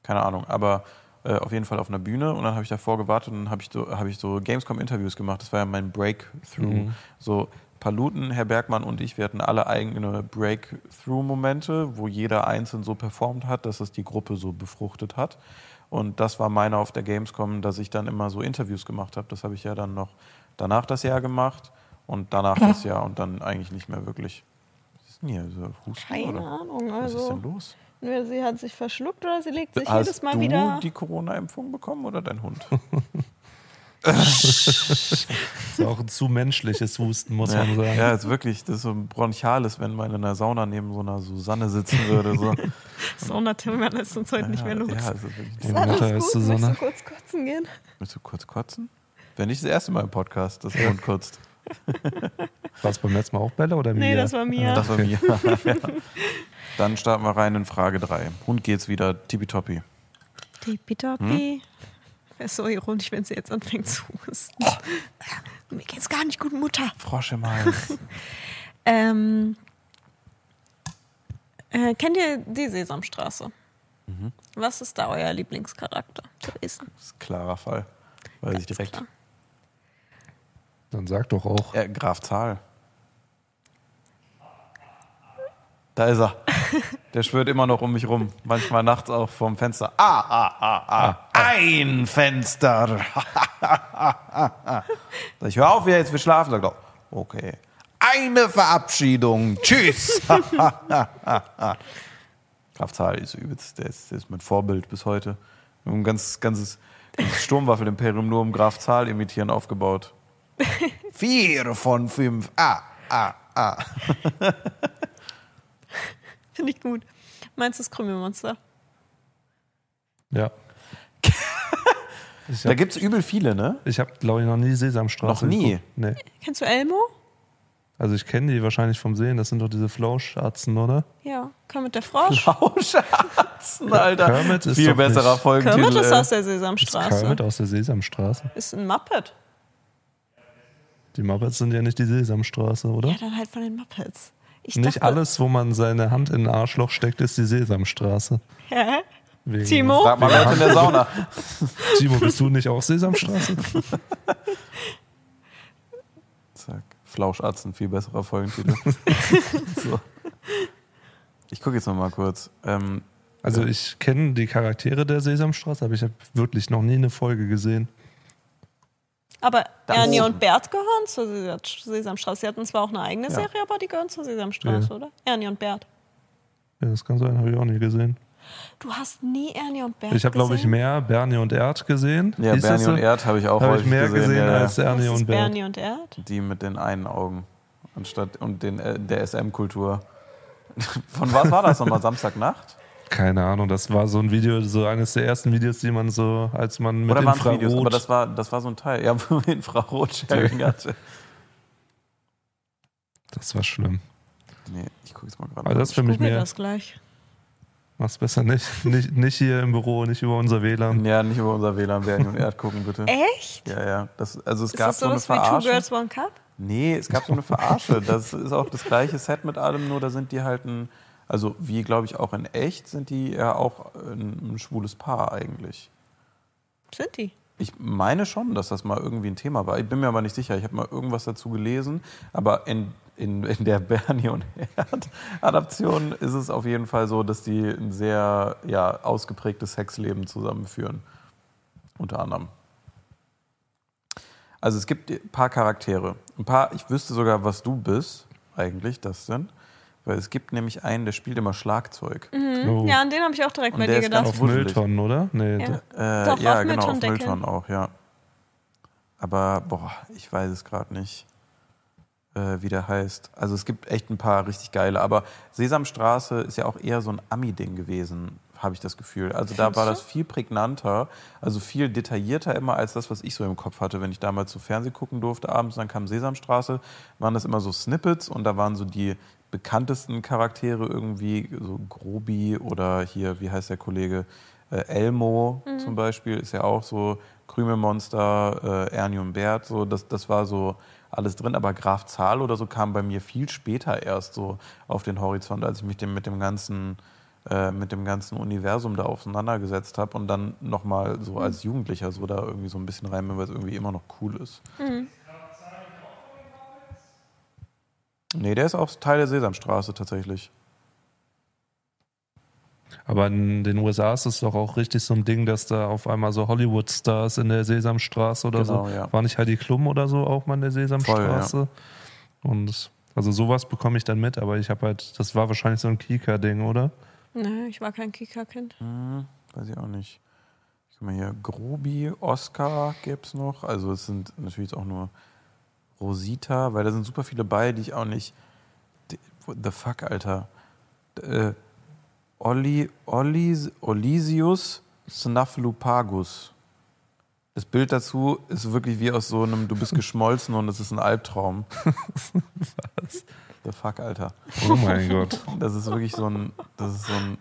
Keine Ahnung, aber äh, auf jeden Fall auf einer Bühne und dann habe ich davor gewartet und dann habe ich so, hab ich so Gamescom-Interviews gemacht. Das war ja mein Breakthrough. Mhm. So Paluten, Herr Bergmann und ich, wir hatten alle eigene Breakthrough-Momente, wo jeder einzeln so performt hat, dass es die Gruppe so befruchtet hat. Und das war meiner auf der Gamescom, dass ich dann immer so Interviews gemacht habe. Das habe ich ja dann noch danach das Jahr gemacht und danach (laughs) das Jahr und dann eigentlich nicht mehr wirklich. Was ist denn hier? Husten, Keine oder? Ahnung. Was ist Also, denn los? Nur sie hat sich verschluckt oder sie legt sich Hast jedes Mal du wieder. die Corona-Impfung bekommen oder dein Hund? (laughs) ist auch ein zu menschliches Husten, muss ja, man sagen. ja, ist wirklich, das ist so ein bronchiales, wenn man in einer Sauna neben so einer Susanne sitzen würde. So. (laughs) Sauna-Tim lässt uns heute nicht mehr los. Ja, ist wirklich Mutter gut, ist möchtest Susanne. du kurz kotzen gehen? Willst du kurz kotzen? Wäre nicht das erste Mal im Podcast, dass der Hund kotzt. (laughs) War es beim letzten Mal auch Bälle oder Nee, Mia? das war Mia. Das war mir. ja. (laughs) Dann starten wir rein in Frage 3. Hund geht's wieder tippitoppi. Tippitoppi. Wäre so ironisch, wenn sie jetzt anfängt zu husten. Mir geht's gar nicht gut, Mutter. Frosch im Hals. (laughs) Ähm, äh, kennt ihr die Sesamstraße? Mhm. Was ist da euer Lieblingscharakter gewesen? Das ist ein klarer Fall. Weiß ich Ganz direkt. klar. Dann sag doch auch. Ja, Graf Zahl. Da ist er. (laughs) Der schwirrt immer noch um mich rum. Manchmal nachts auch vorm Fenster. Ah, ah, ah, ah. Ein Fenster. Sag (laughs) ich, hör auf, wir jetzt wir schlafen. Sagt er, okay. Eine Verabschiedung. Tschüss. (laughs) Graf Zahl ist übelst. Der ist, der ist mein Vorbild bis heute. Wir haben Ein ganz, ganzes, ganzes Sturmwaffel-Imperium nur um Graf Zahl imitieren aufgebaut. Vier von fünf. Ah, ah, ah. (laughs) Finde ich gut. Meinst du das Krümelmonster? Ja. (laughs) Da habe, gibt es übel viele, ne? ich hab, glaube ich, noch nie Sesamstraße Noch nie? Nee. Kennst du Elmo? Also ich kenne die wahrscheinlich vom Sehen. Das sind doch diese Flauscharzen, oder? Ja, Kermit der Frosch. Lauschatzen, Alter. Kermit ist Viel doch besserer Folgentitel. Kermit ist aus der Ist Sesamstraße. Kermit aus der Sesamstraße. Ist ein Muppet. Die Muppets sind ja nicht die Sesamstraße, oder? Ja, dann halt von den Muppets. Ich nicht dachte, alles, wo man seine Hand in ein Arschloch steckt, ist die Sesamstraße. Hä? Wegen- Timo? Frag mal Leute in der Sauna. (laughs) Timo, bist du nicht auch Sesamstraße? (laughs) Zack. Flauschatzen, viel besserer Folgentitel. (laughs) so. Ich gucke jetzt noch mal kurz. Ähm, Also ich kenne die Charaktere der Sesamstraße, aber ich habe wirklich noch nie eine Folge gesehen. Aber Das- Ernie und Bert gehören zur Ses- Sesamstraße. Sie hatten zwar auch eine eigene Ja. Serie, aber die gehören zur Sesamstraße, Ja. oder? Ernie und Bert. Ja, das kann sein, habe ich auch nie gesehen. Du hast nie Ernie und Bert Ich habe, glaube ich, gesehen? mehr Bernie und Erd gesehen. ja, Hieß Bernie und Erd habe ich auch Habe ich mehr gesehen, ja, ja. als Ernie Was und ist Bert. Bernie und Erd? Die mit den einen Augen. Anstatt und den, äh, der SM-Kultur. (laughs) Von was war das nochmal? Samstagnacht? Keine Ahnung, das war so ein Video, so eines der ersten Videos, die man so, als man mit Oder waren es Infrarot... Videos? Aber das war, das war so ein Teil, ja, (laughs) wo man Infrarot-Sharing hatte. das war schlimm. Nee, ich gucke jetzt mal gerade. Aber das ist für mich mehr. das gleich. Mach's besser nicht. nicht. Nicht hier im Büro, nicht über unser WLAN. Ja, nicht über unser WLAN Bernie und Erd gucken, bitte. Echt? Ja, ja. Das, also es Ist gab das so eine sowas wie Two Verarsche. Girls One Cup? Nee, es gab so eine Verarsche. Das ist auch das gleiche Set mit allem, nur da sind die halt ein, also wie glaube ich auch in echt, sind die ja auch ein, ein schwules Paar eigentlich. Sind die? Ich meine schon, dass das mal irgendwie ein Thema war. Ich bin mir aber nicht sicher. Ich habe mal irgendwas dazu gelesen. Aber in, in, in der (laughs) Bernie und Herd-Adaption ist es auf jeden Fall so, dass die ein sehr ja, ausgeprägtes Sexleben zusammenführen. Unter anderem. Also es gibt ein paar Charaktere. Ein paar, ich wüsste sogar, was du bist, eigentlich, das sind. Weil es gibt nämlich einen, der spielt immer Schlagzeug. Mhm. Oh. Ja, an den habe ich auch direkt Und bei dir gedacht. Auf. Mülltonnen, oder? Nee, Ja. Äh, Doch, ja, auf genau, auf. Mülltonnen auch, ja. Aber, boah, ich weiß es gerade nicht, äh, wie der heißt. Also es gibt echt ein paar richtig geile. Aber Sesamstraße ist ja auch eher so ein Ami-Ding gewesen, habe ich das Gefühl. Also da war du? das viel prägnanter, also viel detaillierter immer als das, was ich so im Kopf hatte. Wenn ich damals zu Fernsehen gucken durfte abends, dann kam Sesamstraße, waren das immer so Snippets und da waren so die bekanntesten Charaktere irgendwie, so Grobi oder hier, wie heißt der Kollege? Äh, Elmo zum Beispiel ist ja auch so Krümelmonster, äh, Ernie und Bert, so das, das war so alles drin, aber Graf Zahl oder so kam bei mir viel später erst so auf den Horizont, als ich mich dem, mit dem ganzen äh, mit dem ganzen Universum da auseinandergesetzt habe und dann nochmal so als Jugendlicher so da irgendwie so ein bisschen rein bin, weil es irgendwie immer noch cool ist. Nee, der ist auch Teil der Sesamstraße tatsächlich. Aber in den USA ist es doch auch richtig so ein Ding, dass da auf einmal so Hollywood-Stars in der Sesamstraße oder Genau, so. ja. War nicht Heidi Klum oder so auch mal in der Sesamstraße? Und also sowas bekomme ich dann mit, aber ich habe halt, das war wahrscheinlich so ein Kika-Ding, oder? Nee, ich war kein Kika-Kind. Hm, weiß ich auch nicht. Guck mal hier, Grobi, Oscar gäbe es noch. Also es sind natürlich auch nur Rosita, weil da sind super viele bei, die ich auch nicht. The fuck, Alter. Äh, Olli, Ollis, Olisius Snuffleupagus. Das Bild dazu ist wirklich wie aus so einem, du bist geschmolzen und es ist ein Albtraum. Was? The fuck, Alter. Oh mein Gott. Das ist wirklich so ein, das ist so ein,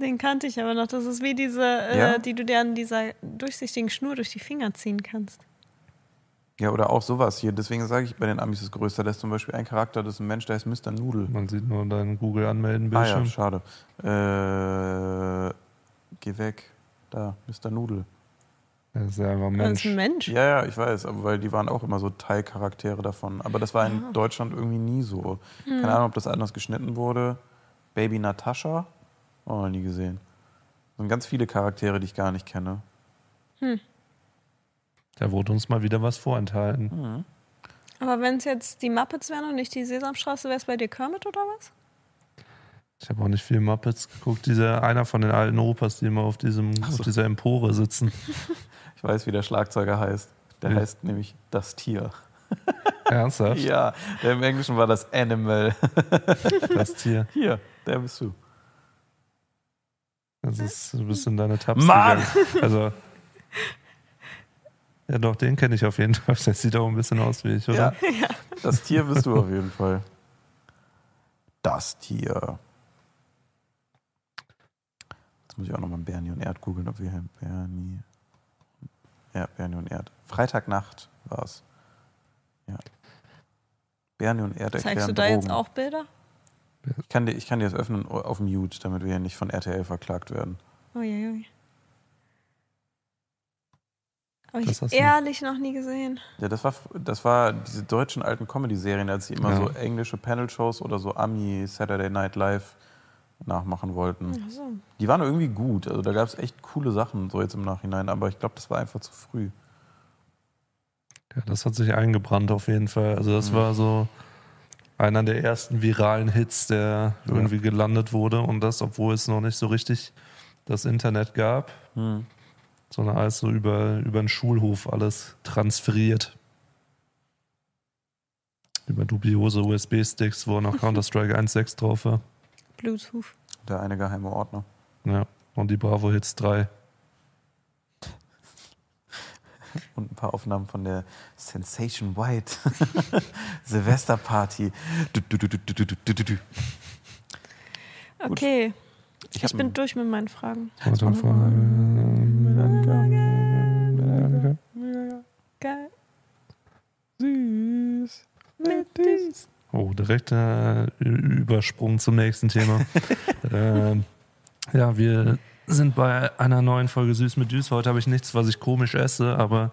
Den kannte ich aber noch. Das ist wie diese, äh, Ja? die du dir an dieser durchsichtigen Schnur durch die Finger ziehen kannst. Ja, oder auch sowas hier. Deswegen sage ich bei den Amis ist größer. Da ist zum Beispiel ein Charakter, das ist ein Mensch, der heißt Mr. Nudel. Man sieht nur dein Google anmelden Ah ja, schade. Äh, geh weg. Da, Mr. Nudel. Das ist ja einfach ein Das ist Mensch. ein Mensch. Ja, ja, ich weiß, aber weil die waren auch immer so Teilcharaktere davon. Aber das war in Ah. Deutschland irgendwie nie so. Hm. Keine Ahnung, ob das anders geschnitten wurde. Baby Natascha? Oh, noch nie gesehen. Das sind ganz viele Charaktere, die ich gar nicht kenne. Da wurde uns mal wieder was vorenthalten. Mhm. Aber wenn es jetzt die Muppets wären und nicht die Sesamstraße, wäre es bei dir Kermit oder was? Ich habe auch nicht viel Muppets geguckt. Dieser einer von den alten Opas, die immer auf, diesem, so. auf dieser Empore sitzen. (laughs) Ich weiß, wie der Schlagzeuger heißt. Der Ja. heißt nämlich das Tier. (laughs) Ernsthaft? Ja, der im Englischen war das Animal. (laughs) Das Tier. Hier, der bist du. Das ist, du bist in deine Tabs Mann! gegangen. Also. Ja, doch, den kenne ich auf jeden Fall. Der sieht auch ein bisschen aus wie ich, oder? Ja. (laughs) Das Tier bist du auf jeden Fall. Das Tier. Jetzt muss ich auch nochmal Bernie und Erd googeln, ob wir hier Bernie. Ja, Bernie und Erd. Freitagnacht war es. Ja. Bernie und Erd erklären Zeigst du da Drogen. jetzt auch Bilder? Ich kann, dir, ich kann dir das öffnen auf Mute, damit wir hier nicht von RTL verklagt werden. Uiuiui. Habe ich ehrlich noch nie gesehen. Ja, das war, das war diese deutschen alten Comedy-Serien, als sie immer Ja. so englische Panel-Shows oder so Ami Saturday Night Live nachmachen wollten. Ach so. Die waren irgendwie gut. Also da gab es echt coole Sachen, so jetzt im Nachhinein, aber ich glaube, das war einfach zu früh. Ja, das hat sich eingebrannt auf jeden Fall. Also das Mhm. war so einer der ersten viralen Hits, der Ja. irgendwie gelandet wurde und das, obwohl es noch nicht so richtig das Internet gab, Hm sondern alles so über, über den Schulhof alles transferiert. Über dubiose USB-Sticks, wo noch Counter-Strike 1.6 drauf war. Bluetooth. Der eine geheime Ordner. Ja, und die Bravo Hits 3. (laughs) Und ein paar Aufnahmen von der Sensation White (laughs) Silvesterparty. Du, du, du, okay, ich, ich bin durch mit meinen Fragen. Frage. Geil. Süß. Mit süß. Oh, direkt äh, Übersprung zum nächsten Thema. (laughs) ähm, ja, wir sind bei einer neuen Folge Süß mit Düs. Heute habe ich nichts, was ich komisch esse, aber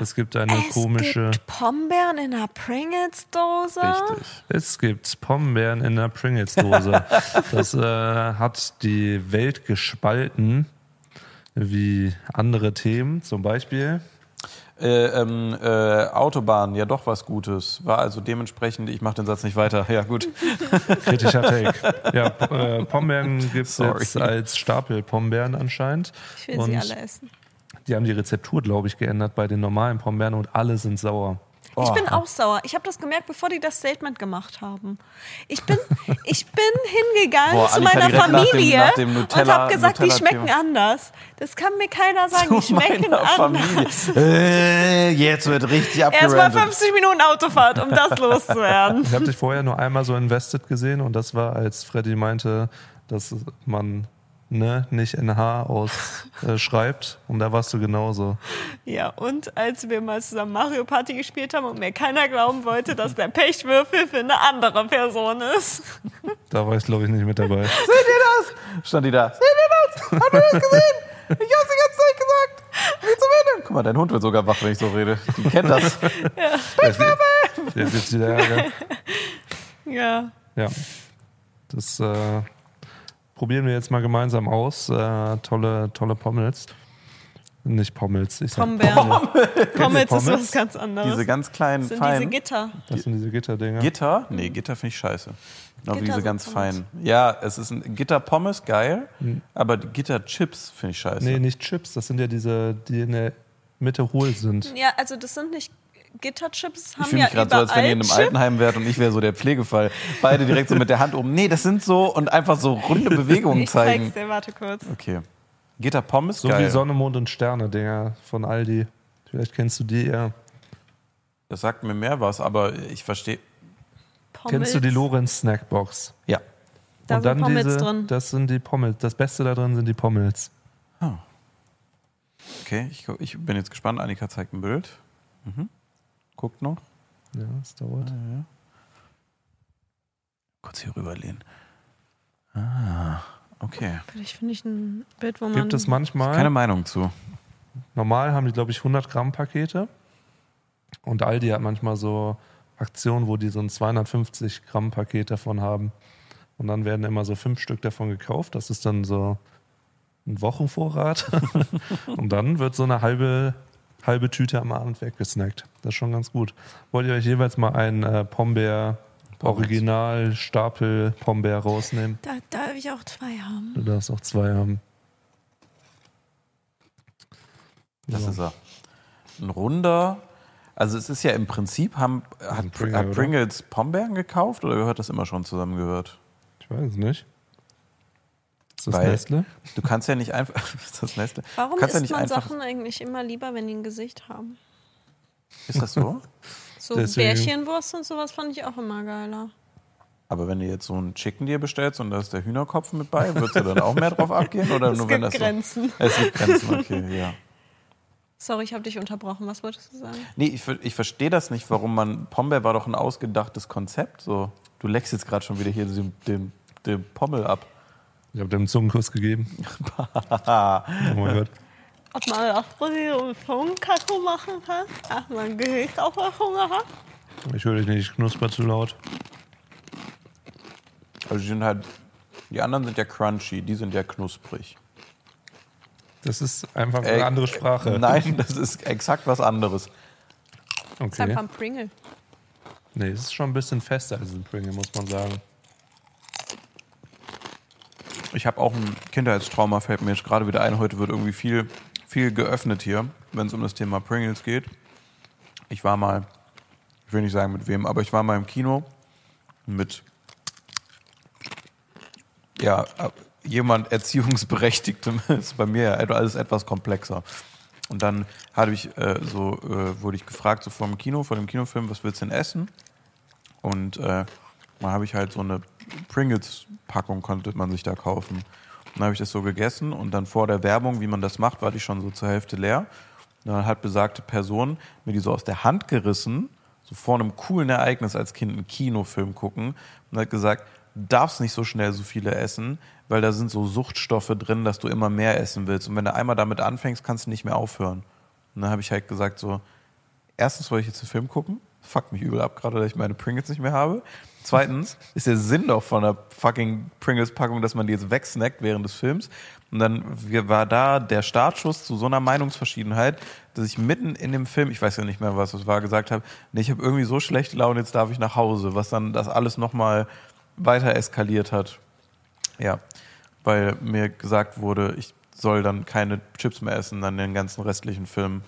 es gibt eine es komische. gibt Pombeeren in einer Pringles-Dose. Richtig. Es gibt Pombeeren in einer Pringles-Dose. (laughs) das äh, hat die Welt gespalten, wie andere Themen. Zum Beispiel Äh, ähm, äh, Autobahn, ja doch was Gutes. War also dementsprechend, ich mache den Satz nicht weiter. Ja, gut. (laughs) kritischer Take. Ja, äh, Pombeeren gibt es jetzt als Stapel Pombeeren anscheinend. Ich will Und sie alle essen. Die haben die Rezeptur, glaube ich, geändert bei den normalen Pombeeren und alle sind sauer. Ich bin auch sauer. Ich habe das gemerkt, bevor die das Statement gemacht haben. Ich bin, ich bin hingegangen Boah, zu meiner direkt nach dem- Familie nach dem und habe gesagt, die schmecken anders. Das kann mir keiner sagen. Die schmecken anders. Äh, jetzt wird richtig (laughs) Erstmal abgerantet. 50 Minuten Autofahrt, um das loszuwerden. Ich habe dich vorher nur einmal so invested gesehen und das war, als Freddy meinte, dass man ne, nicht NH ausschreibt äh, (laughs) schreibt. und da warst du genauso. Ja, und als wir mal zusammen Mario Party gespielt haben und mir keiner glauben wollte, dass der Pechwürfel für eine andere Person ist. Da war ich, glaube ich, nicht mit dabei. (laughs) Seht ihr das? Stand die da. Seht ihr das? Habt ihr das gesehen? Ich hab's die ganze Zeit gesagt. Wie zum Ende. Guck mal, dein Hund wird sogar wach, wenn ich so rede. Die kennt das. (laughs) Jetzt, jetzt gibt's wieder Ärger. Ja. Ja. Das äh, probieren wir jetzt mal gemeinsam aus. Äh, tolle, tolle Pommels. Nicht Pommels, ich sag Pombeeren. Pommes ist Pommes? was ganz anderes. Diese ganz kleinen, das sind diese. Gitter. Das sind diese Gitterdinger. Gitter? Nee, Gitter finde ich scheiße. Genau wie diese ganz Pommes. feinen. Ja, es ist ein Gitter-Pommes, geil. Aber die Gitter-Chips finde ich scheiße. nee, nicht Chips. Das sind ja diese, die in der Mitte hohl sind. Ja, also das sind nicht Gitterchips, haben Ich fühle ja mich gerade so, als wenn ihr in einem. Altenheim wärt und ich wäre so der Pflegefall. Beide direkt so mit der Hand oben. Nee, das sind so und einfach so runde (laughs) Bewegungen Ich zeig's zeigen. dir, warte kurz. Okay. Gitter Pommes, So geil. wie Sonne, Mond und Sterne, Dinger von Aldi. Vielleicht kennst du die eher. Das sagt mir mehr was, aber ich verstehe. Pommes. Kennst du die Lorenz Snackbox? Ja. Da und sind dann Pommes diese, drin. das sind die Pommels. Das Beste da drin sind die Pommels. Okay, ich, ich bin jetzt gespannt. Annika zeigt ein Bild. Mhm. Guckt noch. Ja, das dauert. Kurz hier rüberlehnen. Ah, okay. Ich finde ich ein Bild, wo man. Gibt es manchmal. Keine Meinung zu. Normal haben die, glaube ich, 100 Gramm Pakete. Und Aldi hat manchmal so Aktionen, wo die so ein 250 Gramm Paket davon haben. Und dann werden immer so fünf Stück davon gekauft. Das ist dann so ein Wochenvorrat. (laughs) Und dann wird so eine halbe, halbe Tüte am Abend weggesnackt. Das ist schon ganz gut. Wollt ihr euch jeweils mal einen äh, Pombeer Original Stapel Pombeer rausnehmen? Da darf ich auch zwei haben. Du darfst auch zwei haben. Das So. ist er. Ein runder. Also es ist ja im Prinzip, haben, hat, Pringle, hat? Pringles Pombeeren gekauft oder gehört das immer schon zusammengehört? Ich weiß es nicht. Ist das Weil- Nestle? Du kannst ja nicht einfach. (laughs) ist das Nestle? Warum ja isst nicht man einfach. Sachen eigentlich immer lieber, wenn die ein Gesicht haben? Ist das so? (laughs) So Deswegen- Bärchenwurst und sowas fand ich auch immer geiler. Aber wenn du jetzt so einen Chicken dir bestellst und da ist der Hühnerkopf mit bei, würdest du dann auch mehr drauf abgehen? Oder (laughs) Es nur wenn gibt das Grenzen. So, es gibt Grenzen, okay, ja. Sorry, ich habe dich unterbrochen. Was wolltest du sagen? Nee, ich, ich verstehe das nicht, warum man. Pombeer war doch ein ausgedachtes Konzept. So. Du leckst jetzt gerade schon wieder hier den, den, den Pommel ab. Ich habe dem einen Zungenkuss gegeben. (laughs) oh mein Gott. Ob man das um Zungenkacke machen kann? Ach, mein Gesicht auf der Zunge hat? Ich höre dich nicht, ich knusper zu laut. Also die sind halt. Die anderen sind ja crunchy, die sind ja knusprig. Das ist einfach eine Äh, andere Sprache. (laughs) Nein, das ist exakt was anderes. Das ist Okay. einfach ein Pringle. Nee, es ist schon ein bisschen fester als ein Pringle, muss man sagen. Ich habe auch ein Kindheitstrauma, fällt mir jetzt gerade wieder ein. Heute wird irgendwie viel, viel geöffnet hier, wenn es um das Thema Pringles geht. Ich war mal, ich will nicht sagen mit wem, aber ich war mal im Kino mit ja, jemand Erziehungsberechtigtem. (laughs) ist bei mir ja alles etwas komplexer. Und dann hatte ich äh, so, äh, wurde ich gefragt, so vor dem Kino, vor dem Kinofilm, was willst du denn essen? Und äh, dann habe ich halt so eine Pringles-Packung konnte man sich da kaufen. Und dann habe ich das so gegessen und dann vor der Werbung, wie man das macht, war die schon so zur Hälfte leer. Und dann hat besagte Person mir die so aus der Hand gerissen, so vor einem coolen Ereignis als Kind einen Kinofilm gucken und hat gesagt, darfst nicht so schnell so viele essen, weil da sind so Suchtstoffe drin, dass du immer mehr essen willst. Und wenn du einmal damit anfängst, kannst du nicht mehr aufhören. Und dann habe ich halt gesagt so, erstens wollte ich jetzt einen Film gucken, fuck mich übel ab, gerade dass ich meine Pringles nicht mehr habe. Zweitens ist der Sinn doch von der fucking Pringles-Packung, dass man die jetzt wegsnackt während des Films. Und dann war da der Startschuss zu so einer Meinungsverschiedenheit, dass ich mitten in dem Film, ich weiß ja nicht mehr, was es war, gesagt habe, nee, ich habe irgendwie so schlechte Laune, jetzt darf ich nach Hause, was dann das alles nochmal weiter eskaliert hat. Ja, weil mir gesagt wurde, ich soll dann keine Chips mehr essen, dann den ganzen restlichen Film.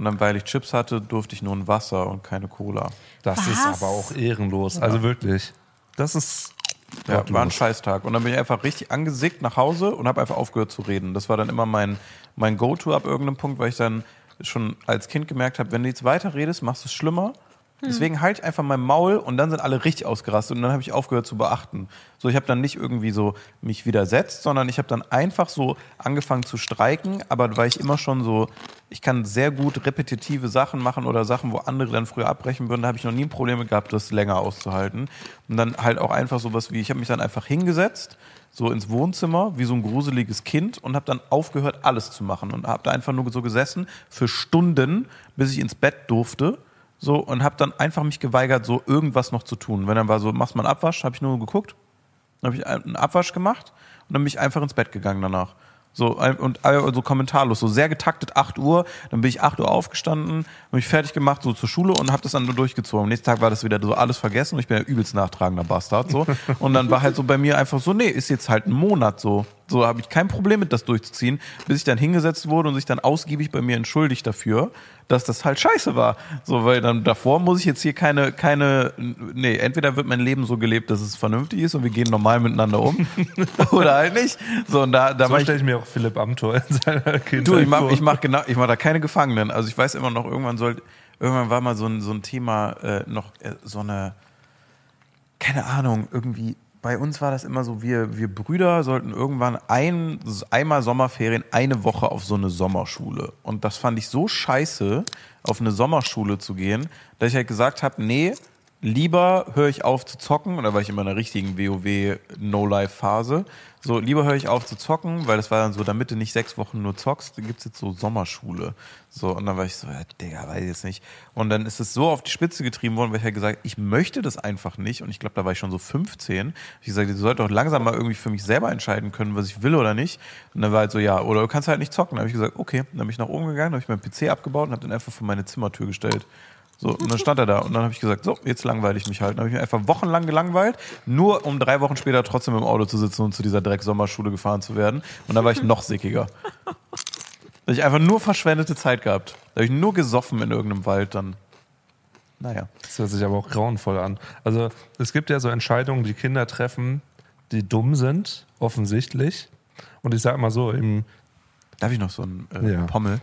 Und dann, weil ich Chips hatte, durfte ich nur ein Wasser und keine Cola. Das Was? ist aber auch ehrenlos. Also wirklich. Das ist. Ja, gottlos. war ein Scheißtag. Und dann bin ich einfach richtig angesickt nach Hause und habe einfach aufgehört zu reden. Das war dann immer mein, mein Go-To ab irgendeinem Punkt, weil ich dann schon als Kind gemerkt habe, wenn du jetzt weiter redest, machst du es schlimmer. Deswegen halte ich einfach mein Maul und dann sind alle richtig ausgerastet und dann habe ich aufgehört zu beachten. So, ich habe dann nicht irgendwie so mich widersetzt, sondern ich habe dann einfach so angefangen zu streiken, aber weil ich immer schon so, ich kann sehr gut repetitive Sachen machen oder Sachen, wo andere dann früher abbrechen würden, da habe ich noch nie ein Problem mit gehabt, das länger auszuhalten. Und dann halt auch einfach sowas wie, ich habe mich dann einfach hingesetzt, so ins Wohnzimmer, wie so ein gruseliges Kind und habe dann aufgehört, alles zu machen und habe da einfach nur so gesessen für Stunden, bis ich ins Bett durfte so und habe dann einfach mich geweigert, so irgendwas noch zu tun. Wenn dann war so, machst mal einen Abwasch, habe ich nur geguckt, dann habe ich einen Abwasch gemacht und dann bin ich einfach ins Bett gegangen danach. So und all- so kommentarlos, so sehr getaktet 8 Uhr, dann bin ich 8 Uhr aufgestanden, habe mich fertig gemacht, so zur Schule und habe das dann nur durchgezogen. Am nächsten Tag war das wieder so alles vergessen und ich bin ja übelst nachtragender Bastard so (laughs) und dann war halt so bei mir einfach so, nee, ist jetzt halt ein Monat so. So habe ich kein Problem mit das durchzuziehen, bis ich dann hingesetzt wurde und sich dann ausgiebig bei mir entschuldigt dafür, dass das halt scheiße war. So, weil dann davor muss ich jetzt hier keine, keine, nee, entweder wird mein Leben so gelebt, dass es vernünftig ist und wir gehen normal miteinander um (laughs) oder halt nicht. So, und da, da So war ich stelle ich mir auch Philipp Amthor in seiner Kindheit Du, ich mach, vor. ich mach genau, ich da keine Gefangenen. Also ich weiß immer noch, irgendwann soll, irgendwann war mal so ein, so ein Thema, äh, noch äh, so eine, keine Ahnung, irgendwie, bei uns war das immer so, wir, wir Brüder sollten irgendwann ein, einmal Sommerferien, eine Woche auf so eine Sommerschule. Und das fand ich so scheiße, auf eine Sommerschule zu gehen, dass ich halt gesagt habe, nee, lieber höre ich auf zu zocken, oder war ich immer in einer richtigen WoW No-Life-Phase. So, lieber höre ich auf zu zocken, weil das war dann so, damit du nicht sechs Wochen nur zockst, dann gibt's jetzt so Sommerschule. So, und dann war ich so, ja, Digga, weiß ich jetzt nicht. Und dann ist es so auf die Spitze getrieben worden, weil ich halt gesagt, ich möchte das einfach nicht. Und ich glaube, da war ich schon so 15. Hab Ich gesagt, ich sollte doch langsam mal irgendwie für mich selber entscheiden können, was ich will oder nicht. Und dann war halt so, ja, oder du kannst halt nicht zocken. Dann habe ich gesagt, okay. Dann bin ich nach oben gegangen, habe ich meinen PC abgebaut und habe den einfach vor meine Zimmertür gestellt. So, und dann stand er da und dann habe ich gesagt, so, jetzt langweile ich mich halt. Dann habe ich mich einfach wochenlang gelangweilt, nur um drei Wochen später trotzdem im Auto zu sitzen und zu dieser Dreck-Sommerschule gefahren zu werden. Und da war ich noch sickiger. Da habe ich einfach nur verschwendete Zeit gehabt. Da habe ich nur gesoffen in irgendeinem Wald dann. Naja. Das hört sich aber auch grauenvoll an. Also es gibt ja so Entscheidungen, die Kinder treffen, die dumm sind, offensichtlich. Und ich sag mal so, im, Darf ich noch so einen äh, Ja. Pommel?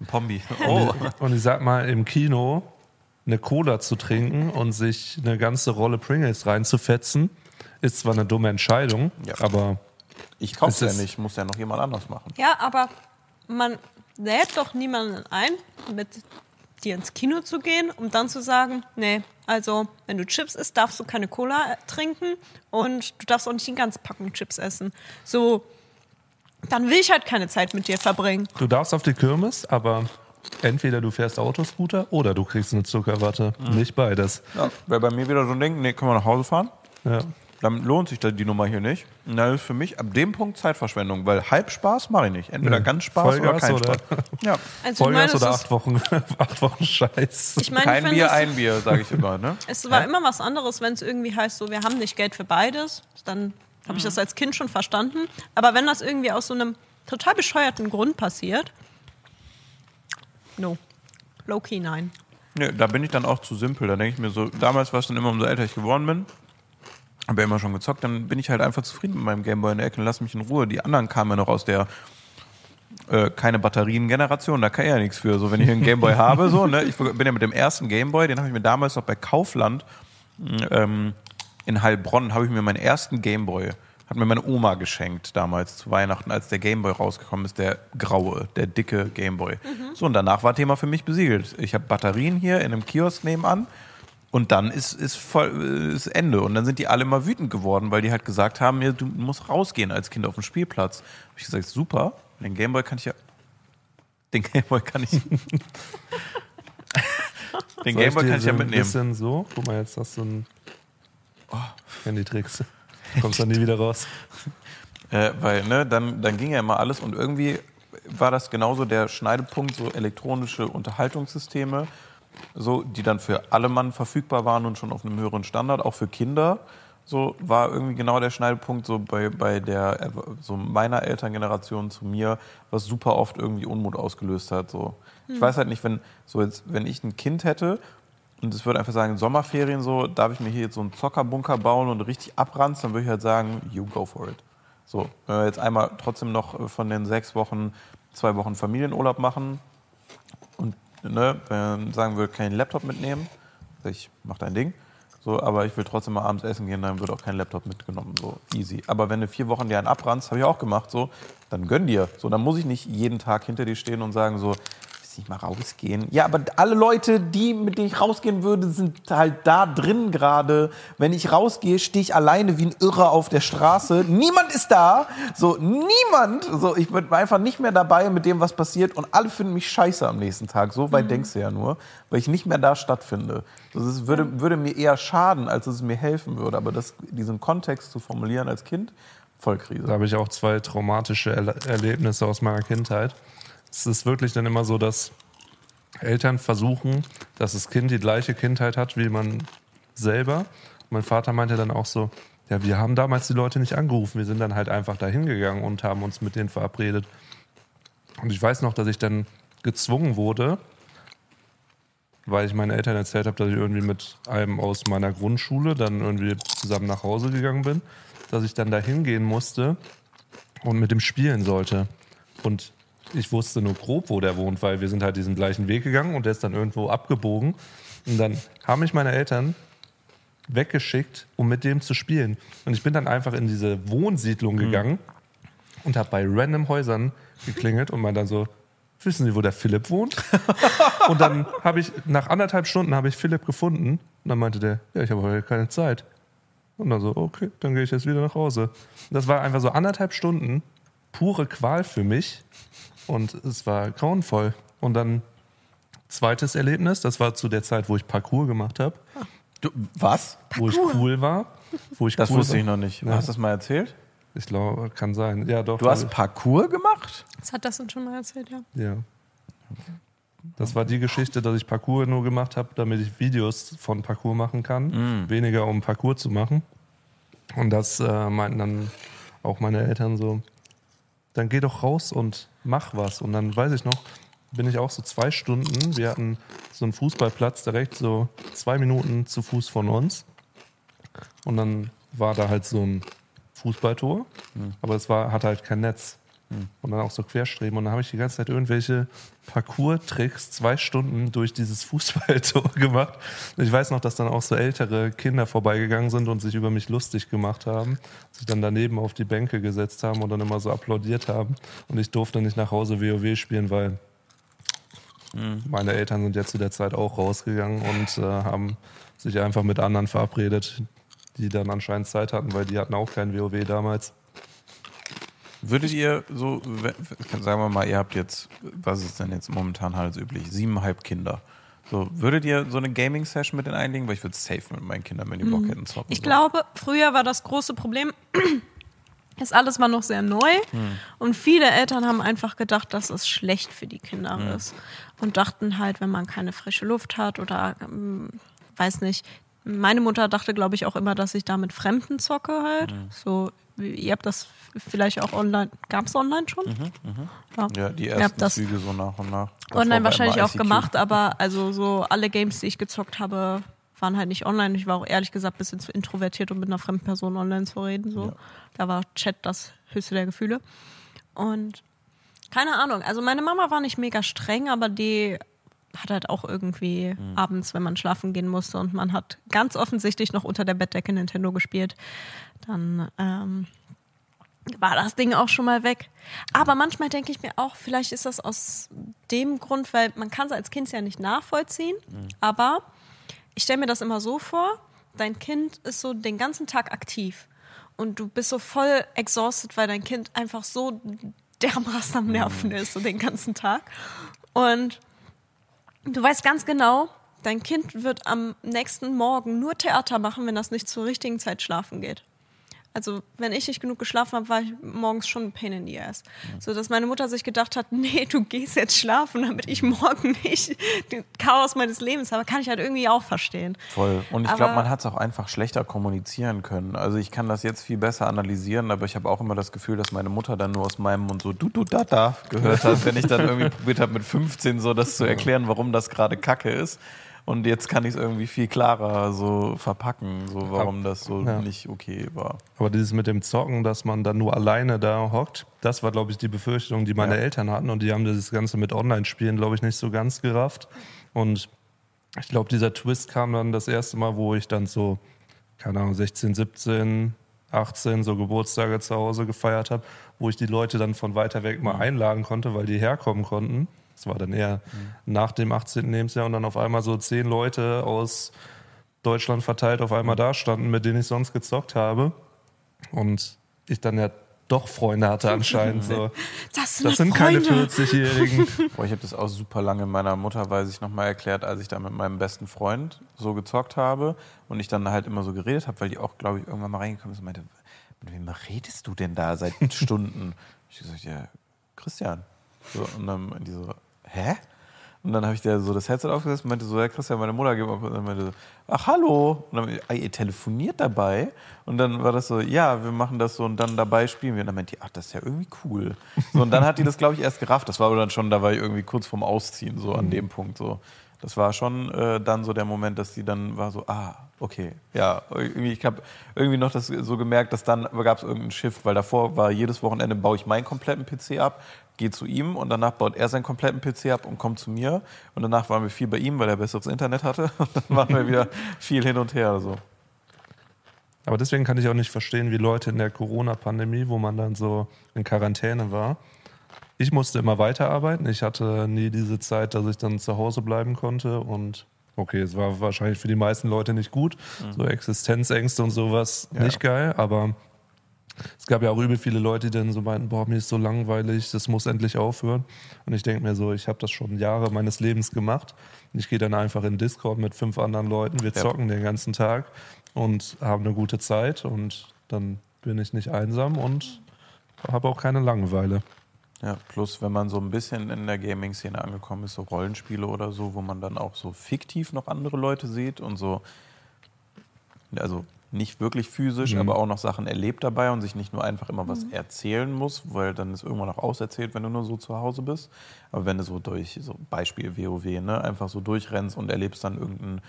Ein Pombi. (laughs) Oh. und ich sag mal, im Kino eine Cola zu trinken und sich eine ganze Rolle Pringles reinzufetzen, ist zwar eine dumme Entscheidung, Ja. aber Ich kaufe Es ja nicht, muss ja noch jemand anders machen. Ja, aber man lädt doch niemanden ein, mit dir ins Kino zu gehen, um dann zu sagen, nee, also wenn du Chips isst, darfst du keine Cola trinken und du darfst auch nicht die ganze Packung Chips essen. So, dann will ich halt keine Zeit mit dir verbringen. du darfst auf die Kirmes, aber entweder du fährst Autoscooter oder du kriegst eine Zuckerwatte. Nicht beides. Ja, Wäre bei mir wieder so ein Ding, nee, können wir nach Hause fahren? Ja. Dann lohnt sich da die Nummer hier nicht. Und dann ist für mich ab dem Punkt Zeitverschwendung, weil halb Spaß mache ich nicht. Entweder ganz Spaß oder Vollgas kein oder- Spaß. Ja. Also ich Vollgas meine, oder acht Wochen, (laughs) acht Wochen Scheiß. ich meine, ich Kein finde, Bier, ein Bier, sage ich immer. Ne? Es war immer was anderes, wenn es irgendwie heißt, so wir haben nicht Geld für beides, dann habe ich das als Kind schon verstanden. Aber wenn das irgendwie aus so einem total bescheuerten Grund passiert, no. Low-key nein. Nee, da bin ich dann auch zu simpel. Da denke ich mir so, damals war es dann immer, umso älter ich geworden bin, habe ja immer schon gezockt, dann bin ich halt einfach zufrieden mit meinem Gameboy in der Ecke und lass mich in Ruhe. Die anderen kamen ja noch aus der äh, keine Batterien-Generation, da kann ich ja nichts für. So, wenn ich einen (laughs) Gameboy habe, so, ne, ich bin ja mit dem ersten Gameboy, den habe ich mir damals noch bei Kaufland ähm, in Heilbronn, habe ich mir meinen ersten Gameboy, hat mir meine Oma geschenkt damals zu Weihnachten, als der Gameboy rausgekommen ist, der graue, der dicke Gameboy. So, und danach war Thema für mich besiegelt. Ich habe Batterien hier in einem Kiosk nebenan. Und dann ist, ist, voll, ist Ende. Und dann sind die alle immer wütend geworden, weil die halt gesagt haben, ja, du musst rausgehen als Kind auf den Spielplatz. Hab ich gesagt, super, den Gameboy kann ich ja. Den Gameboy kann ich. (laughs) den Gameboy kann ich ja mitnehmen. Ein bisschen so. Guck mal, jetzt hast du ein oh, Handytricks. Kommst dann nie wieder raus. (laughs) Äh, weil, ne, dann, dann ging ja immer alles und irgendwie war das genauso der Schneidepunkt, so elektronische Unterhaltungssysteme, so, die dann für alle Mann verfügbar waren und schon auf einem höheren Standard, auch für Kinder. So war irgendwie genau der Schneidepunkt so bei, bei der so meiner Elterngeneration zu mir, was super oft irgendwie Unmut ausgelöst hat. So. Ich weiß halt nicht, wenn so jetzt, wenn ich ein Kind hätte und es würde einfach sagen, Sommerferien so, darf ich mir hier jetzt so einen Zockerbunker bauen und richtig abranzen, dann würde ich halt sagen, you go for it. So, wenn wir jetzt einmal trotzdem noch von den sechs Wochen zwei Wochen Familienurlaub machen und ne, wenn sagen würde, keinen Laptop mitnehmen, ich mach dein Ding. So, aber ich will trotzdem mal abends essen gehen, dann wird auch kein Laptop mitgenommen. So easy. Aber wenn du vier Wochen dir einen abranzt, habe ich auch gemacht, so, dann gönn dir. So, dann muss ich nicht jeden Tag hinter dir stehen und sagen so, willst nicht mal rausgehen. Ja, aber alle Leute, die mit denen ich rausgehen würde, sind halt da drin gerade. Wenn ich rausgehe, stehe ich alleine wie ein Irrer auf der Straße. Niemand ist da. So, niemand. So, ich bin einfach nicht mehr dabei mit dem, was passiert. Und alle finden mich scheiße am nächsten Tag. So weit denkst du ja nur, weil ich nicht mehr da stattfinde. Das ist, würde, würde mir eher schaden, als es mir helfen würde. Aber das, diesen Kontext zu formulieren als Kind, Vollkrise. Da habe ich auch zwei traumatische Erle Erlebnisse aus meiner Kindheit. Es ist wirklich dann immer so, dass Eltern versuchen, dass das Kind die gleiche Kindheit hat wie man selber. Mein Vater meinte dann auch so, ja, wir haben damals die Leute nicht angerufen, wir sind dann halt einfach dahin gegangen und haben uns mit denen verabredet. Und ich weiß noch, dass ich dann gezwungen wurde, weil ich meinen Eltern erzählt habe, dass ich irgendwie mit einem aus meiner Grundschule dann irgendwie zusammen nach Hause gegangen bin, dass ich dann da hingehen musste und mit dem spielen sollte. Und ich wusste nur grob, wo der wohnt, weil wir sind halt diesen gleichen Weg gegangen und der ist dann irgendwo abgebogen. Und dann haben mich meine Eltern weggeschickt, um mit dem zu spielen. Und ich bin dann einfach in diese Wohnsiedlung gegangen und habe bei random Häusern geklingelt und man dann so, wissen Sie, wo der Philipp wohnt? (laughs) und dann habe ich, nach anderthalb Stunden habe ich Philipp gefunden und dann meinte der, ja, ich habe heute keine Zeit. Und dann so, okay, dann gehe ich jetzt wieder nach Hause. Das war einfach so anderthalb Stunden pure Qual für mich und es war grauenvoll. Und dann zweites Erlebnis, das war zu der Zeit, wo ich Parkour gemacht habe, Du, was? wo ich cool war. Wo ich Das cool wusste war. ich noch nicht. Ja. Hast du das mal erzählt? Ich glaube, kann sein. Ja, doch. Du hast Parkour gemacht? Das hat das uns schon mal erzählt, ja. Ja. Das war die Geschichte, dass ich Parkour nur gemacht habe, damit ich Videos von Parkour machen kann. Weniger um Parkour zu machen. Und das äh, meinten dann auch meine Eltern so, dann geh doch raus und mach was. Und dann weiß ich noch, bin ich auch so zwei Stunden, wir hatten so einen Fußballplatz direkt so zwei Minuten zu Fuß von uns. Und dann war da halt so ein Fußballtor, aber es war, hatte halt kein Netz. Und dann auch so querstreben. Und dann habe ich die ganze Zeit irgendwelche Parcours-Tricks zwei Stunden durch dieses Fußballtor (laughs) gemacht. Und ich weiß noch, dass dann auch so ältere Kinder vorbeigegangen sind und sich über mich lustig gemacht haben, sich dann daneben auf die Bänke gesetzt haben und dann immer so applaudiert haben. Und ich durfte nicht nach Hause WoW spielen, weil meine Eltern sind ja zu der Zeit auch rausgegangen und äh, haben sich einfach mit anderen verabredet, die dann anscheinend Zeit hatten, weil die hatten auch kein WoW damals. Würdet ihr so, sagen wir mal, ihr habt jetzt, was ist denn jetzt momentan handelsüblich, siebeneinhalb Kinder. So, würdet ihr so eine Gaming-Session mit denen einlegen? Weil ich würde safe mit meinen Kindern, wenn die Bock hätten, zocken. Ich so. glaube, früher war das große Problem, (clears throat) das alles war noch sehr neu und viele Eltern haben einfach gedacht, dass es schlecht für die Kinder ist und dachten halt, wenn man keine frische Luft hat oder ähm, weiß nicht. Meine Mutter dachte, glaube ich, auch immer, dass ich da mit Fremden zocke halt. So, wie- ihr habt das vielleicht auch online, gab es online schon? Ja. Ja, die ersten das Züge so nach und nach. Davor online wahrscheinlich auch gemacht, aber also so alle Games, die ich gezockt habe, waren halt nicht online. Ich war auch ehrlich gesagt ein bisschen zu introvertiert, um mit einer fremden Person online zu reden. So. Ja. Da war Chat das höchste der Gefühle. Und keine Ahnung, also meine Mama war nicht mega streng, aber die hat halt auch irgendwie Mhm. abends, wenn man schlafen gehen musste und man hat ganz offensichtlich noch unter der Bettdecke Nintendo gespielt, dann ähm, war das Ding auch schon mal weg. Aber manchmal denke ich mir auch, vielleicht ist das aus dem Grund, weil man kann es als Kind ja nicht nachvollziehen, aber ich stelle mir das immer so vor, dein Kind ist so den ganzen Tag aktiv und du bist so voll exhausted, weil dein Kind einfach so dermaßen am Nerven ist, so den ganzen Tag. Und du weißt ganz genau, dein Kind wird am nächsten Morgen nur Theater machen, wenn das nicht zur richtigen Zeit schlafen geht. Also, wenn ich nicht genug geschlafen habe, war ich morgens schon ein Pain in the ass. So, dass meine Mutter sich gedacht hat, (laughs) nee, du gehst jetzt schlafen, damit ich morgen nicht den Chaos meines Lebens habe, kann ich halt irgendwie auch verstehen. Voll. Und ich glaube, man hat es auch einfach schlechter kommunizieren können. Also, ich kann das jetzt viel besser analysieren, aber ich habe auch immer das Gefühl, dass meine Mutter dann nur aus meinem Mund so du, du, da, da gehört hat, wenn ich dann irgendwie probiert habe, mit 15 so das zu erklären, warum das gerade Kacke ist. Und jetzt kann ich es irgendwie viel klarer so verpacken, so warum das so ja. nicht okay war. Aber dieses mit dem Zocken, dass man dann nur alleine da hockt, das war, glaube ich, die Befürchtung, die meine ja. Eltern hatten. Und die haben das Ganze mit Online-Spielen, glaube ich, nicht so ganz gerafft. Und ich glaube, dieser Twist kam dann das erste Mal, wo ich dann so, keine Ahnung, 16, 17, 18 so Geburtstage zu Hause gefeiert habe, wo ich die Leute dann von weiter weg mal mhm. einladen konnte, weil die herkommen konnten. Das war dann eher mhm. nach dem 18. Lebensjahr und dann auf einmal so zehn Leute aus Deutschland verteilt auf einmal da standen, mit denen ich sonst gezockt habe. Und ich dann ja doch Freunde hatte anscheinend. So. (laughs) Das sind, das sind keine 40-Jährigen. (laughs) ich habe das auch super lange meiner Mutter, weiß ich, nochmal erklärt, als ich da mit meinem besten Freund so gezockt habe und ich dann halt immer so geredet habe, weil die auch, glaube ich, irgendwann mal reingekommen ist und meinte, mit wem redest du denn da seit (laughs) Stunden? ich gesagt, ja, Christian. So, und dann die so, hä? Und dann habe ich der so das Headset aufgesetzt und meinte so, ja Christian, meine Mutter geht mal Und dann meinte so, ach hallo. Und dann, ah, ihr telefoniert dabei? Und dann war das so, ja, wir machen das so und dann dabei spielen wir. Und dann meinte die, ach, das ist ja irgendwie cool. So, und dann hat die das, glaube ich, erst gerafft. Das war aber dann schon, da war ich irgendwie kurz vorm Ausziehen, so an mhm. dem Punkt. So. Das war schon äh, dann so der Moment, dass sie dann war so, ah, okay, ja, irgendwie, ich habe irgendwie noch das so gemerkt, dass dann gab es irgendeinen Shift, weil davor war jedes Wochenende baue ich meinen kompletten PC ab, gehe zu ihm und danach baut er seinen kompletten PC ab und kommt zu mir und danach waren wir viel bei ihm, weil er besseres Internet hatte (laughs) und dann waren wir wieder viel hin und her so. Aber deswegen kann ich auch nicht verstehen, wie Leute in der Corona-Pandemie, wo man dann so in Quarantäne war, ich musste immer weiterarbeiten. Ich hatte nie diese Zeit, dass ich dann zu Hause bleiben konnte und okay, es war wahrscheinlich für die meisten Leute nicht gut. Mhm. So Existenzängste und sowas ja. nicht geil, aber es gab ja auch übel viele Leute, die dann so meinten, boah, mir ist so langweilig, das muss endlich aufhören. Und ich denke mir so, ich habe das schon Jahre meines Lebens gemacht. Ich gehe dann einfach in Discord mit fünf anderen Leuten, wir zocken ja. den ganzen Tag und haben eine gute Zeit und dann bin ich nicht einsam und habe auch keine Langeweile. Ja, plus wenn man so ein bisschen in der Gaming-Szene angekommen ist, so Rollenspiele oder so, wo man dann auch so fiktiv noch andere Leute sieht und so, also nicht wirklich physisch, mhm. aber auch noch Sachen erlebt dabei und sich nicht nur einfach immer was mhm. erzählen muss, weil dann ist irgendwann auch auserzählt, wenn du nur so zu Hause bist. Aber wenn du so durch, so Beispiel WoW, ne, einfach so durchrennst und erlebst dann irgendein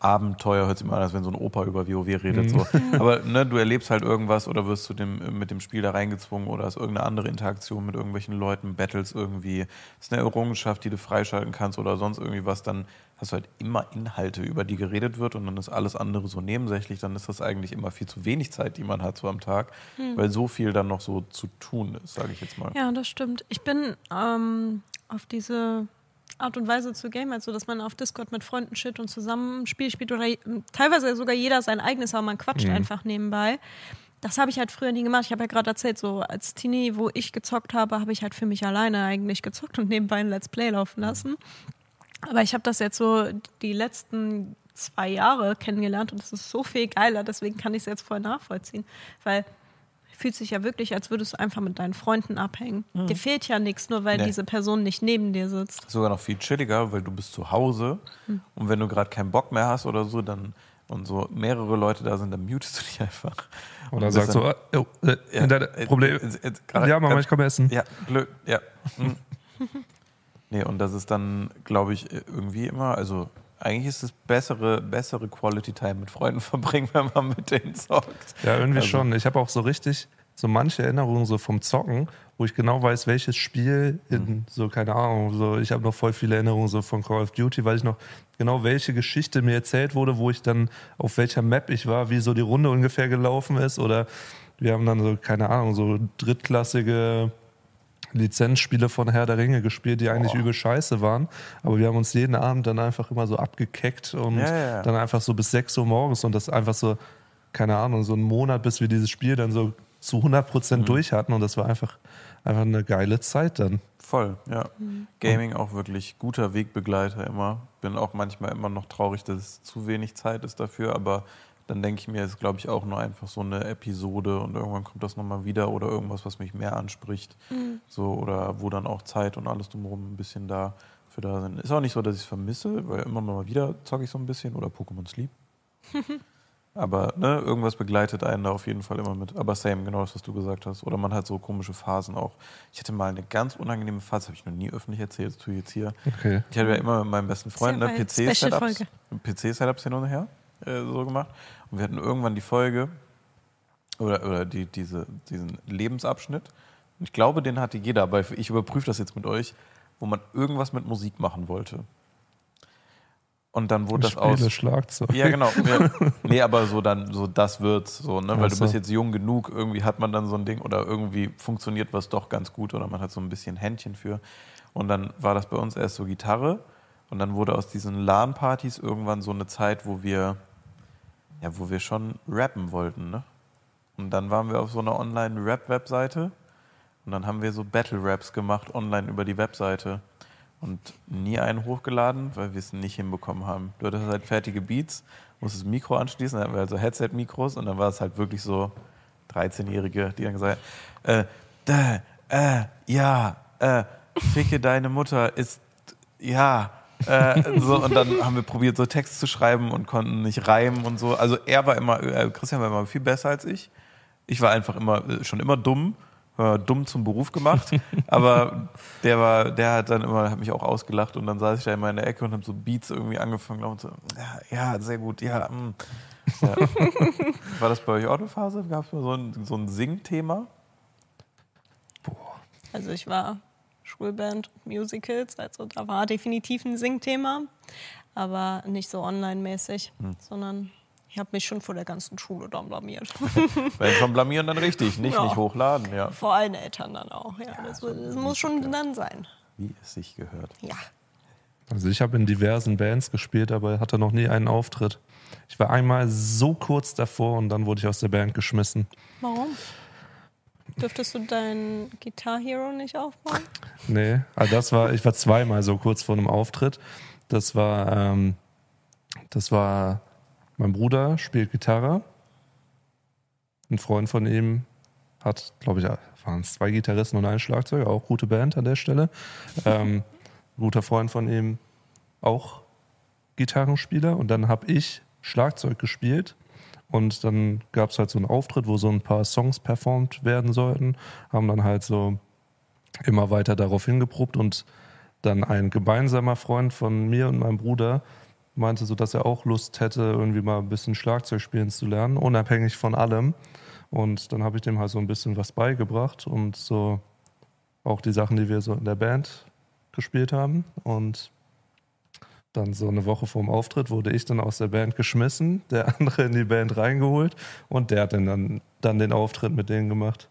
Abenteuer, hört sich mal an, als wenn so ein Opa über WoW redet. Mhm. So. Aber ne, du erlebst halt irgendwas oder wirst du dem, mit dem Spiel da reingezwungen oder hast irgendeine andere Interaktion mit irgendwelchen Leuten, Battles irgendwie, ist eine Errungenschaft, die du freischalten kannst oder sonst irgendwie was, dann hast du halt immer Inhalte, über die geredet wird und dann ist alles andere so nebensächlich, dann ist das eigentlich immer viel zu wenig Zeit, die man hat so am Tag, hm. weil so viel dann noch so zu tun ist, sage ich jetzt mal. Ja, das stimmt. Ich bin ähm, auf diese Art und Weise zu game, also dass man auf Discord mit Freunden shit und zusammen Spiel spielt oder teilweise sogar jeder sein eigenes, aber man quatscht mhm. einfach nebenbei. Das habe ich halt früher nie gemacht. Ich habe ja gerade erzählt, so als Teenie, wo ich gezockt habe, habe ich halt für mich alleine eigentlich gezockt und nebenbei ein Let's Play laufen lassen. Aber ich habe das jetzt so die letzten zwei Jahre kennengelernt und es ist so viel geiler, deswegen kann ich es jetzt voll nachvollziehen. Weil fühlt sich ja wirklich, als würdest du einfach mit deinen Freunden abhängen. Mhm. Dir fehlt ja nichts, nur weil nee. diese Person nicht neben dir sitzt. Sogar noch viel chilliger, weil du bist zu Hause mhm. und wenn du gerade keinen Bock mehr hast oder so, dann und so mehrere Leute da sind, dann mutest du dich einfach. Oder sagst so, oh, äh, ja, äh, Problem. Äh, äh, ja, Mama, ich komme essen. Ja, blöd, ja. Mhm. (laughs) nee, und das ist dann, glaube ich, irgendwie immer, also eigentlich ist es bessere, bessere Quality Time mit Freunden (laughs) verbringen, wenn man mit denen zockt. Ja, irgendwie also. schon. Ich habe auch so richtig so manche Erinnerungen so vom Zocken, wo ich genau weiß, welches Spiel in mhm. so, keine Ahnung, so, ich habe noch voll viele Erinnerungen so von Call of Duty, weil ich noch genau welche Geschichte mir erzählt wurde, wo ich dann auf welcher Map ich war, wie so die Runde ungefähr gelaufen ist oder wir haben dann so, keine Ahnung, so drittklassige Lizenzspiele von Herr der Ringe gespielt, die eigentlich übel scheiße waren. Aber wir haben uns jeden Abend dann einfach immer so abgekeckt und Ja, ja, ja. dann einfach so bis 6 Uhr morgens und das einfach so, keine Ahnung, so einen Monat, bis wir dieses Spiel dann so zu 100 Prozent Mhm. durch hatten und das war einfach, einfach eine geile Zeit dann. Voll, ja. Gaming auch wirklich guter Wegbegleiter immer. Bin auch manchmal immer noch traurig, dass es zu wenig Zeit ist dafür, aber dann denke ich mir, es ist glaube ich auch nur einfach so eine Episode und irgendwann kommt das nochmal wieder oder irgendwas, was mich mehr anspricht. So, oder wo dann auch Zeit und alles drumherum ein bisschen da für da sind. Ist auch nicht so, dass ich es vermisse, weil immer mal wieder zocke ich so ein bisschen oder Pokémon Sleep. (laughs) Aber ne, irgendwas begleitet einen da auf jeden Fall immer mit. Aber same, genau das, was du gesagt hast. Oder man hat so komische Phasen auch. Ich hatte mal eine ganz unangenehme Phase, habe ich noch nie öffentlich erzählt, das tue ich jetzt hier. Okay. Ich hatte ja immer mit meinem besten Freund ne. PC-Setups. PC-Setups hin und her äh, so gemacht. Und wir hatten irgendwann die Folge oder, oder die, diese, diesen Lebensabschnitt. Und ich glaube, den hatte jeder, aber ich überprüfe das jetzt mit euch, wo man irgendwas mit Musik machen wollte. Und dann wurde Ich das aus. Schlagzeug. Ja, genau. (laughs) Ja. Nee, aber so dann, so das wird's so, ne? Weil Ach du bist jetzt jung genug, irgendwie hat man dann so ein Ding oder irgendwie funktioniert was doch ganz gut oder man hat so ein bisschen Händchen für. Und dann war das bei uns erst so Gitarre und dann wurde aus diesen LAN-Partys irgendwann so eine Zeit, wo wir, ja, wo wir schon rappen wollten, ne? Und dann waren wir auf so einer Online-Rap-Webseite und dann haben wir so Battle-Raps gemacht online über die Webseite und nie einen hochgeladen, weil wir es nicht hinbekommen haben. Du hattest halt fertige Beats, musstest das Mikro anschließen, dann hatten wir also Headset-Mikros und dann war es halt wirklich so 13-Jährige, die dann gesagt haben, äh, da, äh, ja, äh, ficke deine Mutter ist, ja, äh, so, und dann haben wir probiert, so Text zu schreiben und konnten nicht reimen und so. Also er war immer, äh, Christian war immer viel besser als ich. Ich war einfach immer, äh, schon immer dumm, war dumm zum Beruf gemacht, (laughs) aber der war, der hat dann immer, hat mich auch ausgelacht und dann saß ich da immer in der Ecke und habe so Beats irgendwie angefangen und so, ja, ja sehr gut, ja, mm. ja. (laughs) War das bei euch auch eine Phase? Gab es mal so ein, so ein Singthema? Also ich war Schulband und Musicals, also da war definitiv ein Singthema, aber nicht so online-mäßig, sondern ich habe mich schon vor der ganzen Schule dann blamiert. (laughs) Wenn schon blamieren, dann richtig, nicht, Ja. nicht hochladen, ja. Vor allen Eltern dann auch. Ja, das, das muss schon dann sein. Wie es sich gehört. Ja. Also ich habe in diversen Bands gespielt, aber hatte noch nie einen Auftritt. Ich war einmal so kurz davor und dann wurde ich aus der Band geschmissen. Warum? Dürftest du dein Guitar Hero nicht aufbauen? Nee, also das war, ich war zweimal so kurz vor einem Auftritt. Das war, ähm, das war, mein Bruder spielt Gitarre. Ein Freund von ihm hat, glaube ich, waren es zwei Gitarristen und ein Schlagzeuger, auch gute Band an der Stelle. Ähm, guter Freund von ihm, auch Gitarrenspieler. Und dann habe ich Schlagzeug gespielt. Und dann gab es halt so einen Auftritt, wo so ein paar Songs performt werden sollten. Haben dann halt so immer weiter darauf hingeprobt und dann ein gemeinsamer Freund von mir und meinem Bruder meinte so, dass er auch Lust hätte, irgendwie mal ein bisschen Schlagzeug spielen zu lernen, unabhängig von allem. Und dann habe ich dem halt so ein bisschen was beigebracht und so auch die Sachen, die wir so in der Band gespielt haben. Und dann so eine Woche vor dem Auftritt wurde ich dann aus der Band geschmissen, der (laughs) andere in die Band reingeholt und der hat dann, dann, dann den Auftritt mit denen gemacht.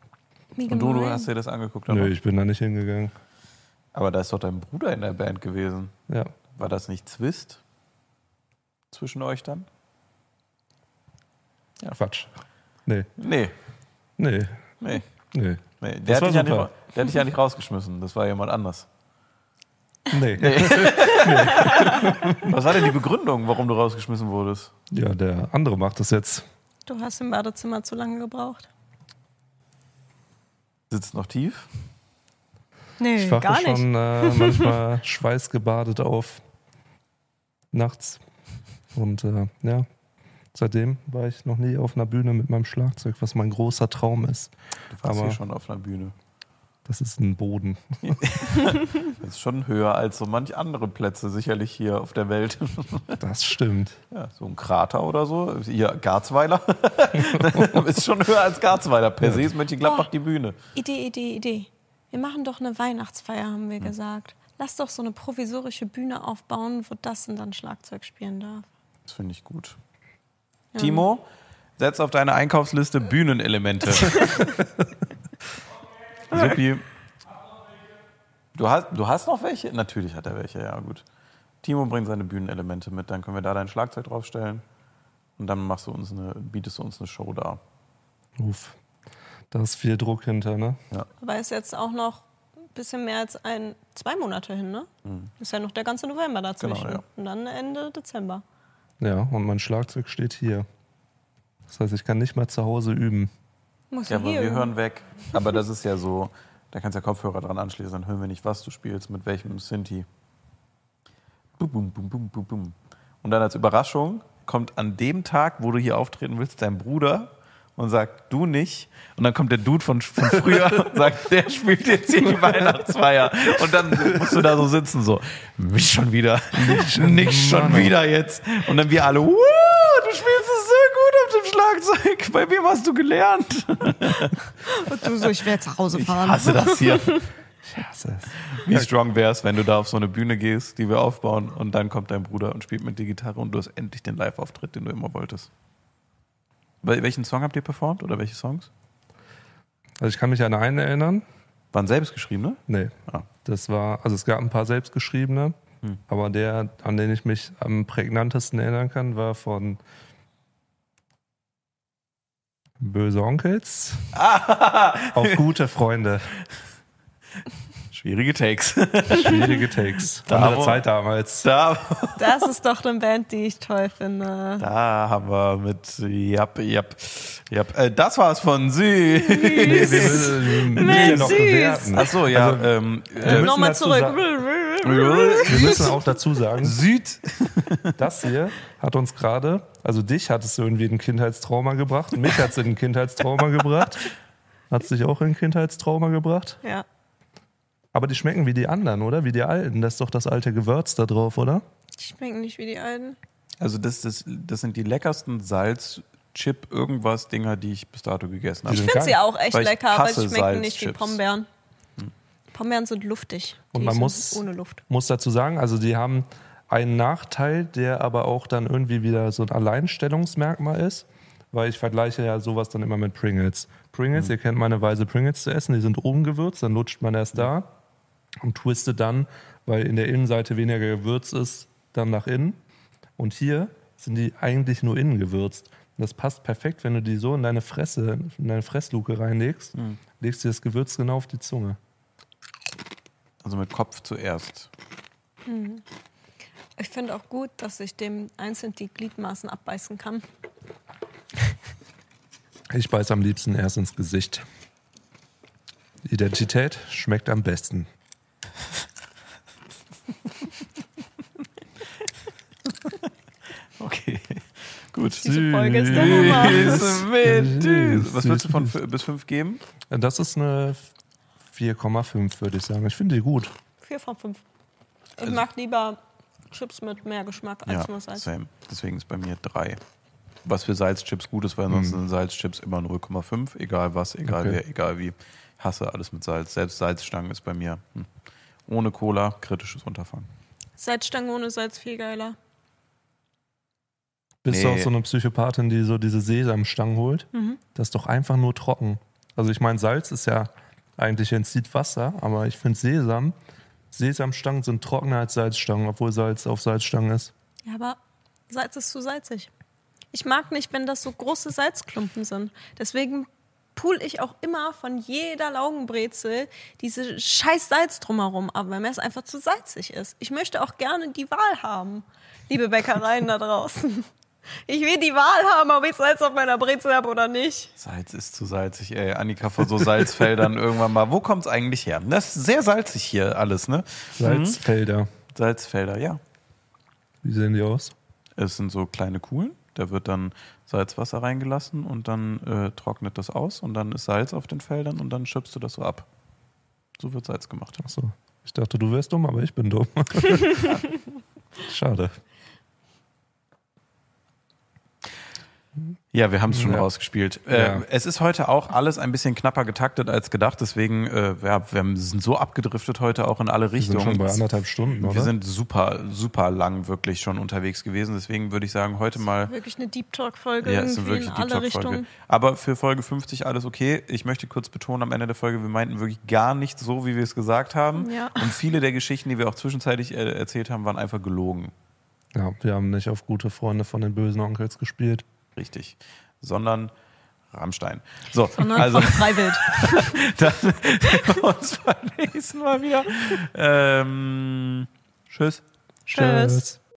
Wie Und du, du hast dir das angeguckt, Nö, ich bin da nicht hingegangen. aber da ist doch dein Bruder in der Band gewesen. Ja. War das nicht Zwist zwischen euch dann? Quatsch. Nee, Nee, nee, nee, nee. nee. Der, Das hat war dich ja nicht, der hat dich ja nicht rausgeschmissen, das war jemand anders. (laughs) Nee. Was war denn die Begründung, warum du rausgeschmissen wurdest? Ja, der andere macht das jetzt. Du hast im Badezimmer zu lange gebraucht. Sitzt noch tief? Nee, Ich wache gar nicht. schon äh, manchmal (laughs) schweißgebadet auf. Nachts. Und äh, ja, seitdem war ich noch nie auf einer Bühne mit meinem Schlagzeug, was mein großer Traum ist. Du warst Aber- hier schon auf einer Bühne. Das ist ein Boden. (laughs) Das ist schon höher als so manch andere Plätze sicherlich hier auf der Welt. (laughs) Das stimmt. Ja, so ein Krater oder so. Hier Garzweiler. (laughs) ist schon höher als Garzweiler. Per se ist Mönchengladbach Oh. die Bühne. Idee, Idee, Idee. Wir machen doch eine Weihnachtsfeier, haben wir gesagt. Lass doch so eine provisorische Bühne aufbauen, wo das und dann Schlagzeug spielen darf. Das finde ich gut. Timo, setz auf deine Einkaufsliste Bühnenelemente. Suppi. Du hast, du hast noch welche? Natürlich hat er welche, ja gut. Timo bringt seine Bühnenelemente mit, dann können wir da dein Schlagzeug draufstellen und dann machst du uns eine, bietest du uns eine Show da. Uff. Da ist viel Druck hinter, ne? Aber ist jetzt auch noch ein bisschen mehr als ein, zwei Monate hin, ne? Ist ja noch der ganze November dazwischen. Genau, ja. Und dann Ende Dezember. Ja, und mein Schlagzeug steht hier. Das heißt, ich kann nicht mal zu Hause üben. Muss Ja, aber wir hören weg. Aber das ist ja so, da kannst du ja Kopfhörer dran anschließen, dann hören wir nicht, was du spielst, mit welchem Synthi. Bum, bum, bum, bum, bum. Und dann als Überraschung kommt an dem Tag, wo du hier auftreten willst, dein Bruder und sagt, du nicht. Und dann kommt der Dude von, von früher (laughs) und sagt, der spielt jetzt hier die Weihnachtsfeier. Und dann musst du da so sitzen, so, nicht schon wieder, nicht schon wieder jetzt. Und dann wir alle, "Wuh, du spielst es so gut auf dem Schlagzeug. Bei wem hast du gelernt? Und du so, ich werde zu Hause Ich fahren. hasse das hier. Ich hasse es. Wie strong wär's, wenn du da auf so eine Bühne gehst, die wir aufbauen, und dann kommt dein Bruder und spielt mit dir Gitarre und du hast endlich den Live-Auftritt, den du immer wolltest. Wel welchen Song habt ihr performt oder welche Songs? Also ich kann mich an einen erinnern. Waren selbstgeschriebene? Nee. Ah. Das war, also es gab ein paar selbstgeschriebene, aber der, an den ich mich am prägnantesten erinnern kann, war von Böse Onkels auf gute Freunde. (laughs) Schwierige Takes. Schwierige Takes. (laughs) Da Andere wo- Zeit damals. Da, Das ist doch eine Band, die ich toll finde. da haben wir mit Jap, Jap, Jap. Äh, das war's von Süd. Nee, wir müssen, wir müssen ja noch süß. bewerten. Achso, ja. Also, ähm, wir äh, müssen Nochmal zurück. (laughs) Wir müssen auch dazu sagen, Süd. das hier hat uns gerade, also dich hat es irgendwie in ein Kindheitstrauma gebracht, mich hat es in ein Kindheitstrauma gebracht. (laughs) Hat es dich auch in ein Kindheitstrauma gebracht? Ja. Aber die schmecken wie die anderen, oder? Wie die alten. Das ist doch das alte Gewürz da drauf, oder? Die schmecken nicht wie die alten. Also das, das, das sind die leckersten Salz, Chip, irgendwas Dinger, die ich bis dato gegessen habe. Ich sind finde sie auch echt Weil lecker, aber sie schmecken nicht wie. Pombeeren. Pombeeren sind luftig. Und Die man muss- ohne Luft. Muss dazu sagen, also die haben einen Nachteil, der aber auch dann irgendwie wieder so ein Alleinstellungsmerkmal ist, weil ich vergleiche ja sowas dann immer mit Pringles. Pringles, ihr kennt meine Weise, Pringles zu essen, die sind oben gewürzt, dann lutscht man erst da und twistet dann, weil in der Innenseite weniger Gewürz ist, dann nach innen. Und hier sind die eigentlich nur innen gewürzt. Das passt perfekt, wenn du die so in deine Fresse, in deine Fressluke reinlegst, legst dir das Gewürz genau auf die Zunge. Also mit Kopf zuerst. Ich finde auch gut, dass ich dem einzeln die Gliedmaßen abbeißen kann. Ich beiß am liebsten erst ins Gesicht. Identität schmeckt am besten. Okay, gut. Diese Folge ist der Hammer. Was würdest du von bis 5 geben? Das ist eine 4,5, würde ich sagen. Ich finde die gut. 4 von 5. Ich Also- mag lieber Chips mit mehr Geschmack als nur Salz. same. Deswegen ist bei mir 3. Was für Salzchips gut ist, weil sonst sind Salzchips immer 0,5. Egal was, egal Okay. wer, egal wie. Ich hasse alles mit Salz. Selbst Salzstangen ist bei mir hm. ohne Cola kritisches Unterfangen. Salzstange ohne Salz viel geiler. Bist du Nee. auch so eine Psychopathin, die so diese Sesamstangen holt? Das ist doch einfach nur trocken. Also ich meine, Salz ist ja eigentlich entzieht Wasser, aber ich finde Sesam, Sesamstangen sind trockener als Salzstangen, obwohl Salz auf Salzstangen ist. Ja, aber Salz ist zu salzig. Ich mag nicht, wenn das so große Salzklumpen sind. Deswegen pool ich auch immer von jeder Laugenbrezel diese scheiß Salz drumherum ab, weil mir es einfach zu salzig ist. Ich möchte auch gerne die Wahl haben, liebe Bäckereien da draußen. Ich will die Wahl haben, ob ich Salz auf meiner Brezel habe oder nicht. Salz ist zu salzig, ey. Annika vor so Salzfeldern (laughs) irgendwann mal. Wo kommt's eigentlich her? Das ist sehr salzig hier alles, ne? Salzfelder. Salzfelder, ja. Wie sehen die aus? Es sind so kleine Kuhlen. Da wird dann Salzwasser reingelassen und dann äh, trocknet das aus und dann ist Salz auf den Feldern und dann schöpfst du das so ab. So wird Salz gemacht. Achso, ich dachte, du wärst dumm, aber ich bin dumm. (laughs) Schade. Ja, wir haben es schon Ja. rausgespielt. Äh, Ja. Es ist heute auch alles ein bisschen knapper getaktet als gedacht, deswegen äh, ja, wir sind so abgedriftet heute auch in alle Wir sind Richtungen. schon bei anderthalb Stunden, oder? wir sind super, super lang wirklich schon unterwegs gewesen. Deswegen würde ich sagen, heute mal. Wirklich eine Deep Talk-Folge Ja, es ist irgendwie wirklich in die alle. Richtungen. Aber für Folge 50 alles okay. Ich möchte kurz betonen am Ende der Folge, wir meinten wirklich gar nicht so, wie wir es gesagt haben. Ja. Und viele der Geschichten, die wir auch zwischenzeitlich äh, erzählt haben, waren einfach gelogen. ja, wir haben nicht auf gute Freunde von den bösen Onkels gespielt. Richtig. Sondern Rammstein. So, Sondern also von Freiwild. (laughs) dann sehen wir uns beim nächsten Mal wieder. Ähm, tschüss. Tschüss.